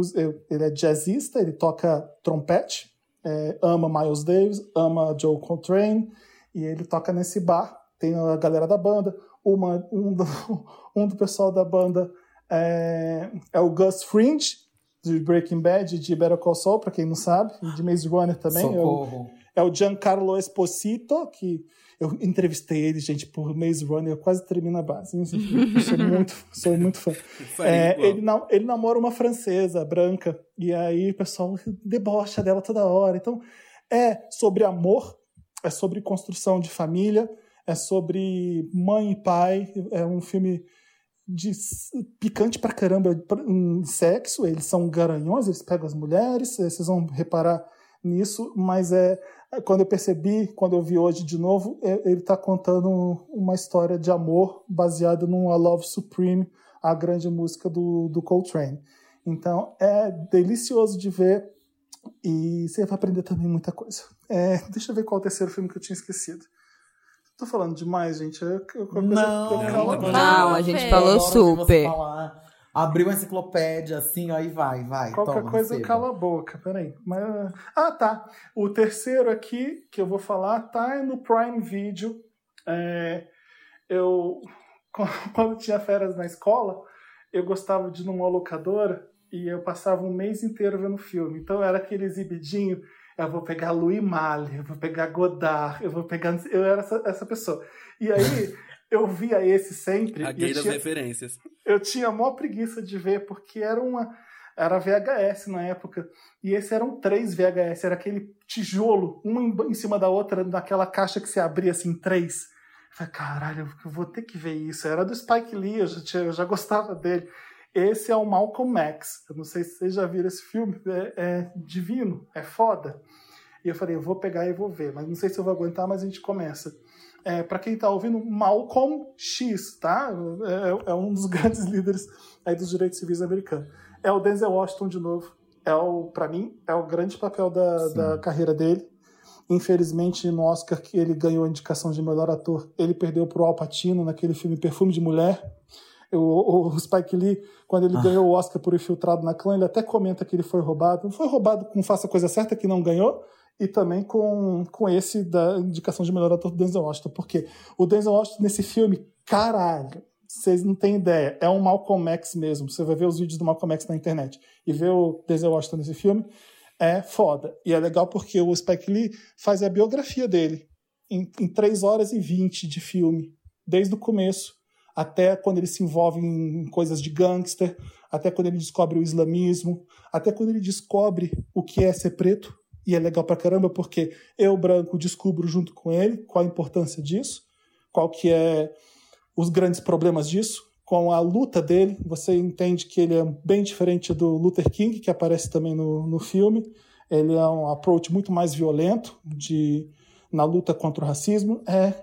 ele é jazzista, ele toca trompete, é, ama Miles Davis, ama Joe Coltrane, e ele toca nesse bar, tem a galera da banda, uma, um, do, [LAUGHS] um do pessoal da banda é, é o Gus Fringe, de Breaking Bad, de Better Call Saul, para quem não sabe, e de Maze Runner também. Socorro. É o, é o Giancarlo Esposito, que eu entrevistei ele, gente, por Maze Runner, eu quase termino a base. Sou [LAUGHS] muito, sou muito fã. É, ele, ele namora uma francesa, branca, e aí o pessoal debocha dela toda hora. Então, é sobre amor, é sobre construção de família, É sobre mãe e pai. É um filme de picante pra caramba em sexo. Eles são garanhões, eles pegam as mulheres. eh, Vocês vão reparar nisso. Mas é quando eu percebi, quando eu vi hoje de novo, é- ele está contando uma história de amor baseada num A Love Supreme, a grande música do, do Coltrane. Então é delicioso de ver e você vai aprender também muita coisa. É, deixa eu ver qual é o terceiro filme que eu tinha esquecido. Tô falando demais, gente. Eu, eu, coisa- Não, eu a não, boca. Não, a gente falou super. falar. Abriu a enciclopédia, assim, aí vai, vai. Qualquer toma, coisa eu receba. calo a boca, peraí. Mas... Ah, tá. O terceiro aqui que eu vou falar tá no Prime Video. É, eu, [LAUGHS] quando eu tinha férias na escola, eu gostava de ir numa locadora e eu passava um mês inteiro vendo filme. Então era aquele exibidinho. Eu vou pegar Louis Malle, eu vou pegar Godard, eu vou pegar. Eu era essa, essa pessoa. E aí [LAUGHS] eu via esse sempre. A gay eu das tinha- referências. eu tinha maior preguiça de ver, porque era uma. Era VHS na época. E esse eram três VHS. Era aquele tijolo, uma em, em cima da outra, naquela caixa que se abria assim, três. Eu falei, caralho, eu vou ter que ver isso. Era do Spike Lee, eu já, tinha- eu já gostava dele. Esse é o Malcolm X. Eu não sei se vocês já viram esse filme. É, é divino, é foda. E eu falei, eu vou pegar e vou ver. Mas não sei se eu vou aguentar, mas a gente começa. É, para quem tá ouvindo, Malcolm X, tá? É, é um dos [LAUGHS] grandes líderes aí dos direitos civis americanos. É o Denzel Washington de novo. É o, para mim, é o grande papel da, da carreira dele. Infelizmente, no Oscar que ele ganhou a indicação de melhor ator, ele perdeu pro Al Pacino naquele filme Perfume de Mulher. O, o Spike Lee, quando ele Ah. ganhou o Oscar por Infiltrado na Clã, ele até comenta que ele foi roubado. Foi roubado com Faça a Coisa Certa, que não ganhou, e também com, com esse da indicação de melhor ator do Denzel Washington. Porque o Denzel Washington nesse filme, caralho, vocês não têm ideia, é um Malcolm X mesmo. Você vai ver os vídeos do Malcolm X na internet e ver o Denzel Washington nesse filme, é foda. E é legal porque o Spike Lee faz a biografia dele em, em 3 horas e 20 de filme, desde o começo até quando ele se envolve em coisas de gangster, até quando ele descobre o islamismo, até quando ele descobre o que é ser preto. E é legal pra caramba porque eu, branco, descubro junto com ele qual a importância disso, qual que é os grandes problemas disso. Com a luta dele, você entende que ele é bem diferente do Luther King, que aparece também no, no filme. Ele é um approach muito mais violento de, na luta contra o racismo. É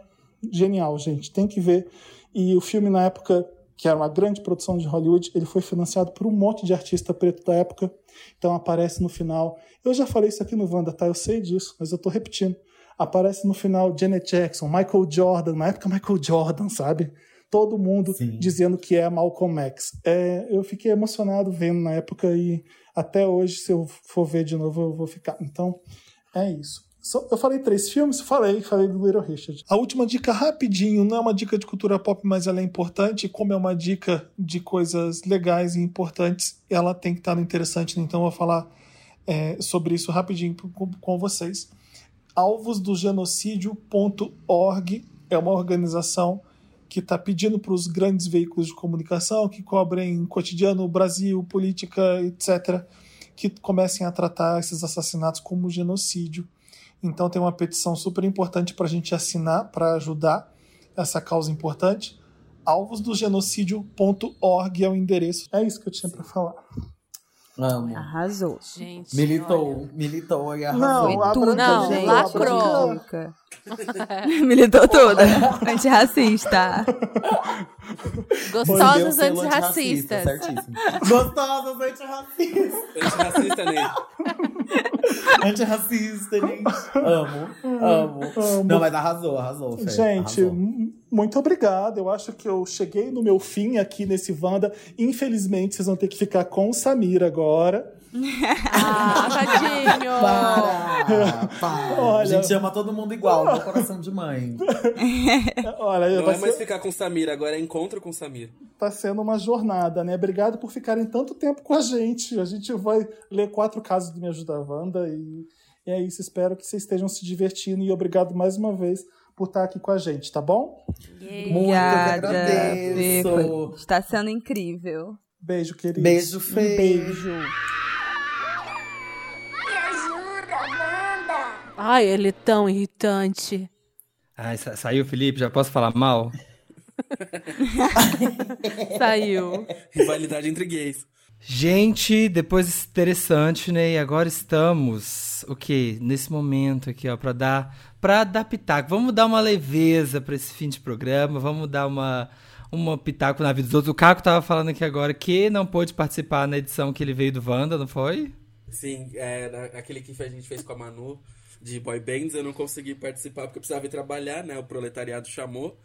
genial, gente. Tem que ver. E o filme, na época, que era uma grande produção de Hollywood, ele foi financiado por um monte de artista preto da época. Então aparece no final. Eu já falei isso aqui no Wanda, tá? Eu sei disso, mas eu tô repetindo. Aparece no final Janet Jackson, Michael Jordan, na época Michael Jordan, sabe? Todo mundo Sim. dizendo que é Malcolm X. É, eu fiquei emocionado vendo na época e até hoje, se eu for ver de novo, eu vou ficar. Então, é isso. Só- eu falei três filmes? Falei, falei do Little Richard. A última dica, rapidinho, não é uma dica de cultura pop, mas ela é importante. Como é uma dica de coisas legais e importantes, ela tem que estar no interessante. Então, eu vou falar é, sobre isso rapidinho com, com vocês. Alvosdogenocídio.org é uma organização que está pedindo para os grandes veículos de comunicação que cobrem cotidiano, Brasil, política, etc., que comecem a tratar esses assassinatos como genocídio. Então tem uma petição super importante para a gente assinar para ajudar essa causa importante. alvosdogenocídio.org é o endereço. É isso que eu tinha para falar. Amo. Arrasou. Gente. Militou, olha. militou e Não, arrasou. a Tudo, Não, gente. Lacrou. Dica. [LAUGHS] Militou tudo. [LAUGHS] Antirracista. Gostosas selo antirracistas. [LAUGHS] Gostosas antirracistas. Antirracista, Ney. Antirracista, gente. Amo, amo. Amo. Não, mas arrasou, arrasou. Fê, Gente, arrasou. Muito obrigado. Eu acho que eu cheguei no meu fim aqui nesse Wanda. Infelizmente, vocês vão ter que ficar com o Samir agora. [LAUGHS] Ah, tadinho. Para, para. Olha- A gente ama todo mundo igual, meu [LAUGHS] coração de mãe. Olha, Não vai é mais ser- ficar com o Samir, agora é encontro com o Samir. tá sendo uma jornada, né? Obrigado por ficarem tanto tempo com a gente. A gente vai ler quatro casos do Me Ajuda Wanda e, e é isso. Espero que vocês estejam se divertindo e obrigado mais uma vez por estar aqui com a gente, tá bom? Muito que Obrigada, agradeço. Fê. Foi- Está sendo incrível. Beijo, querido. Beijo, Um Fê. beijo. Me ajuda, Wanda! Ai, ele é tão irritante. Ai, sa- saiu, Felipe? Já posso falar mal? [LAUGHS] Saiu. Rivalidade entre gays. Gente, depois desse interessante, né? E agora estamos, o? Nesse momento aqui, ó, pra dar, pra dar pitaco. Vamos dar uma leveza pra esse fim de programa, vamos dar uma, uma pitaco na vida dos outros. O Caco tava falando aqui agora que não pôde participar na edição que ele veio do Wanda, não foi? Sim, é, aquele que a gente fez com a Manu de boy bands, eu não consegui participar porque eu precisava ir trabalhar, né? O proletariado chamou.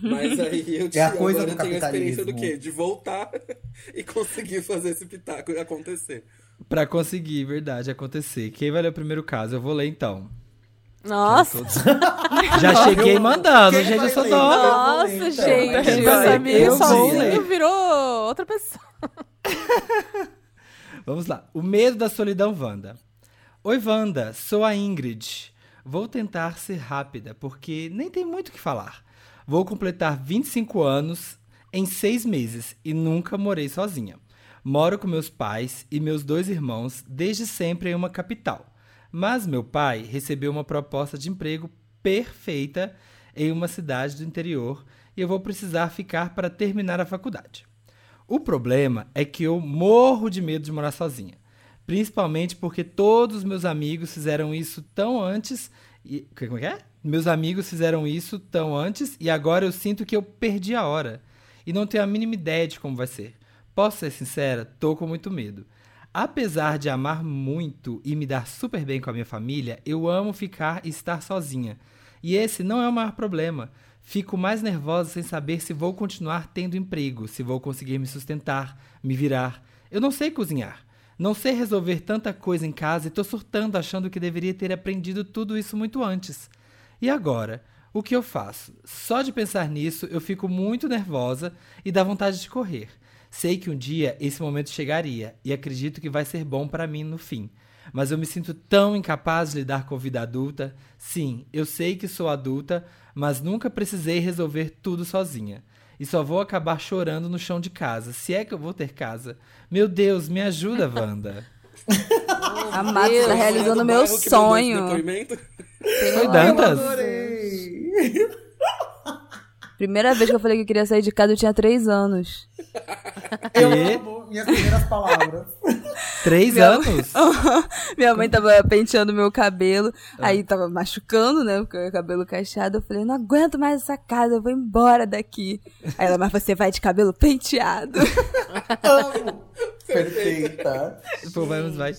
Mas aí eu, [LAUGHS] É a tinha- coisa agora eu tenho a experiência do quê? De voltar [LAUGHS] e conseguir fazer esse pitaco acontecer. Pra conseguir, verdade, acontecer. Quem vai ler o primeiro caso? Eu vou ler então. Nossa, [LAUGHS] Já cheguei mandando, Quem gente, eu sou nova. nossa, então. gente. Eu ler, Samir eu sozinho virou outra pessoa. Vamos lá. O medo da solidão, Wanda. Oi, Wanda. Sou a Ingrid. Vou tentar ser rápida, porque nem tem muito o que falar. Vou completar 25 anos em seis meses e nunca morei sozinha. Moro com meus pais e meus dois irmãos desde sempre em uma capital. Mas meu pai recebeu uma proposta de emprego perfeita em uma cidade do interior e eu vou precisar ficar para terminar a faculdade. O problema é que eu morro de medo de morar sozinha. Principalmente porque todos os meus amigos fizeram isso tão antes. E, como é que é? Meus amigos fizeram isso tão antes e agora eu sinto que eu perdi a hora. E não tenho a mínima ideia de como vai ser. Posso ser sincera? Tô com muito medo. Apesar de amar muito e me dar super bem com a minha família, eu amo ficar e estar sozinha. E esse não é o maior problema. Fico mais nervosa sem saber se vou continuar tendo emprego, se vou conseguir me sustentar, me virar. Eu não sei cozinhar. Não sei resolver tanta coisa em casa e tô surtando achando que deveria ter aprendido tudo isso muito antes. E agora? O que eu faço? Só de pensar nisso eu fico muito nervosa e dá vontade de correr. Sei que um dia esse momento chegaria e acredito que vai ser bom para mim no fim. Mas eu me sinto tão incapaz de lidar com a vida adulta. Sim, eu sei que sou adulta, mas nunca precisei resolver tudo sozinha. E só vou acabar chorando no chão de casa, se é que eu vou ter casa. Meu Deus, me ajuda, Wanda. Amado, Deus. tá Lá realizando do meu sonho. Foi Dantas? Adorei! [LAUGHS] Primeira vez que eu falei que eu queria sair de casa, eu tinha três anos. [LAUGHS] Eu E? amo minhas primeiras palavras. Três Meu- anos? [LAUGHS] Minha mãe tava penteando meu cabelo, aí tava machucando, né? Porque o cabelo cacheado. Eu falei, não aguento mais essa casa, eu vou embora daqui. Aí ela, mas você vai de cabelo penteado. [LAUGHS] Amo! Perfeita. Pô, vamos, vai.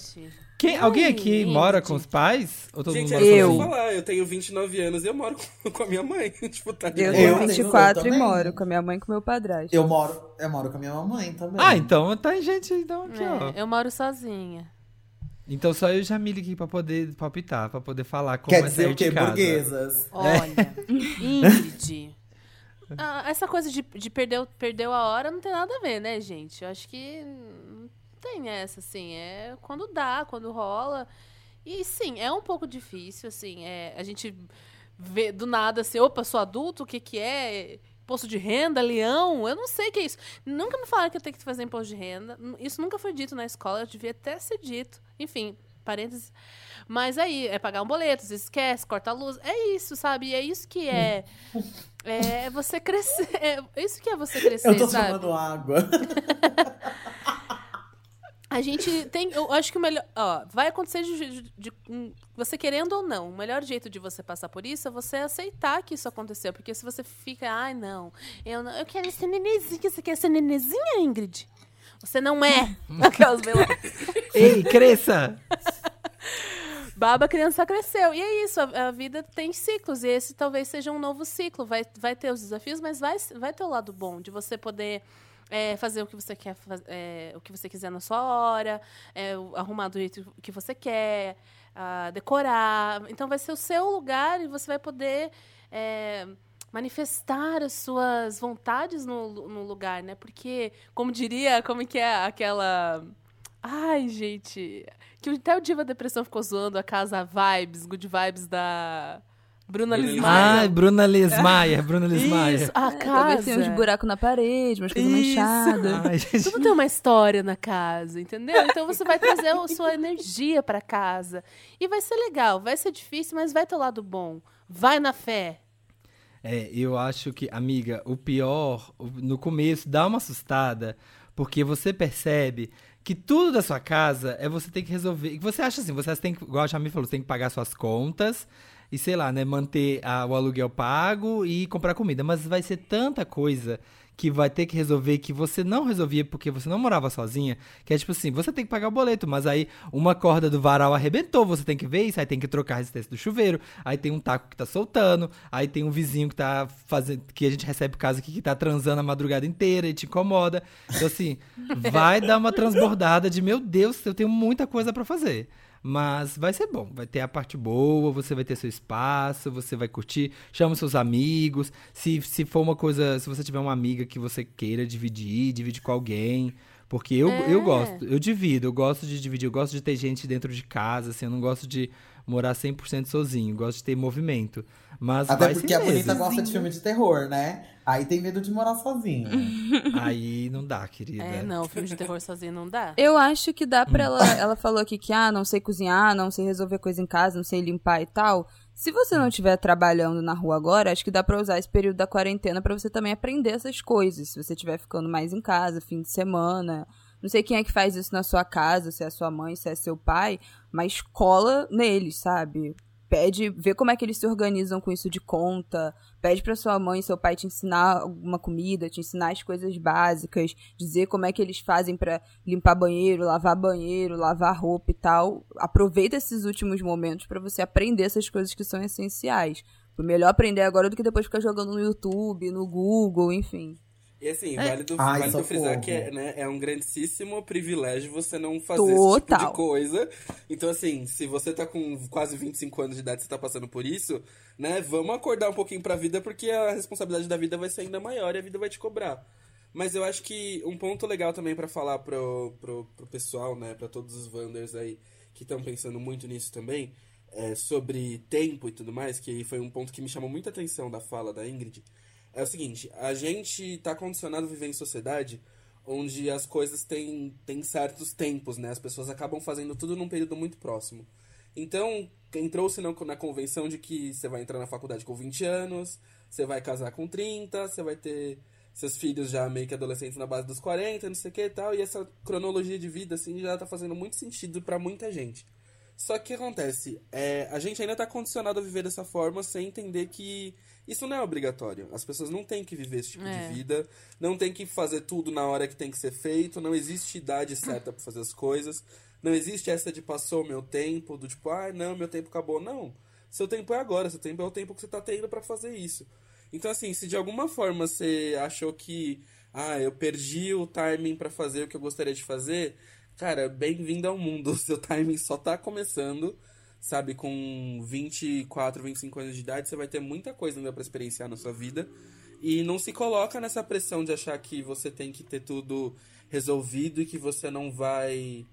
Quem, alguém aqui Gente. mora com os pais? Ou todo Gente, mundo é mora que eu ia falar. Eu tenho 29 anos e eu moro com, com a minha mãe. [LAUGHS] tipo, tá Eu tenho Eu tenho- 24 eu e também. moro com a minha mãe e com meu padrasto. Eu moro, eu moro com a minha mamãe também. Ah, então tá gente então aqui, ó. É, eu moro sozinha. Então só eu e Jamile aqui pra poder palpitar, pra poder falar como Quer é dizer sair o quê? casa. Burguesas. Olha, [LAUGHS] Ingrid. ah, essa coisa de, de perdeu, perdeu a hora não tem nada a ver, né, gente? Eu acho que não tem essa, assim. É quando dá, quando rola. E sim, é um pouco difícil, assim. É, a gente vê do nada assim, opa, sou adulto, o que que é? Imposto de renda, leão, eu não sei o que é isso. Nunca me falaram que eu tenho que fazer imposto de renda. Isso nunca foi dito na escola, eu devia até ser dito. Enfim, parênteses. Mas aí, é pagar um boleto, vezes esquece, corta a luz. É isso, sabe? E é isso que é. [LAUGHS] É você crescer. É isso que é você crescer, Eu tô sabe? tomando água. [LAUGHS] A gente tem. Eu acho que o melhor. Ó, vai acontecer de, de- de- você querendo ou não. O melhor jeito de você passar por isso é você aceitar que isso aconteceu. Porque se você fica, ai, não, eu não. Eu quero ser nenezinha. Você quer ser nenezinha, Ingrid? Você não é. [LAUGHS] Aquelas. Ei, cresça! [LAUGHS] Baba, a criança cresceu. E é isso, a, a vida tem ciclos. E esse talvez seja um novo ciclo. Vai, vai ter os desafios, mas vai, vai ter o lado bom de você poder é, fazer o que você quer, é, o que você quiser na sua hora, é, arrumar do jeito que você quer, ah, decorar. Então vai ser o seu lugar e você vai poder é, manifestar as suas vontades no, no lugar, né? Porque, como diria, como que é aquela. Ai, gente. Que até o Diva Depressão ficou zoando a casa Vibes, Good Vibes da Bruna Lismayer. Ai, Bruna Lismayer, Bruna Lismayer. Isso, a É, talvez casa. tenha uns buracos na parede, umas coisas manchadas. Tudo tem uma história na casa, entendeu? Então você vai trazer a sua energia pra casa. E vai ser legal, vai ser difícil, mas vai ter o lado bom. Vai na fé. É, eu acho que, amiga, o pior, no começo, dá uma assustada, porque você percebe que tudo da sua casa é você ter que resolver. e Você acha assim, você tem que, igual a Jamie falou, você tem que pagar suas contas e, sei lá, né, manter a- o aluguel pago e comprar comida. Mas vai ser tanta coisa que vai ter que resolver que você não resolvia porque você não morava sozinha, que é tipo assim, você tem que pagar o boleto, mas aí uma corda do varal arrebentou, você tem que ver isso, aí tem que trocar a resistência do chuveiro, aí tem um taco que tá soltando, aí tem um vizinho que tá fazendo, que a gente recebe casa aqui que tá transando a madrugada inteira e te incomoda. Então assim, [LAUGHS] vai dar uma transbordada de meu Deus, eu tenho muita coisa pra fazer. Mas vai ser bom, vai ter a parte boa, você vai ter seu espaço, você vai curtir, chama seus amigos. Se, se for uma coisa, se você tiver uma amiga que você queira dividir, divide com alguém. Porque eu, É. eu gosto, eu divido, eu gosto de dividir, eu gosto de ter gente dentro de casa, assim, eu não gosto de morar 100% sozinho, eu gosto de ter movimento. Mas Até vai porque a Bonita gosta de filme de terror, né? Aí tem medo de morar sozinha. [LAUGHS] Aí não dá, querida. É, não, filme de terror sozinho não dá. Eu acho que dá pra Hum. ela. Ela falou aqui que, ah, não sei cozinhar, não sei resolver coisa em casa, não sei limpar e tal. Se você Hum. não estiver trabalhando na rua agora, acho que dá pra usar esse período da quarentena pra você também aprender essas coisas. Se você estiver ficando mais em casa, fim de semana. Não sei quem é que faz isso na sua casa, se é sua mãe, se é seu pai, mas cola neles, sabe? Pede, vê como é que eles se organizam com isso de conta. Pede pra sua mãe e seu pai te ensinar alguma comida, te ensinar as coisas básicas, dizer como é que eles fazem pra limpar banheiro, lavar banheiro, lavar roupa e tal. Aproveita esses últimos momentos pra você aprender essas coisas que são essenciais. Melhor aprender agora do que depois ficar jogando no YouTube, no Google, enfim. E assim, É. válido, Ai, válido frisar que é, né, é um grandíssimo privilégio você não fazer esse tipo Total. de coisa. Então, assim, se você tá com quase 25 anos de idade e você tá passando por isso, né, vamos acordar um pouquinho pra vida, porque a responsabilidade da vida vai ser ainda maior e a vida vai te cobrar. Mas eu acho que um ponto legal também pra falar pro, pro, pro pessoal, né, pra todos os Wanders aí que estão pensando muito nisso também, é, sobre tempo e tudo mais, que foi um ponto que me chamou muita atenção da fala da Ingrid, é o seguinte, a gente tá condicionado a viver em sociedade onde as coisas têm, têm certos tempos, né? As pessoas acabam fazendo tudo num período muito próximo. Então, entrou-se na, convenção de que você vai entrar na faculdade com 20 anos, você vai casar com 30, você vai ter seus filhos já meio que adolescentes na base dos 40, não sei o que e tal, e essa cronologia de vida, assim, já tá fazendo muito sentido pra muita gente. Só que o que acontece? É, a gente ainda tá condicionado a viver dessa forma sem entender que isso não é obrigatório. As pessoas não têm que viver esse tipo É. de vida, não tem que fazer tudo na hora que tem que ser feito, não existe idade certa pra fazer as coisas, não existe essa de passou o meu tempo, do tipo, ah, não, meu tempo acabou. Não. Seu tempo é agora, seu tempo é o tempo que você tá tendo pra fazer isso. Então, assim, se de alguma forma você achou que, ah, eu perdi o timing pra fazer o que eu gostaria de fazer, cara, bem-vindo ao mundo. [LAUGHS] O seu timing só tá começando, sabe? Com 24, 25 anos de idade, você vai ter muita coisa ainda pra experienciar na sua vida. E não se coloca nessa pressão de achar que você tem que ter tudo resolvido e que você não vai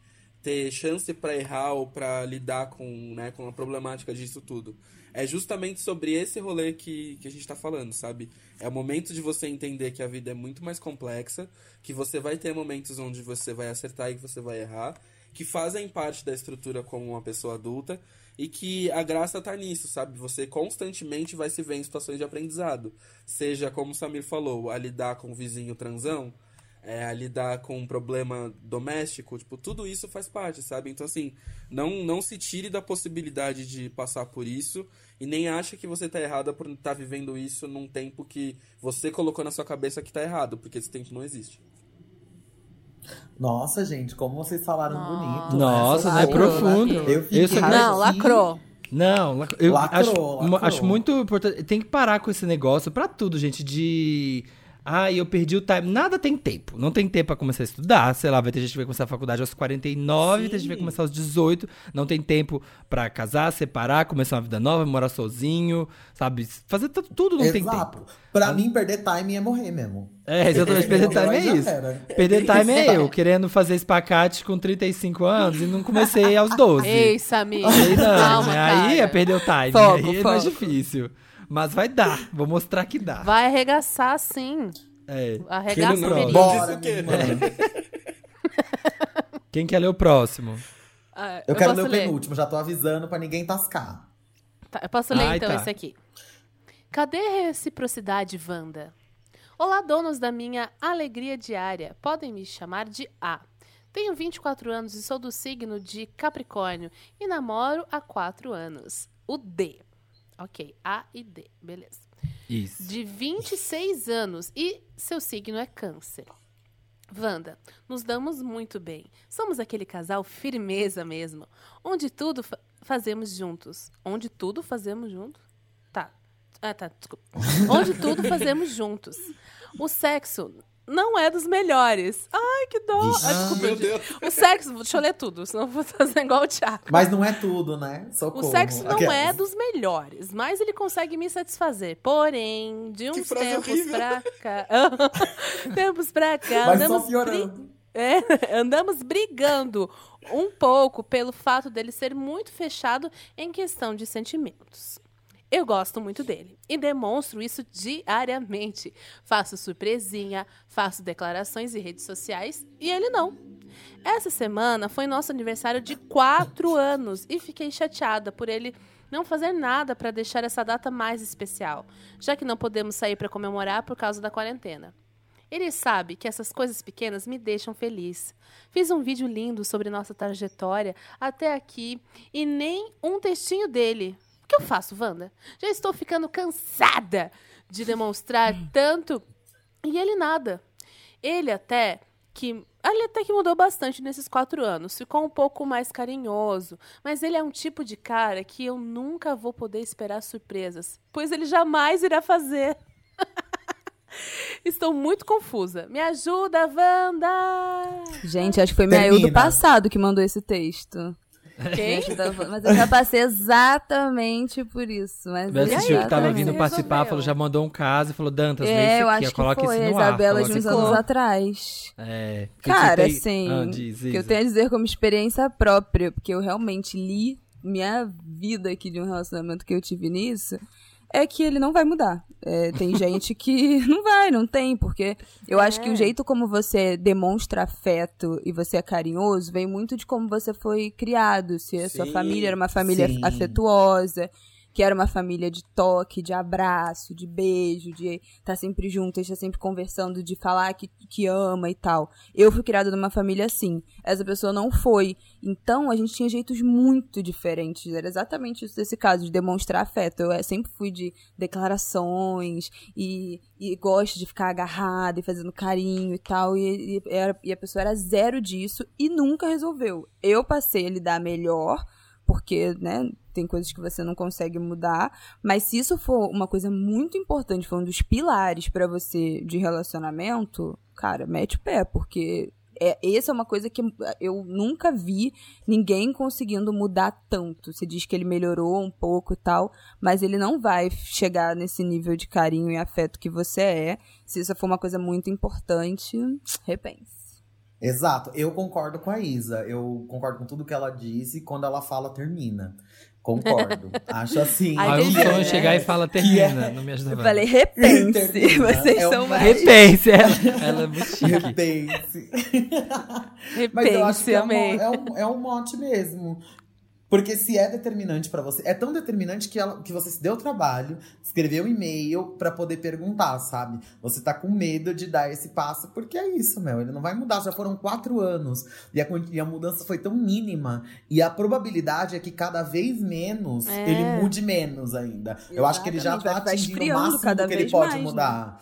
ter chance pra errar ou pra lidar com, né, com a problemática disso tudo. É justamente sobre esse rolê que, que a gente tá falando, sabe? É o momento de você entender que a vida é muito mais complexa, que você vai ter momentos onde você vai acertar e que você vai errar, que fazem parte da estrutura como uma pessoa adulta e que a graça tá nisso, sabe? Você constantemente vai se ver em situações de aprendizado. Seja, como o Samir falou, a lidar com o vizinho transão, é, a lidar com um problema doméstico, tipo, tudo isso faz parte, sabe? Então, assim, não, não se tire da possibilidade de passar por isso e nem acha que você tá errada por estar vivendo isso num tempo que você colocou na sua cabeça que tá errado, porque esse tempo não existe. Nossa, gente, como vocês falaram Nossa. bonito. Nossa, né? é profundo. Eu fiquei Isso Não, lacrou. Não, eu Lacrou, acho, lacrou. acho muito importante. Tem que parar com esse negócio pra tudo, gente, de. Ah, eu perdi o time. Nada tem tempo. Não tem tempo pra começar a estudar. Sei lá, vai ter gente que vai começar a faculdade aos 49, tem gente que vai Sim. começar aos 18. Não tem tempo pra casar, separar, começar uma vida nova, morar sozinho, sabe? Fazer tu- tudo não tem Exato. tempo. Pra mim, perder time é morrer mesmo. É, exatamente. Perder [LAUGHS] Então, [LAUGHS] time é isso. Perder time é eu, querendo fazer espacate com 35 anos e não comecei aos 12. Ei, Samir. Aí não, Calma, né? Aí é perder o time. Foco, aí é mais difícil. Mas vai dar. Vou mostrar que dá. Vai arregaçar sim. É. Arregaça não-. Bora, menina. [LAUGHS] Quem quer ler o próximo? Ah, Eu, quero ler o penúltimo, já tô avisando pra ninguém tascar. Tá, eu posso ler Ai, então tá. esse aqui. Cadê a reciprocidade, Wanda? Olá, donos da minha alegria diária. Podem me chamar de A. Tenho 24 anos e sou do signo de Capricórnio e namoro há 4 anos. O D. Ok, A e D, beleza. Isso. De 26 anos e seu signo é Câncer. Wanda, nos damos muito bem. Somos aquele casal firmeza mesmo, onde tudo fa- fazemos juntos. Onde tudo fazemos juntos? Tá. Ah, tá, desculpa. [LAUGHS] Onde tudo fazemos juntos. O sexo não é dos melhores. Ai, que dó. Vixe. Ah, desculpa, Meu. Deus. O sexo, deixa eu ler tudo, senão eu vou fazer [LAUGHS] igual o Thiago. Mas não é tudo, né? O Socorro. sexo não Aquelas. é dos melhores, mas ele consegue me satisfazer. Porém, de uns tempos horrível. pra cá. [LAUGHS] tempos pra cá, só andamos, bri- é, [LAUGHS] andamos brigando um pouco pelo fato dele ser muito fechado em questão de sentimentos. Eu gosto muito dele e demonstro isso diariamente. Faço surpresinha, faço declarações em redes sociais e ele não. Essa semana foi nosso aniversário de quatro anos e fiquei chateada por ele não fazer nada para deixar essa data mais especial, já que não podemos sair para comemorar por causa da quarentena. Ele sabe que essas coisas pequenas me deixam feliz. Fiz um vídeo lindo sobre nossa trajetória até aqui e nem um textinho dele. O que eu faço, Wanda? Já estou ficando cansada de demonstrar tanto e ele nada. Ele até que ele até que mudou bastante nesses quatro anos. Ficou um pouco mais carinhoso. Mas ele é um tipo de cara que eu nunca vou poder esperar surpresas. Pois ele jamais irá fazer. [LAUGHS] Estou muito confusa. Me ajuda, Wanda! Gente, acho que foi minha eu do Termina. passado que mandou esse texto. [LAUGHS] Quem? Gente, eu tava- Mas eu já passei exatamente por isso. Mas Mas aí, assistiu que tava é que vindo participar, resolveu? falou, já mandou um caso e falou, Dantas, lê É, isso eu aqui, acho que coloca foi isso a no ar. Isabela de coloca uns isso no anos ar. atrás. É. Cara, tem- assim, Ah, diz, que eu tenho a dizer como experiência própria, porque eu realmente li minha vida aqui de um relacionamento que eu tive nisso, é que ele não vai mudar. É, tem [LAUGHS] gente que não vai, não tem, porque eu acho que É. o jeito como você demonstra afeto e você é carinhoso vem muito de como você foi criado. Se a sua Sim, família era uma família sim. afetuosa, que era uma família de toque, de abraço, de beijo, de estar sempre junto, estar sempre conversando, de falar que, que ama e tal. Eu fui criada numa família assim. Essa pessoa não foi. Então, a gente tinha jeitos muito diferentes. Era exatamente isso desse caso, de demonstrar afeto. Eu eh, sempre fui de declarações e, e gosto de ficar agarrada e fazendo carinho e tal. E, e, era- e a pessoa era zero disso e nunca resolveu. Eu passei a lidar melhor porque, né, tem coisas que você não consegue mudar, mas se isso for uma coisa muito importante, for um dos pilares pra você de relacionamento, cara, mete o pé, porque é, essa é uma coisa que eu nunca vi ninguém conseguindo mudar tanto. Você diz que ele melhorou um pouco e tal, mas ele não vai chegar nesse nível de carinho e afeto que você é. Se isso for uma coisa muito importante, repense. Exato, eu concordo com a Isa. Eu concordo com tudo que ela disse. Quando ela fala, termina. Concordo. [LAUGHS] Acho assim. Aí um entendi. sonho é- chegar e fala, que termina. é- Não me ajuda Eu falei, repense. Termina. [LAUGHS] Vocês É são uma- mais. Repense, ela, ela é muito chique. Repense. [LAUGHS] Mas eu acho Repense, que é, uma- amei. é um, é um mote mesmo. Porque se é determinante pra você, é tão determinante que, ela, que você se deu o trabalho, escreveu um e-mail pra poder perguntar, sabe? Você tá com medo de dar esse passo, porque é isso, meu. Ele não vai mudar. Já foram quatro anos e a, e a mudança foi tão mínima. E a probabilidade é que cada vez menos É. ele mude menos ainda. Eu acho que ele já Exatamente, tá atingindo o máximo que ele pode mais, né?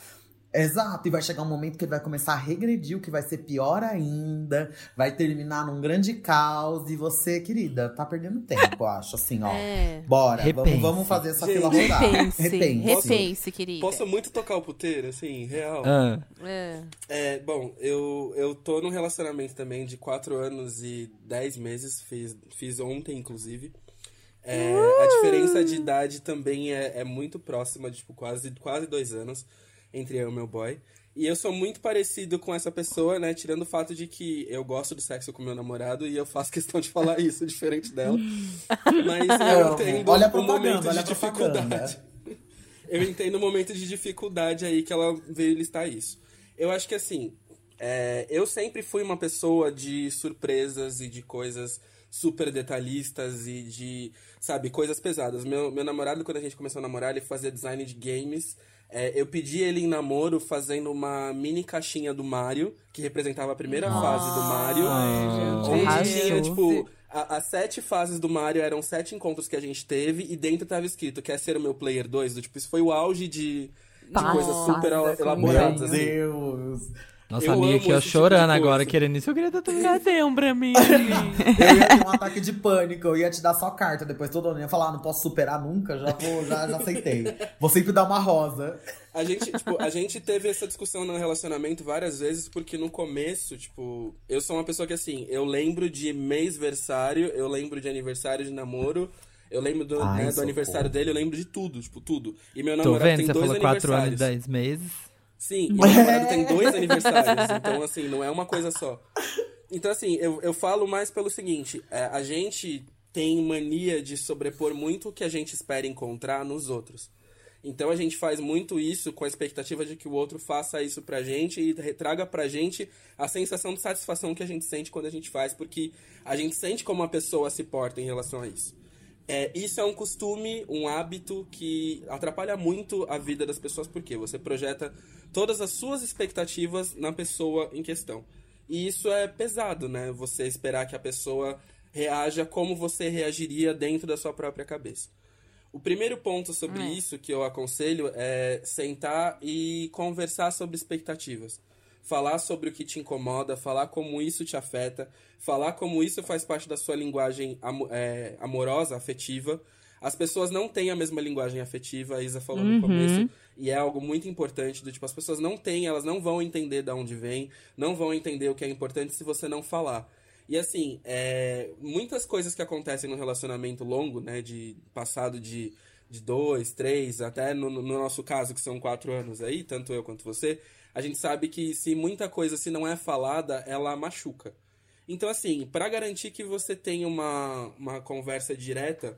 Exato, e vai chegar um momento que ele vai começar a regredir, o que vai ser pior ainda, vai terminar num grande caos, e você, querida, tá perdendo tempo, eu acho, assim, ó. É. Bora, vamos, vamos fazer essa Gente, fila rodar. Repense, Repense. repense, querida. Posso muito tocar o puteiro, assim, real? Ah, É. É, bom, eu, eu tô num relacionamento também de 4 anos e 10 meses, fiz, fiz ontem, inclusive. É, A diferença de idade também é, é muito próxima, de, tipo, quase, quase dois anos entre eu e meu boy. E eu sou muito parecido com essa pessoa, né? Tirando o fato de que eu gosto do sexo com meu namorado e eu faço [LAUGHS] questão de falar isso, diferente dela. Mas [LAUGHS] eu entendo Olha propaganda, momento olha de dificuldade. [LAUGHS] Eu entendo o momento de dificuldade aí que ela veio listar isso. Eu acho que assim, é, eu sempre fui uma pessoa de surpresas e de coisas super detalhistas e de, sabe, coisas pesadas. Meu, meu namorado, quando a gente começou a namorar, ele fazia design de games. É, eu pedi ele em namoro fazendo uma mini caixinha do Mario, que representava a primeira fase do Mario. onde Arrasou. tinha, tipo, a- as sete fases do Mario eram sete encontros que a gente teve, e dentro tava escrito, quer ser o meu player 2? Do, tipo, isso foi o auge de, de coisas super elaboradas. Meu assim. Deus. Nossa Eu amiga aqui, ó, tipo chorando coisa. agora, querendo isso. Eu queria estar também. Cadê um pra mim? Eu ia ter um ataque de pânico, eu ia te dar só carta, depois todo mundo ia falar, ah, não posso superar nunca, já vou, já, já aceitei. Vou sempre dar uma rosa. A gente, tipo, a gente teve essa discussão no relacionamento várias vezes, porque no começo, tipo, eu sou uma pessoa que assim, eu lembro de mês-versário, eu lembro de aniversário de namoro, eu lembro do, Ai, né, do aniversário dele, eu lembro de tudo, tipo, tudo. E meu Tô namorado vendo, tem você dois falou 4 anos e aniversários. 10 meses. Sim, e [LAUGHS] meu namorado tem dois aniversários, então assim, não é uma coisa só. Então assim, eu, eu falo mais pelo seguinte, é, a gente tem mania de sobrepor muito o que a gente espera encontrar nos outros. Então a gente faz muito isso com a expectativa de que o outro faça isso pra gente e traga pra gente a sensação de satisfação que a gente sente quando a gente faz, porque a gente sente como a pessoa se porta em relação a isso. É, isso é um costume, um hábito que atrapalha muito a vida das pessoas, porque você projeta todas as suas expectativas na pessoa em questão. E isso é pesado, né? Você esperar que a pessoa reaja como você reagiria dentro da sua própria cabeça. O primeiro ponto sobre isso que eu aconselho é sentar e conversar sobre expectativas. Falar sobre o que te incomoda, falar como isso te afeta, falar como isso faz parte da sua linguagem é, amorosa, afetiva. As pessoas não têm a mesma linguagem afetiva, a Isa falou no começo, e é algo muito importante, do tipo, as pessoas não têm, elas não vão entender de onde vem, não vão entender o que é importante se você não falar. E assim, é, muitas coisas que acontecem no relacionamento longo, né, de passado de, de dois, três, até no, no nosso caso, que são quatro anos aí, tanto eu quanto você, a gente sabe que se muita coisa, se não é falada, ela machuca. Então, assim, para garantir que você tenha uma, uma conversa direta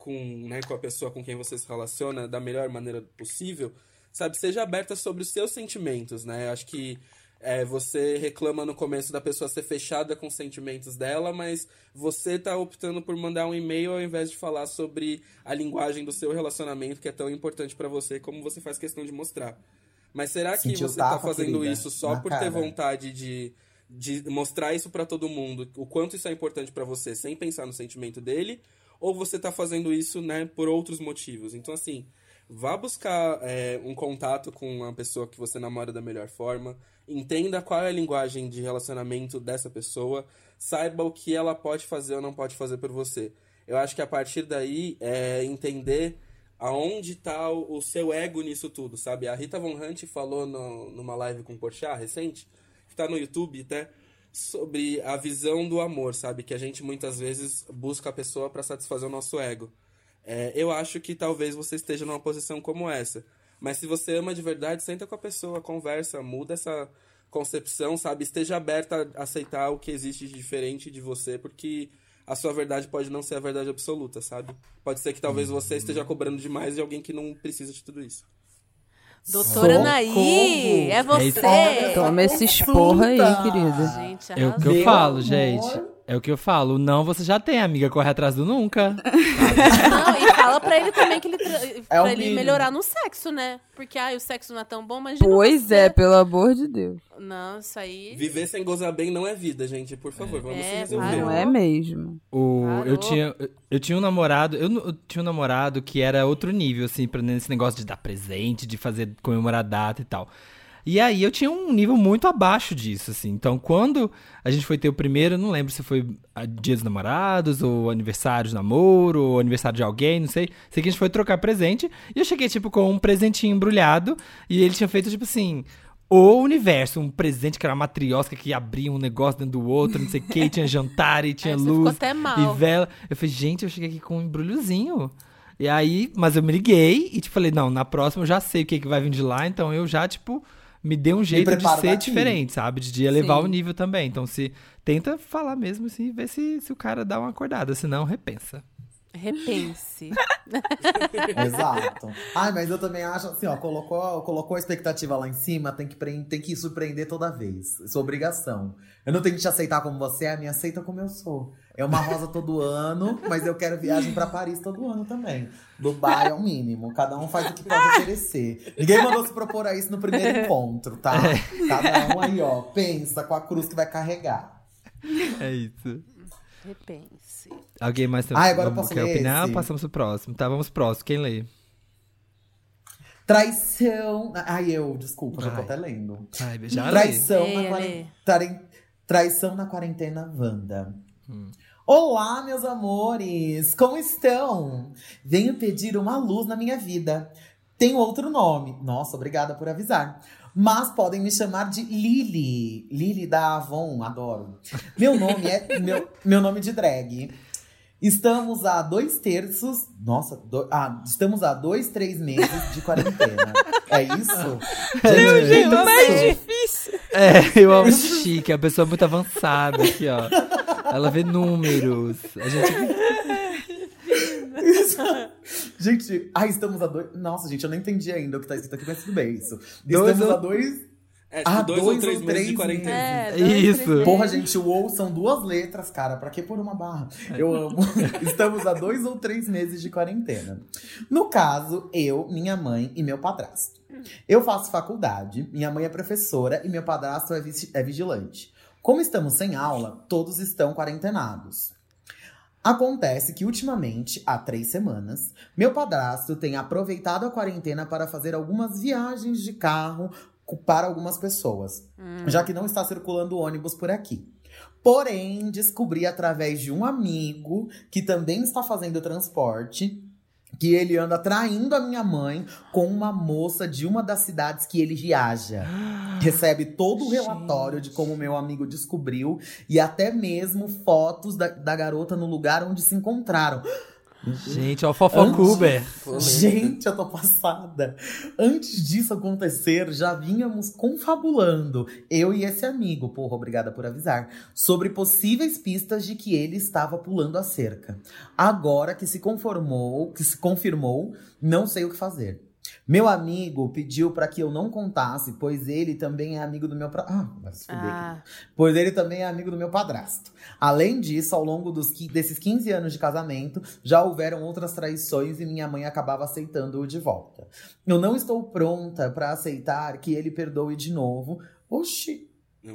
com, né, com a pessoa com quem você se relaciona da melhor maneira possível, sabe, seja aberta sobre os seus sentimentos, né? Acho que é, você reclama no começo da pessoa ser fechada com os sentimentos dela, mas você tá optando por mandar um e-mail ao invés de falar sobre a linguagem do seu relacionamento, que é tão importante para você, como você faz questão de mostrar. Mas será que Sentiu você tá fazendo querida? isso só por ter cara. vontade de, de mostrar isso para todo mundo, o quanto isso é importante para você, sem pensar no sentimento dele? Ou você tá fazendo isso, né, por outros motivos? Então, assim, vá buscar é, um contato com a pessoa que você namora da melhor forma, entenda qual é a linguagem de relacionamento dessa pessoa, saiba o que ela pode fazer ou não pode fazer por você. Eu acho que a partir daí é entender aonde tá o, o seu ego nisso tudo, sabe? A Rita Von Hunt falou no- numa live com o Porchat recente, que tá no YouTube até, sobre a visão do amor, sabe? Que a gente muitas vezes busca a pessoa para satisfazer o nosso ego. É, eu acho que talvez você esteja numa posição como essa. Mas se você ama de verdade, senta com a pessoa, conversa, muda essa concepção, sabe? Esteja aberta a aceitar o que existe de diferente de você, porque a sua verdade pode não ser a verdade absoluta, sabe? Pode ser que talvez você esteja cobrando demais de alguém que não precisa de tudo isso. Doutora Socorro! Anaí, é você. isso. Toma esse esporro aí, querida. Gente, É o que eu falo, amor. gente. É o que eu falo. Não você já tem, amiga. Corre atrás do nunca. [LAUGHS] Não, e fala pra ele também que ele, tra- pra o ele mínimo. melhorar no sexo, né? Porque, ai, o sexo não é tão bom, imagina Pois você. é, pelo amor de Deus. Não, isso aí... Viver sem gozar bem não é vida, gente. Por favor, vamos É, se resolver. Não é mesmo. O, Parou. eu, tinha, eu- tinha um namorado, eu, eu tinha um namorado que era outro nível, assim, pra nesse negócio de dar presente, de fazer comemorar data e tal. E aí eu tinha um nível muito abaixo disso, assim. Então, quando a gente foi ter o primeiro, não lembro se foi a dia dos namorados, ou aniversário de namoro, ou aniversário de alguém, não sei. Sei que a gente foi trocar presente, e eu cheguei, tipo, com um presentinho embrulhado, e ele tinha feito, tipo assim, o universo, um presente que era uma matriosca que abria um negócio dentro do outro, não sei o que, tinha jantar e [LAUGHS] tinha você luz ficou até mal. e vela. Eu falei, gente, eu cheguei aqui com um embrulhozinho. E aí, mas eu me liguei e tipo, falei, não, na próxima eu já sei o que, que vai vir de lá, então eu já, tipo, me dei um jeito de ser daqui. diferente, sabe? De elevar Sim. o nível também. Então, se tenta falar mesmo assim, ver se, se o cara dá uma acordada, senão repensa. Repense. [LAUGHS] Exato. Ai, mas eu também acho assim, ó, colocou, colocou a expectativa lá em cima, tem que, tem que surpreender toda vez. Isso é obrigação. Eu não tenho que te aceitar como você é, me aceita como eu sou. É uma rosa todo ano, mas eu quero viagem pra Paris todo ano também. Dubai é o mínimo. Cada um faz o que pode oferecer. Ninguém mandou se propor a isso no primeiro encontro, tá? Cada um aí, ó, pensa com a cruz que vai carregar. É isso. Repense. Alguém mais tem Ah, agora eu posso quer ler opinar? esse? Passamos pro próximo. Tá, vamos pro próximo. Quem lê? Traição. Ai, eu, desculpa, já tô até lendo. Ai, já lê. Traição, Leia, na leia. quaren- taren- Traição na quarentena Wanda. Olá, meus amores! Como estão? Venho pedir uma luz na minha vida. Tem outro nome. Nossa, obrigada por avisar. Mas podem me chamar de Lily. Lily da Avon, adoro. Meu nome é. [LAUGHS] meu, meu nome de drag. Estamos a dois terços. Nossa, do- ah, estamos a dois, três meses de quarentena. É isso? Gente, jeito é mais isso? difícil. É, eu amo chique, é uma pessoa muito avançada aqui, ó. Ela vê números. A gente. [LAUGHS] Gente, ah, estamos a dois. Nossa, gente, eu não entendi ainda o que tá escrito aqui, mas tudo bem isso. Dois estamos ou- a dois. É, tipo, Ah, dois, dois ou três ou meses três de quarentena. É, Isso. meses. Porra, gente, o ou são duas letras, cara. Pra que pôr uma barra? Eu amo. [LAUGHS] Estamos a dois ou três meses de quarentena. No caso, eu, minha mãe e meu padrasto. Eu faço faculdade, minha mãe é professora e meu padrasto é, é vigilante. Como estamos sem aula, todos estão quarentenados. Acontece que ultimamente, há três semanas, meu padrasto tem aproveitado a quarentena para fazer algumas viagens de carro para algumas pessoas, já que não está circulando ônibus por aqui. Porém, descobri através de um amigo que também está fazendo transporte que ele anda traindo a minha mãe com uma moça de uma das cidades que ele viaja. [GASPS] Recebe todo o relatório de como meu amigo descobriu e até mesmo fotos da, da garota no lugar onde se encontraram. [GASPS] Gente, ó, o Fofocuber. Gente, eu tô passada. Antes disso acontecer, já vínhamos confabulando, eu e esse amigo, porra, obrigada por avisar, sobre possíveis pistas de que ele estava pulando a cerca. Agora que se conformou, que se confirmou, não sei o que fazer. Meu amigo pediu pra que eu não contasse, pois ele também é amigo do meu. Pra... Ah, vai se fuder aqui Ah, pois ele também é amigo do meu padrasto. Além disso, ao longo dos, desses 15 anos de casamento, já houveram outras traições e minha mãe acabava aceitando-o de volta. Eu não estou pronta pra aceitar que ele perdoe de novo. Oxi,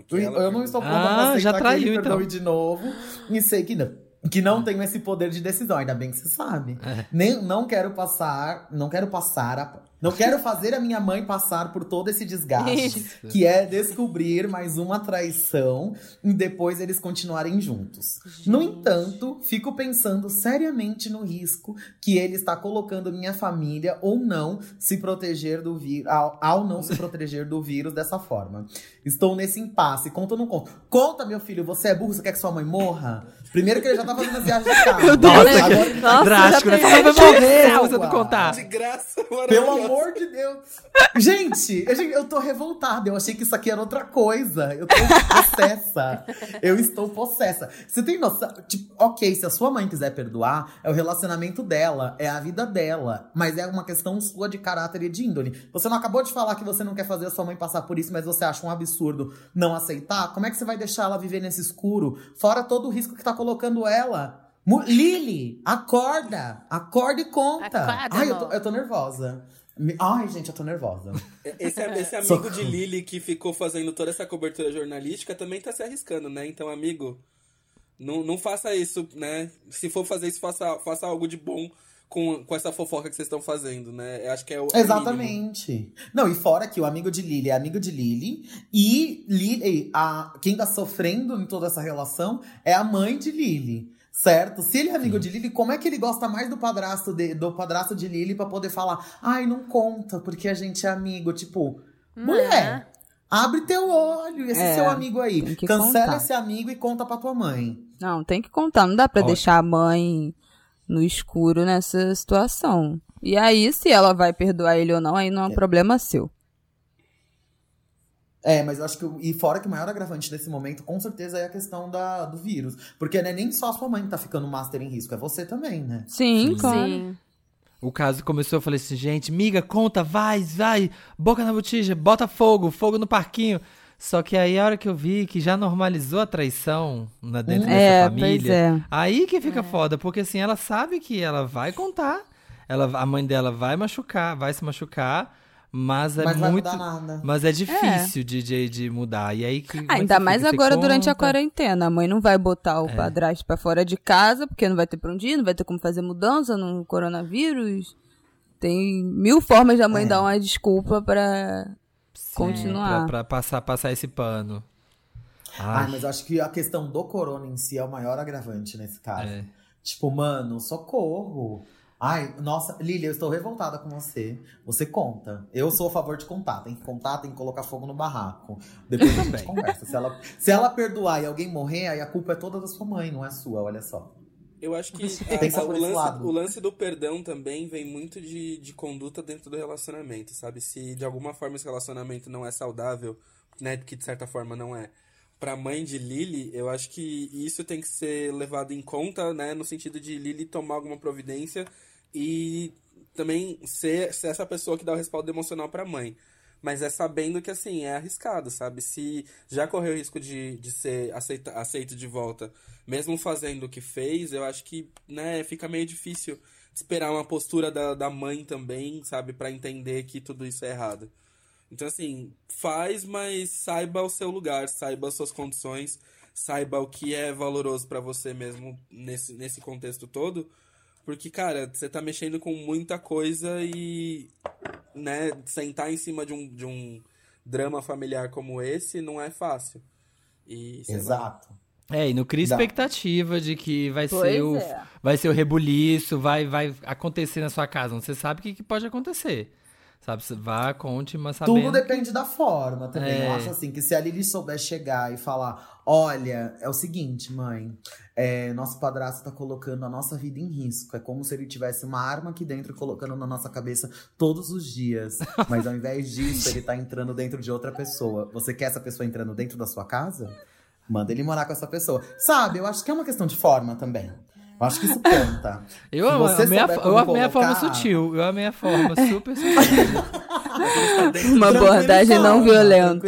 que eu, eu não estou pronta Ah, pra aceitar já que traiu, ele perdoe então. de novo. E sei que não. Que não tenho esse poder de decisão, ainda bem que você sabe. É. Nem, não quero passar, não quero passar, a- não quero fazer a minha mãe passar por todo esse desgaste Isso. que é descobrir mais uma traição e depois eles continuarem juntos. No entanto, fico pensando seriamente no risco que ele está colocando minha família ou não se proteger do vírus, ao, ao não se proteger do vírus dessa forma. Estou nesse impasse. Conta ou não conta? Conta, meu filho, você é burro, você quer que sua mãe morra? Primeiro que ele já tá fazendo as viagens de carro. Meu Deus, Agora- Nossa, Drástico, né? Sua mãe vai morrer você não contar. De graça, Pelo maravilhoso. Amor de Deus. Gente, eu, eu tô revoltada. Eu achei que isso aqui era outra coisa. Eu tô possessa. Eu estou possessa. Você tem noção? Tipo, ok, se a sua mãe quiser perdoar, é o relacionamento dela, é a vida dela. Mas é uma questão sua de caráter e de índole. Você não acabou de falar que você não quer fazer a sua mãe passar por isso, mas você acha um absurdo não aceitar? Como é que você vai deixar ela viver nesse escuro? Fora todo o risco que tá colocando ela. Lili, acorda! Acorda e conta! Acorda, Ai, eu tô, eu tô nervosa. Ai, gente, eu tô nervosa. Esse, [LAUGHS] esse amigo de Lily que ficou fazendo toda essa cobertura jornalística também tá se arriscando, né? Então, amigo, não, não faça isso, né? Se for fazer isso, faça, faça algo de bom com, com essa fofoca que vocês estão fazendo, né? Eu acho que é o. é o mínimo. Exatamente. Não, e fora que o amigo de Lily é amigo de Lily. E Lily, a, quem tá sofrendo em toda essa relação é a mãe de Lily. Certo? Se ele é amigo de Lily, como é que ele gosta mais do padrasto de, do padrasto de Lily pra poder falar? Ai, não conta, porque a gente é amigo. Tipo, mulher, abre teu olho, esse É, seu amigo aí. Cancela contar. esse amigo e conta pra tua mãe. Não, tem que contar. Não dá pra Ótimo. deixar a mãe no escuro nessa situação. E aí, se ela vai perdoar ele ou não, aí não é um problema seu. É, mas eu acho que. E fora que o maior agravante desse momento, com certeza, é a questão da, do vírus. Porque não é nem só a sua mãe que tá ficando master em risco, é você também, né? Sim, claro. Sim. O caso começou, eu falei assim, gente, miga, conta, vai, vai, boca na botija, bota fogo, fogo no parquinho. Só que aí a hora que eu vi que já normalizou a traição na, dentro dessa É, família, pois é. aí que fica foda, porque assim, ela sabe que ela vai contar, ela, a mãe dela vai machucar, vai se machucar, mas é Mas muito... Mas é difícil de, de, de mudar. E aí que. é que Ainda mais fica? Agora durante a quarentena. A mãe não vai botar É. o padrasto pra fora de casa, porque não vai ter pra onde ir, não vai ter como fazer mudança no coronavírus. Tem mil formas da mãe É. dar uma desculpa pra Sim, continuar. Pra, pra passar, passar esse pano. Ai, Ai, mas eu acho que a questão do corona em si é o maior agravante nesse caso. é. Tipo, mano, socorro. Ai, nossa, Lilia, eu estou revoltada com você. Você conta. Eu sou a favor de contar. Tem que contar, tem que colocar fogo no barraco. Depois a gente Também. conversa. Se ela, se ela perdoar e alguém morrer, aí a culpa é toda da sua mãe, não é sua, olha só. Eu acho que [LAUGHS] Pensa a- a- o, lance, lado. o lance do perdão também vem muito de, de conduta dentro do relacionamento, sabe? Se de alguma forma esse relacionamento não é saudável, né? Que de certa forma não é. Pra mãe de Lily, eu acho que isso tem que ser levado em conta, né? No sentido de Lily tomar alguma providência e também ser, ser essa pessoa que dá o respaldo emocional pra mãe. Mas é sabendo que, assim, é arriscado, sabe? Se já correu o risco de, de ser aceita, aceito de volta, mesmo fazendo o que fez, eu acho que, né, fica meio difícil esperar uma postura da, da mãe também, sabe? Pra entender que tudo isso é errado. Então, assim, faz, mas saiba o seu lugar, saiba as suas condições, saiba o que é valoroso pra você mesmo nesse, nesse contexto todo. Porque, cara, você tá mexendo com muita coisa e, né, sentar em cima de um, de um drama familiar como esse não é fácil. E, lá. Exato. É, e não cria expectativa de que vai Pois ser o é. vai ser o rebuliço, vai vai acontecer na sua casa. Você sabe o que, que pode acontecer. Sabe, vá, conte, mas sabendo. Tudo depende da forma também. É. Eu acho assim que se a Lili souber chegar e falar: olha, é o seguinte, mãe, é, nosso padrasto tá colocando a nossa vida em risco. É como se ele tivesse uma arma aqui dentro colocando na nossa cabeça todos os dias. [LAUGHS] Mas ao invés disso, ele tá entrando dentro de outra pessoa. Você quer essa pessoa entrando dentro da sua casa? Manda ele morar com essa pessoa. Sabe, eu acho que é uma questão de forma também. Eu acho que isso conta. Eu, amo- você amei a, eu amei a forma colocar- sutil. Eu amei a forma super sutil. [LAUGHS] Uma abordagem não violenta.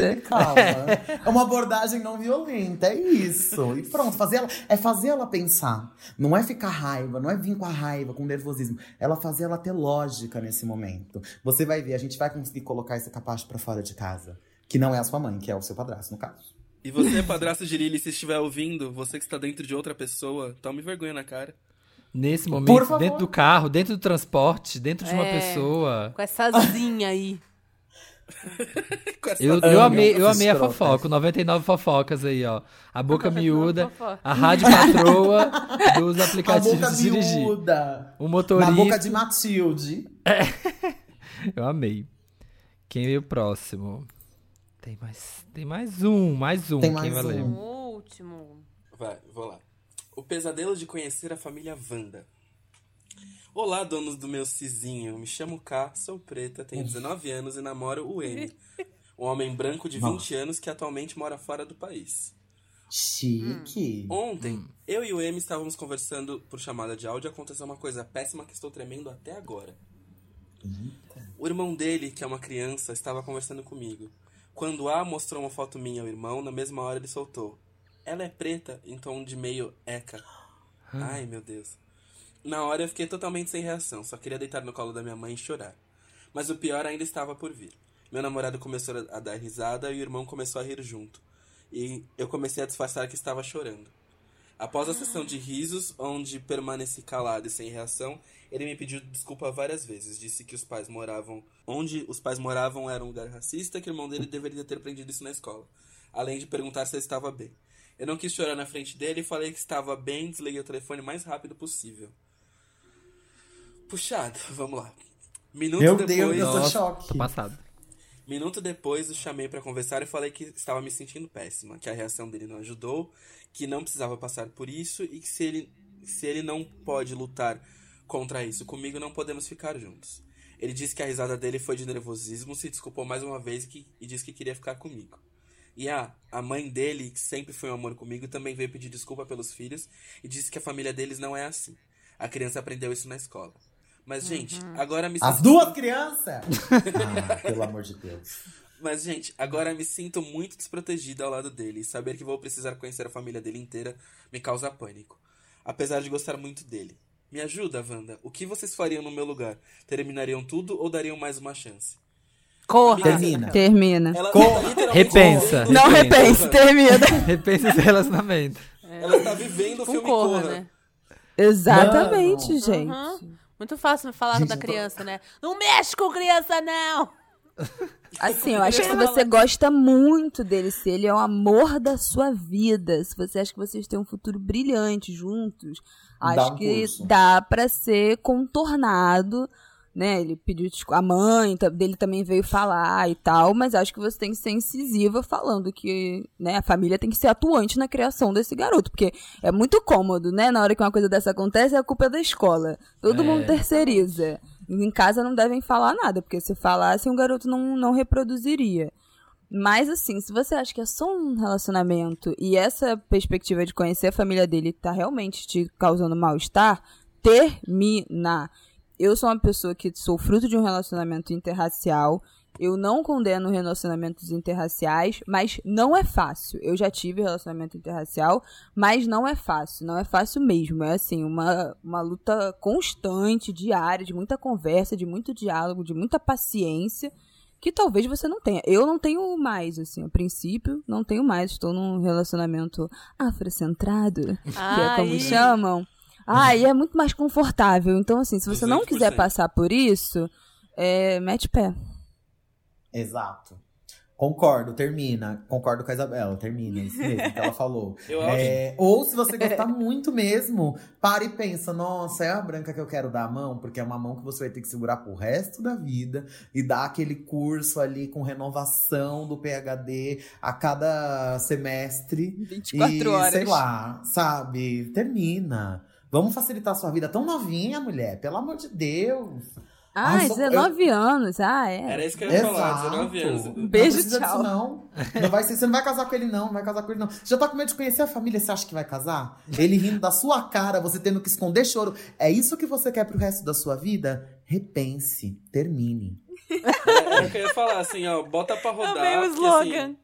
É uma abordagem não violenta, é isso. E pronto, fazer ela, é fazer ela pensar. Não é ficar raiva, não é vir com a raiva, com nervosismo. Ela fazer ela ter lógica nesse momento. Você vai ver, a gente vai conseguir colocar esse capacho pra fora de casa. Que não é a sua mãe, que é o seu padrasto, no caso. E você, padrasto de Lily, se estiver ouvindo, você que está dentro de outra pessoa, tome vergonha na cara. Nesse momento, dentro do carro, dentro do transporte, dentro de uma É. pessoa. Com essa zinha aí. [LAUGHS] Com essa- Eu, eu amei, eu amei a fofoca, o 99 fofocas aí, ó. A boca miúda, a rádio patroa dos A aplicativos boca de dirigir. miúda. O Na motorista. boca de Matilde. [LAUGHS] Eu amei. Quem veio próximo? Tem mais, tem mais um, mais um. Tem Quem mais vai ler? um. O último. Vai, vou lá. O pesadelo de conhecer a família Wanda. Olá, donos do meu cizinho. Me chamo K, sou preta, tenho 19 anos e namoro o M. [LAUGHS] Um homem branco de 20 anos que atualmente mora fora do país. Chique. Ontem, eu e o M estávamos conversando por chamada de áudio e aconteceu uma coisa péssima que estou tremendo até agora. O irmão dele, que é uma criança, estava conversando comigo. Quando A mostrou uma foto minha ao irmão, na mesma hora ele soltou. Ela é preta, em tom de meio eca. Ai, meu Deus. Na hora eu fiquei totalmente sem reação, só queria deitar no colo da minha mãe e chorar. Mas o pior ainda estava por vir. Meu namorado começou a dar risada e o irmão começou a rir junto. E eu comecei a disfarçar que estava chorando. Após a sessão de risos, onde permaneci calado e sem reação, ele me pediu desculpa várias vezes. Disse que os pais moravam. Onde os pais moravam era um lugar racista, que o irmão dele deveria ter aprendido isso na escola. Além de perguntar se eu estava bem. Eu não quis chorar na frente dele e falei que estava bem, desliguei o telefone o mais rápido possível. Puxado, [LAUGHS] vamos lá. Minutos Meu depois. Deus, eu tô Nossa, choque. Tô passado. Minuto depois, o chamei pra conversar e falei que estava me sentindo péssima, que a reação dele não ajudou, que não precisava passar por isso e que se ele, se ele não pode lutar contra isso comigo, não podemos ficar juntos. Ele disse que a risada dele foi de nervosismo, se desculpou mais uma vez e, que, e disse que queria ficar comigo. E a, a mãe dele, que sempre foi um amor comigo, também veio pedir desculpa pelos filhos e disse que a família deles não é assim. A criança aprendeu isso na escola. Mas, gente, agora me As sinto- duas crianças! [LAUGHS] ah, pelo amor de Deus. Mas, gente, agora me sinto muito desprotegida ao lado dele. E saber que vou precisar conhecer a família dele inteira me causa pânico. Apesar de gostar muito dele. Me ajuda, Wanda. O que vocês fariam no meu lugar? Terminariam tudo ou dariam mais uma chance? Corra. Termina. Termina. Ela Corra. tá Repensa. Não repense, termina. [LAUGHS] Repensa esse relacionamento. Ela tá vivendo o filme corra, Corra. né? Exatamente, Mano. gente. Uhum. Muito fácil falar Gente, da eu tô- criança, né? Não mexe com criança, não! [LAUGHS] Assim, eu acho que se você gosta muito dele, se ele é o amor da sua vida, se você acha que vocês têm um futuro brilhante juntos, acho um que curso. dá pra ser contornado, né? Ele pediu a mãe dele também veio falar e tal, mas acho que você tem que ser incisiva falando que, né, a família tem que ser atuante na criação desse garoto, porque é muito cômodo, né? Na hora que uma coisa dessa acontece, a culpa é da escola. Todo É. mundo terceiriza. Em casa não devem falar nada, porque se falassem, o garoto não, não reproduziria. Mas assim, se você acha que é só um relacionamento e essa perspectiva de conhecer a família dele tá realmente te causando mal-estar, termina. Eu sou uma pessoa que sou fruto de um relacionamento interracial. Eu não condeno relacionamentos interraciais, mas não é fácil. Eu já tive relacionamento interracial, mas não é fácil. Não é fácil mesmo. É assim, uma, uma luta constante, diária, de muita conversa, de muito diálogo, de muita paciência que talvez você não tenha. Eu não tenho mais, assim, a princípio, não tenho mais. Estou num relacionamento afrocentrado, que é como Ai. chamam. Ah, e é muito mais confortável. Então, assim, se você não quiser 200%. passar por isso, é, mete pé. Exato. Concordo, termina. Concordo com a Isabela, termina. Isso mesmo que ela falou. [LAUGHS] Eu É, ou se você gostar muito mesmo, para e pensa: nossa, é a branca que eu quero dar a mão, porque é uma mão que você vai ter que segurar pro resto da vida e dar aquele curso ali com renovação do PhD a cada semestre. 24 e, horas. Sei lá, sabe? Termina. Vamos facilitar a sua vida. Tão novinha, mulher, pelo amor de Deus. Ah, só- 19 anos. Ah, é. Era isso que eu ia falar, Exato. 19 anos. Não Beijo, precisa tchau. disso, não. Não vai ser, você não vai casar com ele, não. Não vai casar com ele, não. Você já tá com medo de conhecer a família, você acha que vai casar? Ele rindo da sua cara, você tendo que esconder choro. É isso que você quer pro resto da sua vida? Repense, termine. O que eu ia falar, assim, ó, bota pra rodar. Amei o porque, slogan. assim,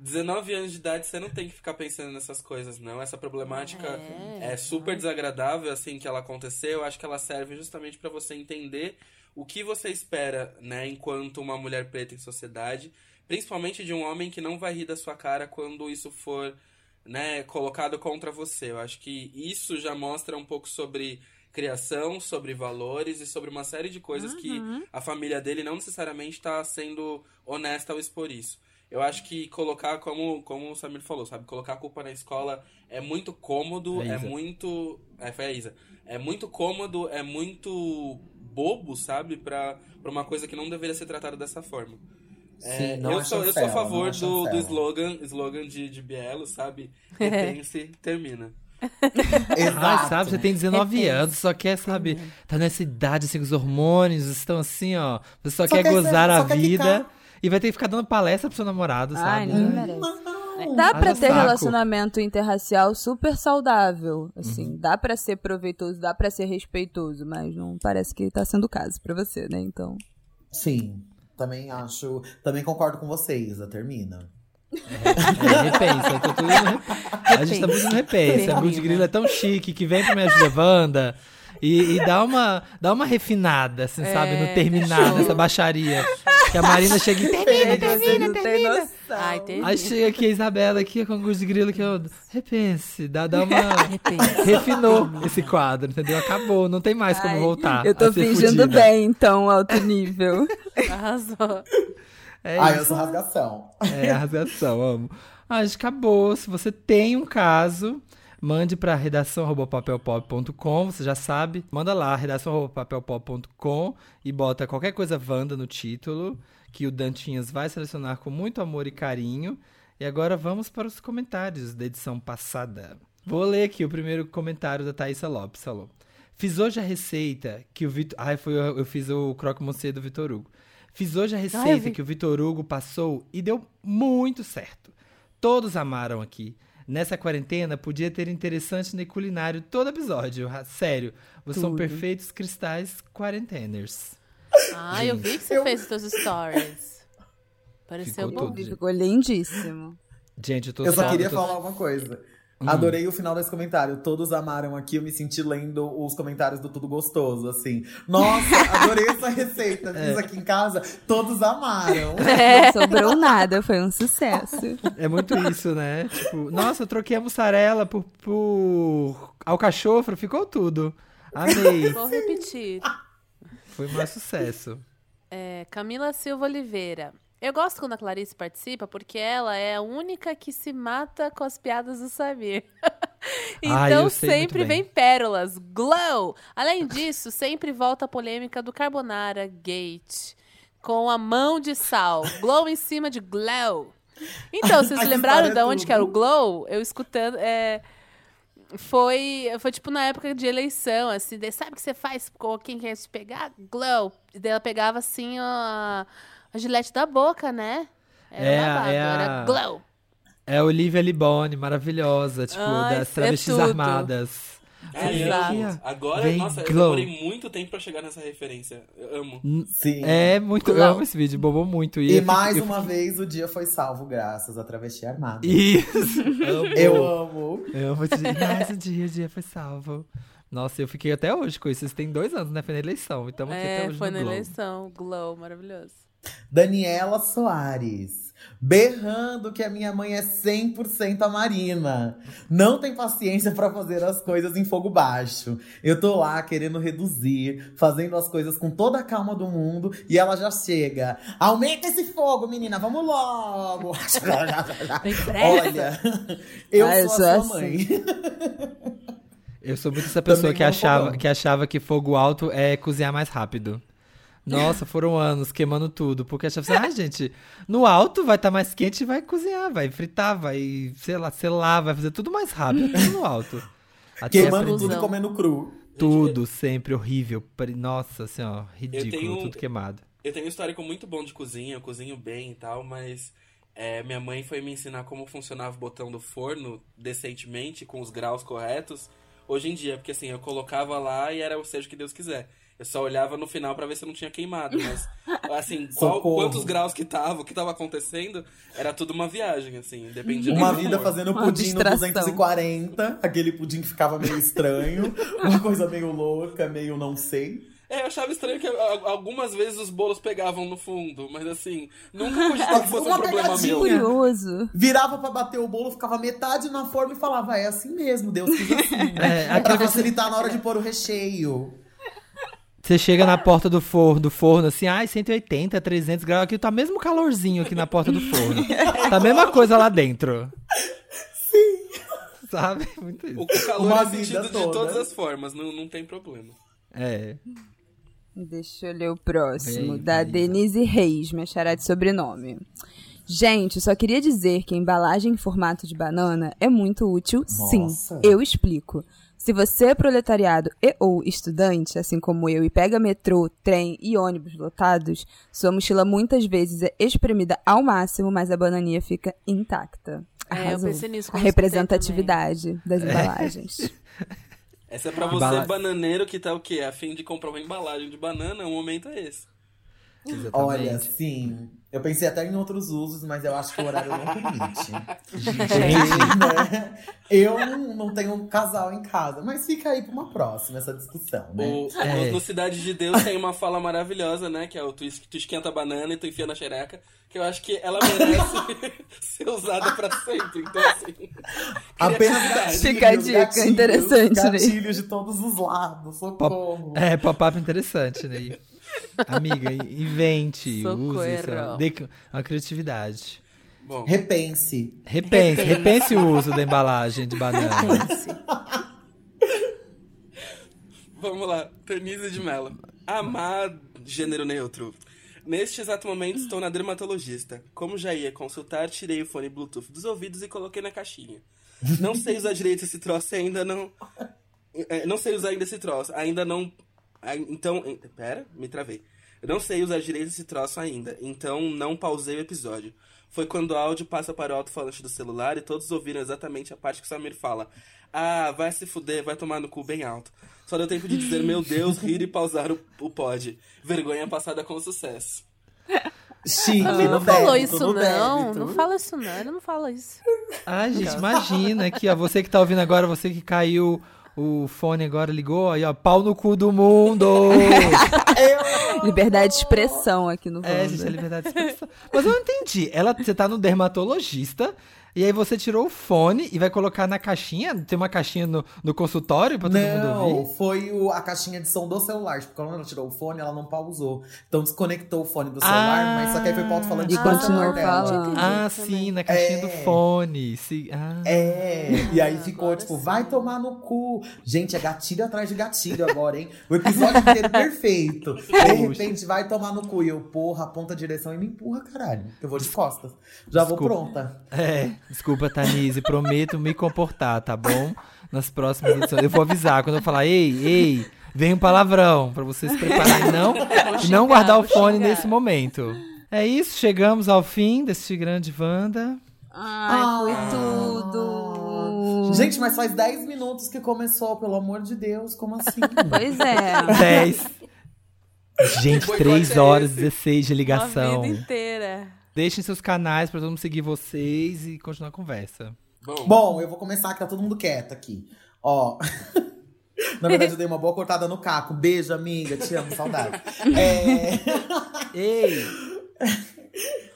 19 anos de idade, você não tem que ficar pensando nessas coisas, não. Essa problemática é, super desagradável, assim, que ela aconteceu. Eu acho que ela serve justamente pra você entender o que você espera, né, enquanto uma mulher preta em sociedade. Principalmente de um homem que não vai rir da sua cara quando isso for, né, colocado contra você. Eu acho que isso já mostra um pouco sobre criação, sobre valores e sobre uma série de coisas que a família dele não necessariamente está sendo honesta ao expor isso. Eu acho que colocar, como, como o Samir falou, sabe? Colocar a culpa na escola é muito cômodo, é Isa. muito. É, foi a Isa. É muito cômodo, é muito bobo, sabe? Pra, pra uma coisa que não deveria ser tratada dessa forma. É, Sim, eu, sou, eu sou a favor do, do slogan, slogan de, de Bielo, sabe? [LAUGHS] Repense, termina. [LAUGHS] Exato. Ai, sabe, você tem 19 Repense. anos, só quer, sabe, tá nessa idade, assim, os hormônios estão assim, ó. Você só, Só quer quer ser- gozar só a quer vida ficar. e vai ter que ficar dando palestra pro seu namorado, Ai, sabe? Né? merece. Dá pra Haja ter saco. relacionamento interracial super saudável, assim, dá pra ser proveitoso, dá pra ser respeitoso, mas não parece que tá sendo o caso pra você, né? Então, Sim, também acho. Também concordo com vocês, Isa, termina. É, repensa, eu tô tudo no A gente tá muito no repensa. A Good Grilo é tão chique que vem pro Me Ajuda Wanda e, e dá, uma, dá uma refinada, assim, sabe, no terminar dessa baixaria. Que a Marina chega e termina, termina, termina. Ai, teve. Aí chega aqui a Isabela aqui com o Good Grilo que eu repense, dá, dá uma. [LAUGHS] Refinou esse quadro, entendeu? Acabou, não tem mais como Ai, voltar. eu tô a ser fingindo fudida. bem, então, alto nível. [LAUGHS] Arrasou. É Ah, eu isso. sou rasgação. É, rasgação, amo. Ah, gente, acabou. Se você tem um caso, mande para redação@papelpop.com, você já sabe. Manda lá, redação@papelpop.com e bota qualquer coisa Wanda no título, que o Dantinhas vai selecionar com muito amor e carinho. E agora vamos para os comentários da edição passada. Vou ler aqui o primeiro comentário da Thaisa Lopes, falou. Fiz hoje a receita que o Vitor... Ai, foi, eu eu fiz o croque monsieur do Vitor Hugo. Fiz hoje a receita vi. que o Vitor Hugo passou e deu muito certo. Todos amaram aqui. Nessa quarentena, podia ter interessante no culinário todo episódio. Sério, vocês são Tudo. perfeitos cristais quarenteners. Ah, eu vi que você Eu- fez os seus stories. Pareceu Ficou bom. tudo. Ficou lindíssimo. Gente, eu tô Eu só queria tô- falar uma coisa. Hum. Adorei o final desse comentário. Todos amaram aqui. Eu me senti lendo os comentários do Tudo Gostoso, assim. Nossa, [LAUGHS] adorei essa receita. É. Fiz aqui em casa. Todos amaram. [LAUGHS] Não sobrou nada, foi um sucesso. É muito isso, né? Tipo, nossa, eu troquei a mussarela por, por alcachofra, ficou tudo. Amei. [LAUGHS] Vou repetir. Foi um sucesso. É, Camila Silva Oliveira. Eu gosto quando a Clarice participa porque ela é a única que se mata com as piadas do Samir. [LAUGHS] Ah, então sempre vem pérolas. Glow! Além [LAUGHS] disso, sempre volta a polêmica do Carbonara Gate com a mão de sal. Glow em cima de Glow. Então, vocês lembraram de onde que era o Glow? Eu escutando. é, foi, foi tipo na época de eleição, assim, daí, sabe o que você faz com quem quer te pegar? Glow. E daí ela pegava assim a, a gilete da boca, né? Era É, babado, é era a- glow. É a Olivia Liboni, maravilhosa, tipo, Ai, das é travestis tudo. armadas. Ai, Exato. eu. Agora, Vem nossa, eu glow. demorei muito tempo pra chegar nessa referência. Eu amo. Sim. É muito. Eu Glow. amo esse vídeo, bobou muito. E eu mais eu uma vez o dia foi salvo graças à travesti armada. Isso! [LAUGHS] Eu amo. Eu amo esse dia. Mais um dia, o dia foi salvo. Nossa, eu fiquei até hoje com isso. Isso tem dois anos, né? Foi na eleição. Então aqui até É, hoje foi no na Globo. eleição. Glow, maravilhoso. Daniela Soares. Berrando que a minha mãe é 100% a Marina. Não tem paciência pra fazer as coisas em fogo baixo. Eu tô lá querendo reduzir, fazendo as coisas com toda a calma do mundo e ela já chega. Aumenta esse fogo, menina, vamos logo. [LAUGHS] Olha, eu Ah, eu sou sou a assim. sua mãe. Eu sou muito essa pessoa Também que achava, fogão. que achava que fogo alto é cozinhar mais rápido. Nossa, foram anos queimando tudo. Porque achava assim, ah, gente, no alto vai estar mais quente e vai cozinhar, vai fritar, vai, sei lá, selar, vai fazer tudo mais rápido tudo no alto. Até Queimando tudo e comendo cru. tudo, sempre horrível. Nossa, assim, ó, ridículo, tenho- tudo queimado. Eu tenho um histórico muito bom de cozinha, eu cozinho bem e tal, mas é, minha mãe foi me ensinar como funcionava o botão do forno decentemente, com os graus corretos, hoje em dia, porque assim, eu colocava lá e era o seja o que Deus quiser. Eu só olhava no final pra ver se eu não tinha queimado, mas [LAUGHS] assim, qual- quantos graus que tava, o que tava acontecendo, era tudo uma viagem, assim, dependia Uma do vida humor. fazendo Uma pudim no abstração. 240, aquele pudim que ficava meio estranho, [LAUGHS] uma coisa meio louca, meio não sei. É, eu achava estranho que algumas vezes os bolos pegavam no fundo, mas assim, nunca [LAUGHS] cogitei que fosse um Uma problema meu. Curioso. Virava pra bater o bolo, ficava metade na forma e falava, é assim mesmo, Deus quis assim. É, pra facilitar na hora de pôr o recheio. Você chega na porta do forno, do forno assim, ai, 180, 300 graus, aqui tá mesmo calorzinho aqui na porta do forno. Tá a mesma coisa lá dentro. Sim. Sabe? [LAUGHS] Muito isso. O calor Uma é sentido de toda. todas as formas, não, não tem problema. É. Deixa eu ler o próximo, Vem, da. Denise Reis, minha chará de sobrenome. Gente, só queria dizer que a embalagem em formato de banana é muito útil, sim. Nossa. Eu explico. Se você é proletariado e ou estudante, assim como eu, e pega metrô, trem e ônibus lotados, sua mochila muitas vezes é espremida ao máximo, mas a bananinha fica intacta. É, eu Arrasou. pensei nisso A representatividade das embalagens. [LAUGHS] Essa é pra você, Embala- bananeiro, que tá o quê? A fim de comprar uma embalagem de banana, o momento é esse. Exatamente. Olha, sim. Eu pensei até em outros usos, mas eu acho que o horário não permite. Gente, né? Eu não, tenho um casal em casa, mas fica aí pra uma próxima essa discussão, né? O, É. no, no Cidade de Deus tem uma fala maravilhosa, né? Que é o tu, tu esquenta a banana e tu enfia na xereca. Que eu acho que ela merece [LAUGHS] ser usada pra sempre. Então, assim. Apenas Fica a dica, gatilhos, interessante, né? Gatilhos de todos os lados, socorro. é, pop-up interessante, né? Amiga, invente, use essa, dê uma criatividade. Bom, Repense. Repense, repense o uso da embalagem de banana. vamos lá. Denise de Mello. Amar gênero neutro. Neste exato momento estou na dermatologista. Como já ia consultar, tirei o fone Bluetooth dos ouvidos e coloquei na caixinha. Não sei usar direito esse troço e ainda não. É, Não sei usar ainda esse troço. Ainda não. Ah, Então. Pera, me travei. Eu não sei usar direito esse troço ainda. Então não pausei o episódio. foi quando o áudio passa para o alto-falante do celular e todos ouviram exatamente a parte que o Samir fala. Ah, vai se fuder, vai tomar no cu bem alto. Só deu tempo de dizer, meu Deus, rir e pausar o, o pod. Vergonha passada com sucesso. Chique, Ele não falou isso, não. débito. Não fala isso, não. Ele não fala isso. Ai, gente, imagina aqui, ó. Você que tá ouvindo agora, você que caiu o fone agora, ligou, aí, ó, pau no cu do mundo! [LAUGHS] [LAUGHS] Liberdade de expressão aqui no É, Wanda. gente, é liberdade de expressão. Mas eu não entendi. Ela, você tá no dermatologista, e aí você tirou o fone e vai colocar na caixinha? Tem uma caixinha no, no consultório pra todo mundo Não, ouvir? foi o- a caixinha de som do celular. Tipo, quando ela tirou o fone, ela não pausou. Então desconectou o fone do celular, Ah. mas só que aí foi pro alto-falante E do continuou celular dela. falando. Ah, sim, na caixinha É. do fone. Sim. Ah. É, e aí ficou agora tipo, sim. vai tomar no cu. Gente, é gatilho atrás de gatilho agora, hein? O episódio inteiro perfeito. De repente, vai tomar no cu. E eu, porra, aponta a direção e me empurra, caralho. Eu vou de costas. Já vou Desculpa. pronta. É, desculpa, Tanise, prometo me comportar, tá bom? Nas próximas edições. Eu vou avisar quando eu falar, ei, ei, vem um palavrão, pra você se preparar e [LAUGHS] não, e não guardar o fone xingar. nesse momento. É isso, chegamos ao fim desse grande Wanda. Ai, foi tudo. Gente, mas faz 10 minutos que começou, pelo amor de Deus, como assim? [LAUGHS] Pois é. 10. Gente, boicote 3 é horas e esse? 16 de ligação. Uma vida inteira. Deixem seus canais pra todo mundo seguir vocês e continuar a conversa. Bom, Bom, eu vou começar que tá todo mundo quieto aqui. Ó. [LAUGHS] Na verdade, eu dei uma boa cortada no caco. Beijo, amiga. Te amo, saudade. [LAUGHS] É... Ei!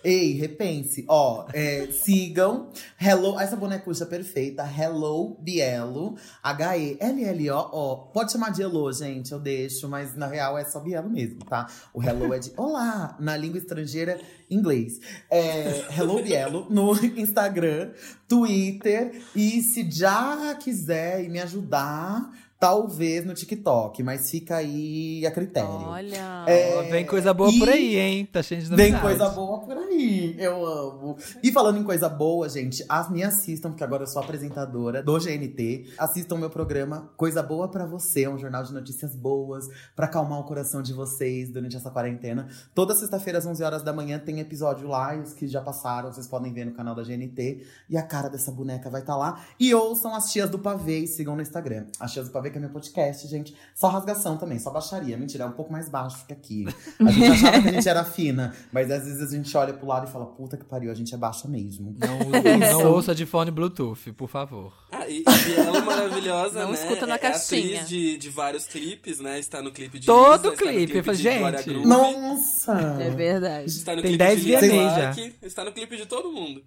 Ei, repense. Ó, é, sigam. Hello. Essa bonecucha perfeita. Hello Bielo. H-E-L-L-O. Ó, pode chamar de Hello, gente. Eu deixo, mas na real é só Bielo mesmo, tá? O Hello é de Olá, na língua estrangeira, inglês. É, Hello Bielo no Instagram, Twitter. E se já quiser me ajudar, talvez no TikTok. Mas fica aí a critério. Olha. É, vem coisa boa e- por aí, hein? Tá cheio de Vem novidades. coisa boa por aí, eu amo. E falando em coisa boa, gente, as me assistam, porque agora eu sou apresentadora do GNT. Assistam meu programa Coisa Boa Pra Você, é um jornal de notícias boas, pra acalmar o coração de vocês durante essa quarentena. Toda sexta-feira, às 11 horas da manhã, tem episódio lá, e os que já passaram, vocês podem ver no canal da GNT. E a cara dessa boneca vai estar lá. E ouçam as Tias do Pavê e sigam no Instagram. As Tias do Pavê, que é meu podcast, gente. Só rasgação também, só baixaria. Mentira, é um pouco mais baixo que aqui. A gente achava que a gente era fina, mas às vezes a gente olha pro lado e fala, puta que pariu, a gente é baixa mesmo. Não, [LAUGHS] não ouça de fone Bluetooth, por favor. Ah, e, e Bielo maravilhosa, Não né? escuta na é, é caixinha. atriz de, de vários clipes, né? Está no clipe de Todo Isa, está no clipe, eu falei, de Glória gente. Groove, Nossa! É verdade. Está no Tem clipe 10 de Lisa Está no clipe de todo mundo.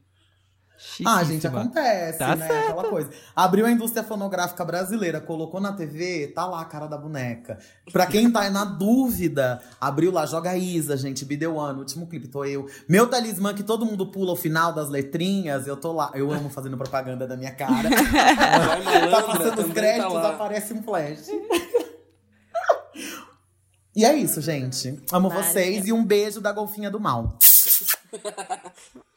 Ah, gente, acontece, Tá né? Aquela coisa. Abriu a indústria fonográfica brasileira, colocou na TV, tá lá a cara da boneca. Pra quem tá na dúvida, abriu lá, joga a Isa, gente, Be The One, último clipe, tô eu. Meu talismã que todo mundo pula o final das letrinhas, eu tô lá. Eu amo fazendo propaganda da minha cara. [LAUGHS] Vai tá malandra, passando os também créditos, tá aparece um flash. E é isso, gente. Amo Maravilha. vocês e um beijo da golfinha do mal. [LAUGHS]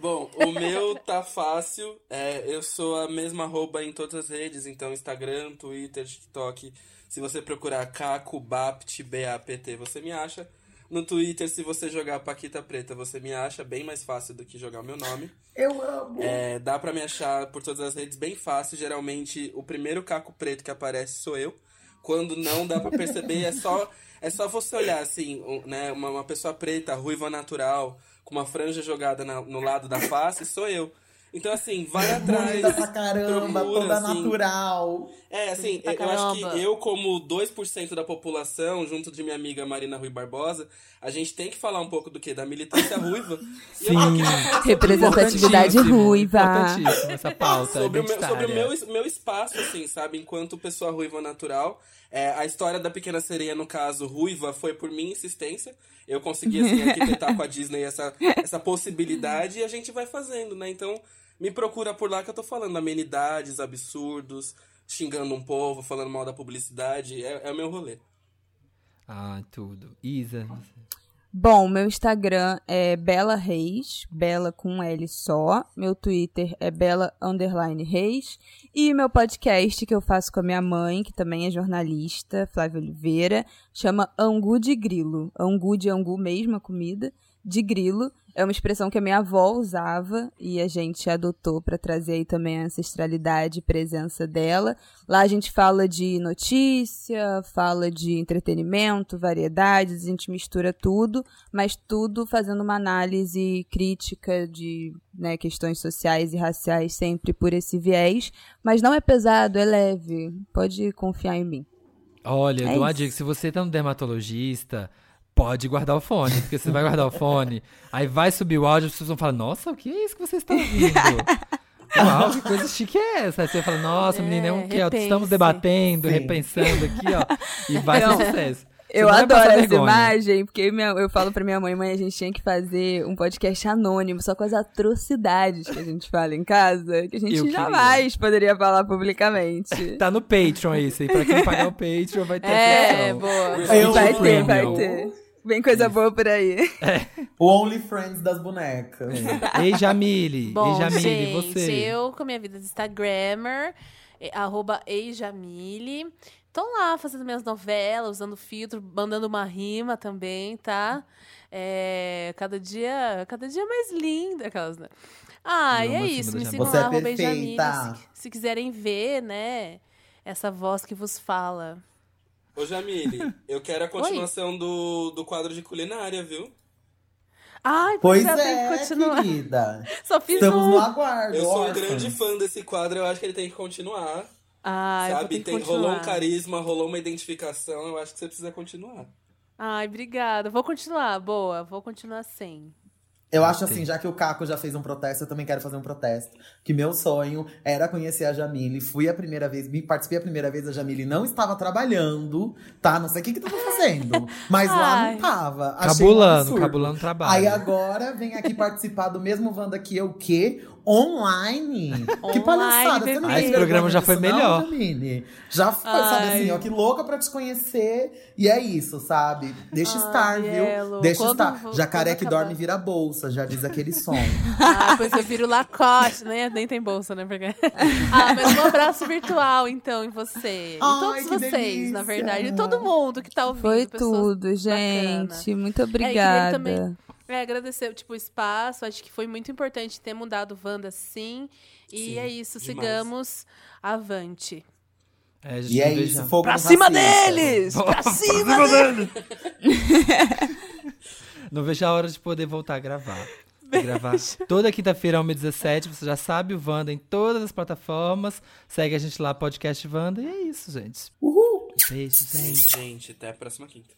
Bom, o meu tá fácil. É, eu sou a mesma arroba em todas as redes, então Instagram, Twitter, TikTok. Se você procurar Caco Bapt, B-A-P-T, você me acha. No Twitter, se você jogar Paquita Preta, você me acha bem mais fácil do que jogar o meu nome. Eu amo. É, dá pra me achar por todas as redes bem fácil. Geralmente, o primeiro caco preto que aparece sou eu. Quando não dá pra perceber, é só, é só você olhar assim, né? Uma, uma pessoa preta, ruiva natural, com uma franja jogada na- no lado da face, sou eu. Então, assim, vai atrás. Bonita pra caramba, procura, toda assim. natural. É, assim, eu acho caramba. que eu, como 2% da população, junto de minha amiga Marina Rui Barbosa, a gente tem que falar um pouco do quê? Da militância ruiva. [LAUGHS] Sim. Representatividade ruiva. Importantíssimo essa pauta sobre o, meu, sobre o meu, meu espaço, assim, sabe? Enquanto pessoa ruiva natural. É, a história da Pequena Sereia, no caso, ruiva, foi por minha insistência. Eu consegui, assim, [LAUGHS] arquitetar com a Disney essa, essa possibilidade e a gente vai fazendo, né? Então, me procura por lá que eu tô falando amenidades, absurdos, xingando um povo, falando mal da publicidade. É, é o meu rolê. Ah, tudo. Isa. Bom, meu Instagram é Bela Reis, Bela com um L só. Meu Twitter é Bela Underline Reis. E meu podcast que eu faço com a minha mãe, que também é jornalista, Flávia Oliveira, chama Angu de Grilo. Angu de angu mesmo, a comida. De grilo. É uma expressão que a minha avó usava e a gente adotou para trazer aí também a ancestralidade e presença dela. Lá a gente fala de notícia, fala de entretenimento, variedades, a gente mistura tudo, mas tudo fazendo uma análise crítica de né, questões sociais e raciais sempre por esse viés. Mas não é pesado, é leve. Pode confiar em mim. Olha, É eu dou uma isso. dica, se você tá no dermatologista, pode guardar o fone, porque você vai guardar o fone, aí vai subir o áudio, as pessoas vão falar, nossa, o que é isso que você está ouvindo? Uau, que coisa chique é essa? Aí você fala, nossa, menina, é um que ó, estamos debatendo, Sim. repensando aqui, ó, e vai Não. ser sucesso. Você Eu adoro essa vergonha. imagem, porque minha- eu falo pra minha mãe, mãe, a gente tinha que fazer um podcast anônimo, só com as atrocidades que a gente fala em casa, que a gente Eu queria. jamais poderia falar publicamente. [LAUGHS] Tá no Patreon esse aí, pra quem pagar o Patreon vai ter É, atenção. boa. Eu- vai ter, Premium. vai ter. Vem coisa boa por aí. [LAUGHS] O OnlyFriends das bonecas. Ei, Jamile, Bom, ei, Jamile, gente, você. eu com a minha vida de Instagrammer, é, arroba eijamile. Tô lá fazendo minhas novelas, usando filtro, mandando uma rima também, tá? É, cada dia, cada dia mais linda, aquelas, né? Ah, e é isso, me Jamile. sigam Você lá, é arroba perfeita. se, se quiserem ver, né, essa voz que vos fala. Ô, Jamile, eu quero a continuação do, do quadro de culinária, viu? Ai, Pois é, tem é, que continuar. querida. [LAUGHS] Só fiz Estamos um. no aguardo. Eu sou um grande fã desse quadro, eu acho que ele tem que continuar. Ter sabe? Tem, continuar. rolou um carisma, rolou uma identificação, eu acho que você precisa continuar. Ai, obrigada. Vou continuar, boa. Vou continuar sem. Eu acho assim, já que o Caco já fez um protesto, eu também quero fazer um protesto. Que meu sonho era conhecer a Jamile. Fui a primeira vez, me participei a primeira vez, a Jamile não estava trabalhando, tá? Não sei o que que tava fazendo. Mas lá não tava. Achei um Cabulando, absurdo. cabulando trabalho. Aí agora vem aqui participar do mesmo Wanda que eu, o Online? que palhaçada. Você não Esse programa vergonha já foi não, melhor. Jamile? Já foi, sabe Ai. assim, ó, que louca pra te conhecer. E é isso, sabe? Deixa Ai, estar, Bielo, viu? Deixa quando estar. vo- Jacaré que dorme vira bolsa, já diz aquele som. [LAUGHS] Ah, pois eu viro Lacoste, né? Nem tem bolsa, né? Porque... [LAUGHS] Ah, mas um abraço virtual, então, em você. Em todos vocês, delícia. na verdade. E todo mundo que tá ouvindo. Foi tudo, gente. bacana. Muito É, e obrigada. também é, agradecer tipo, o espaço. Acho que foi muito importante ter mudado o Wanda sim. E Sim, é isso, demais. sigamos avante. É, gente, E é vejo- isso, fogo Pra no cima racista. deles! Pra cima deles! [LAUGHS] Não vejo a hora de poder voltar a gravar. Gravar toda quinta-feira, 1h17. Você já sabe o Wanda em todas as plataformas. Segue a gente lá, podcast Wanda. E é isso, gente. Uhul! Beijo, gente. Gente, até a próxima quinta.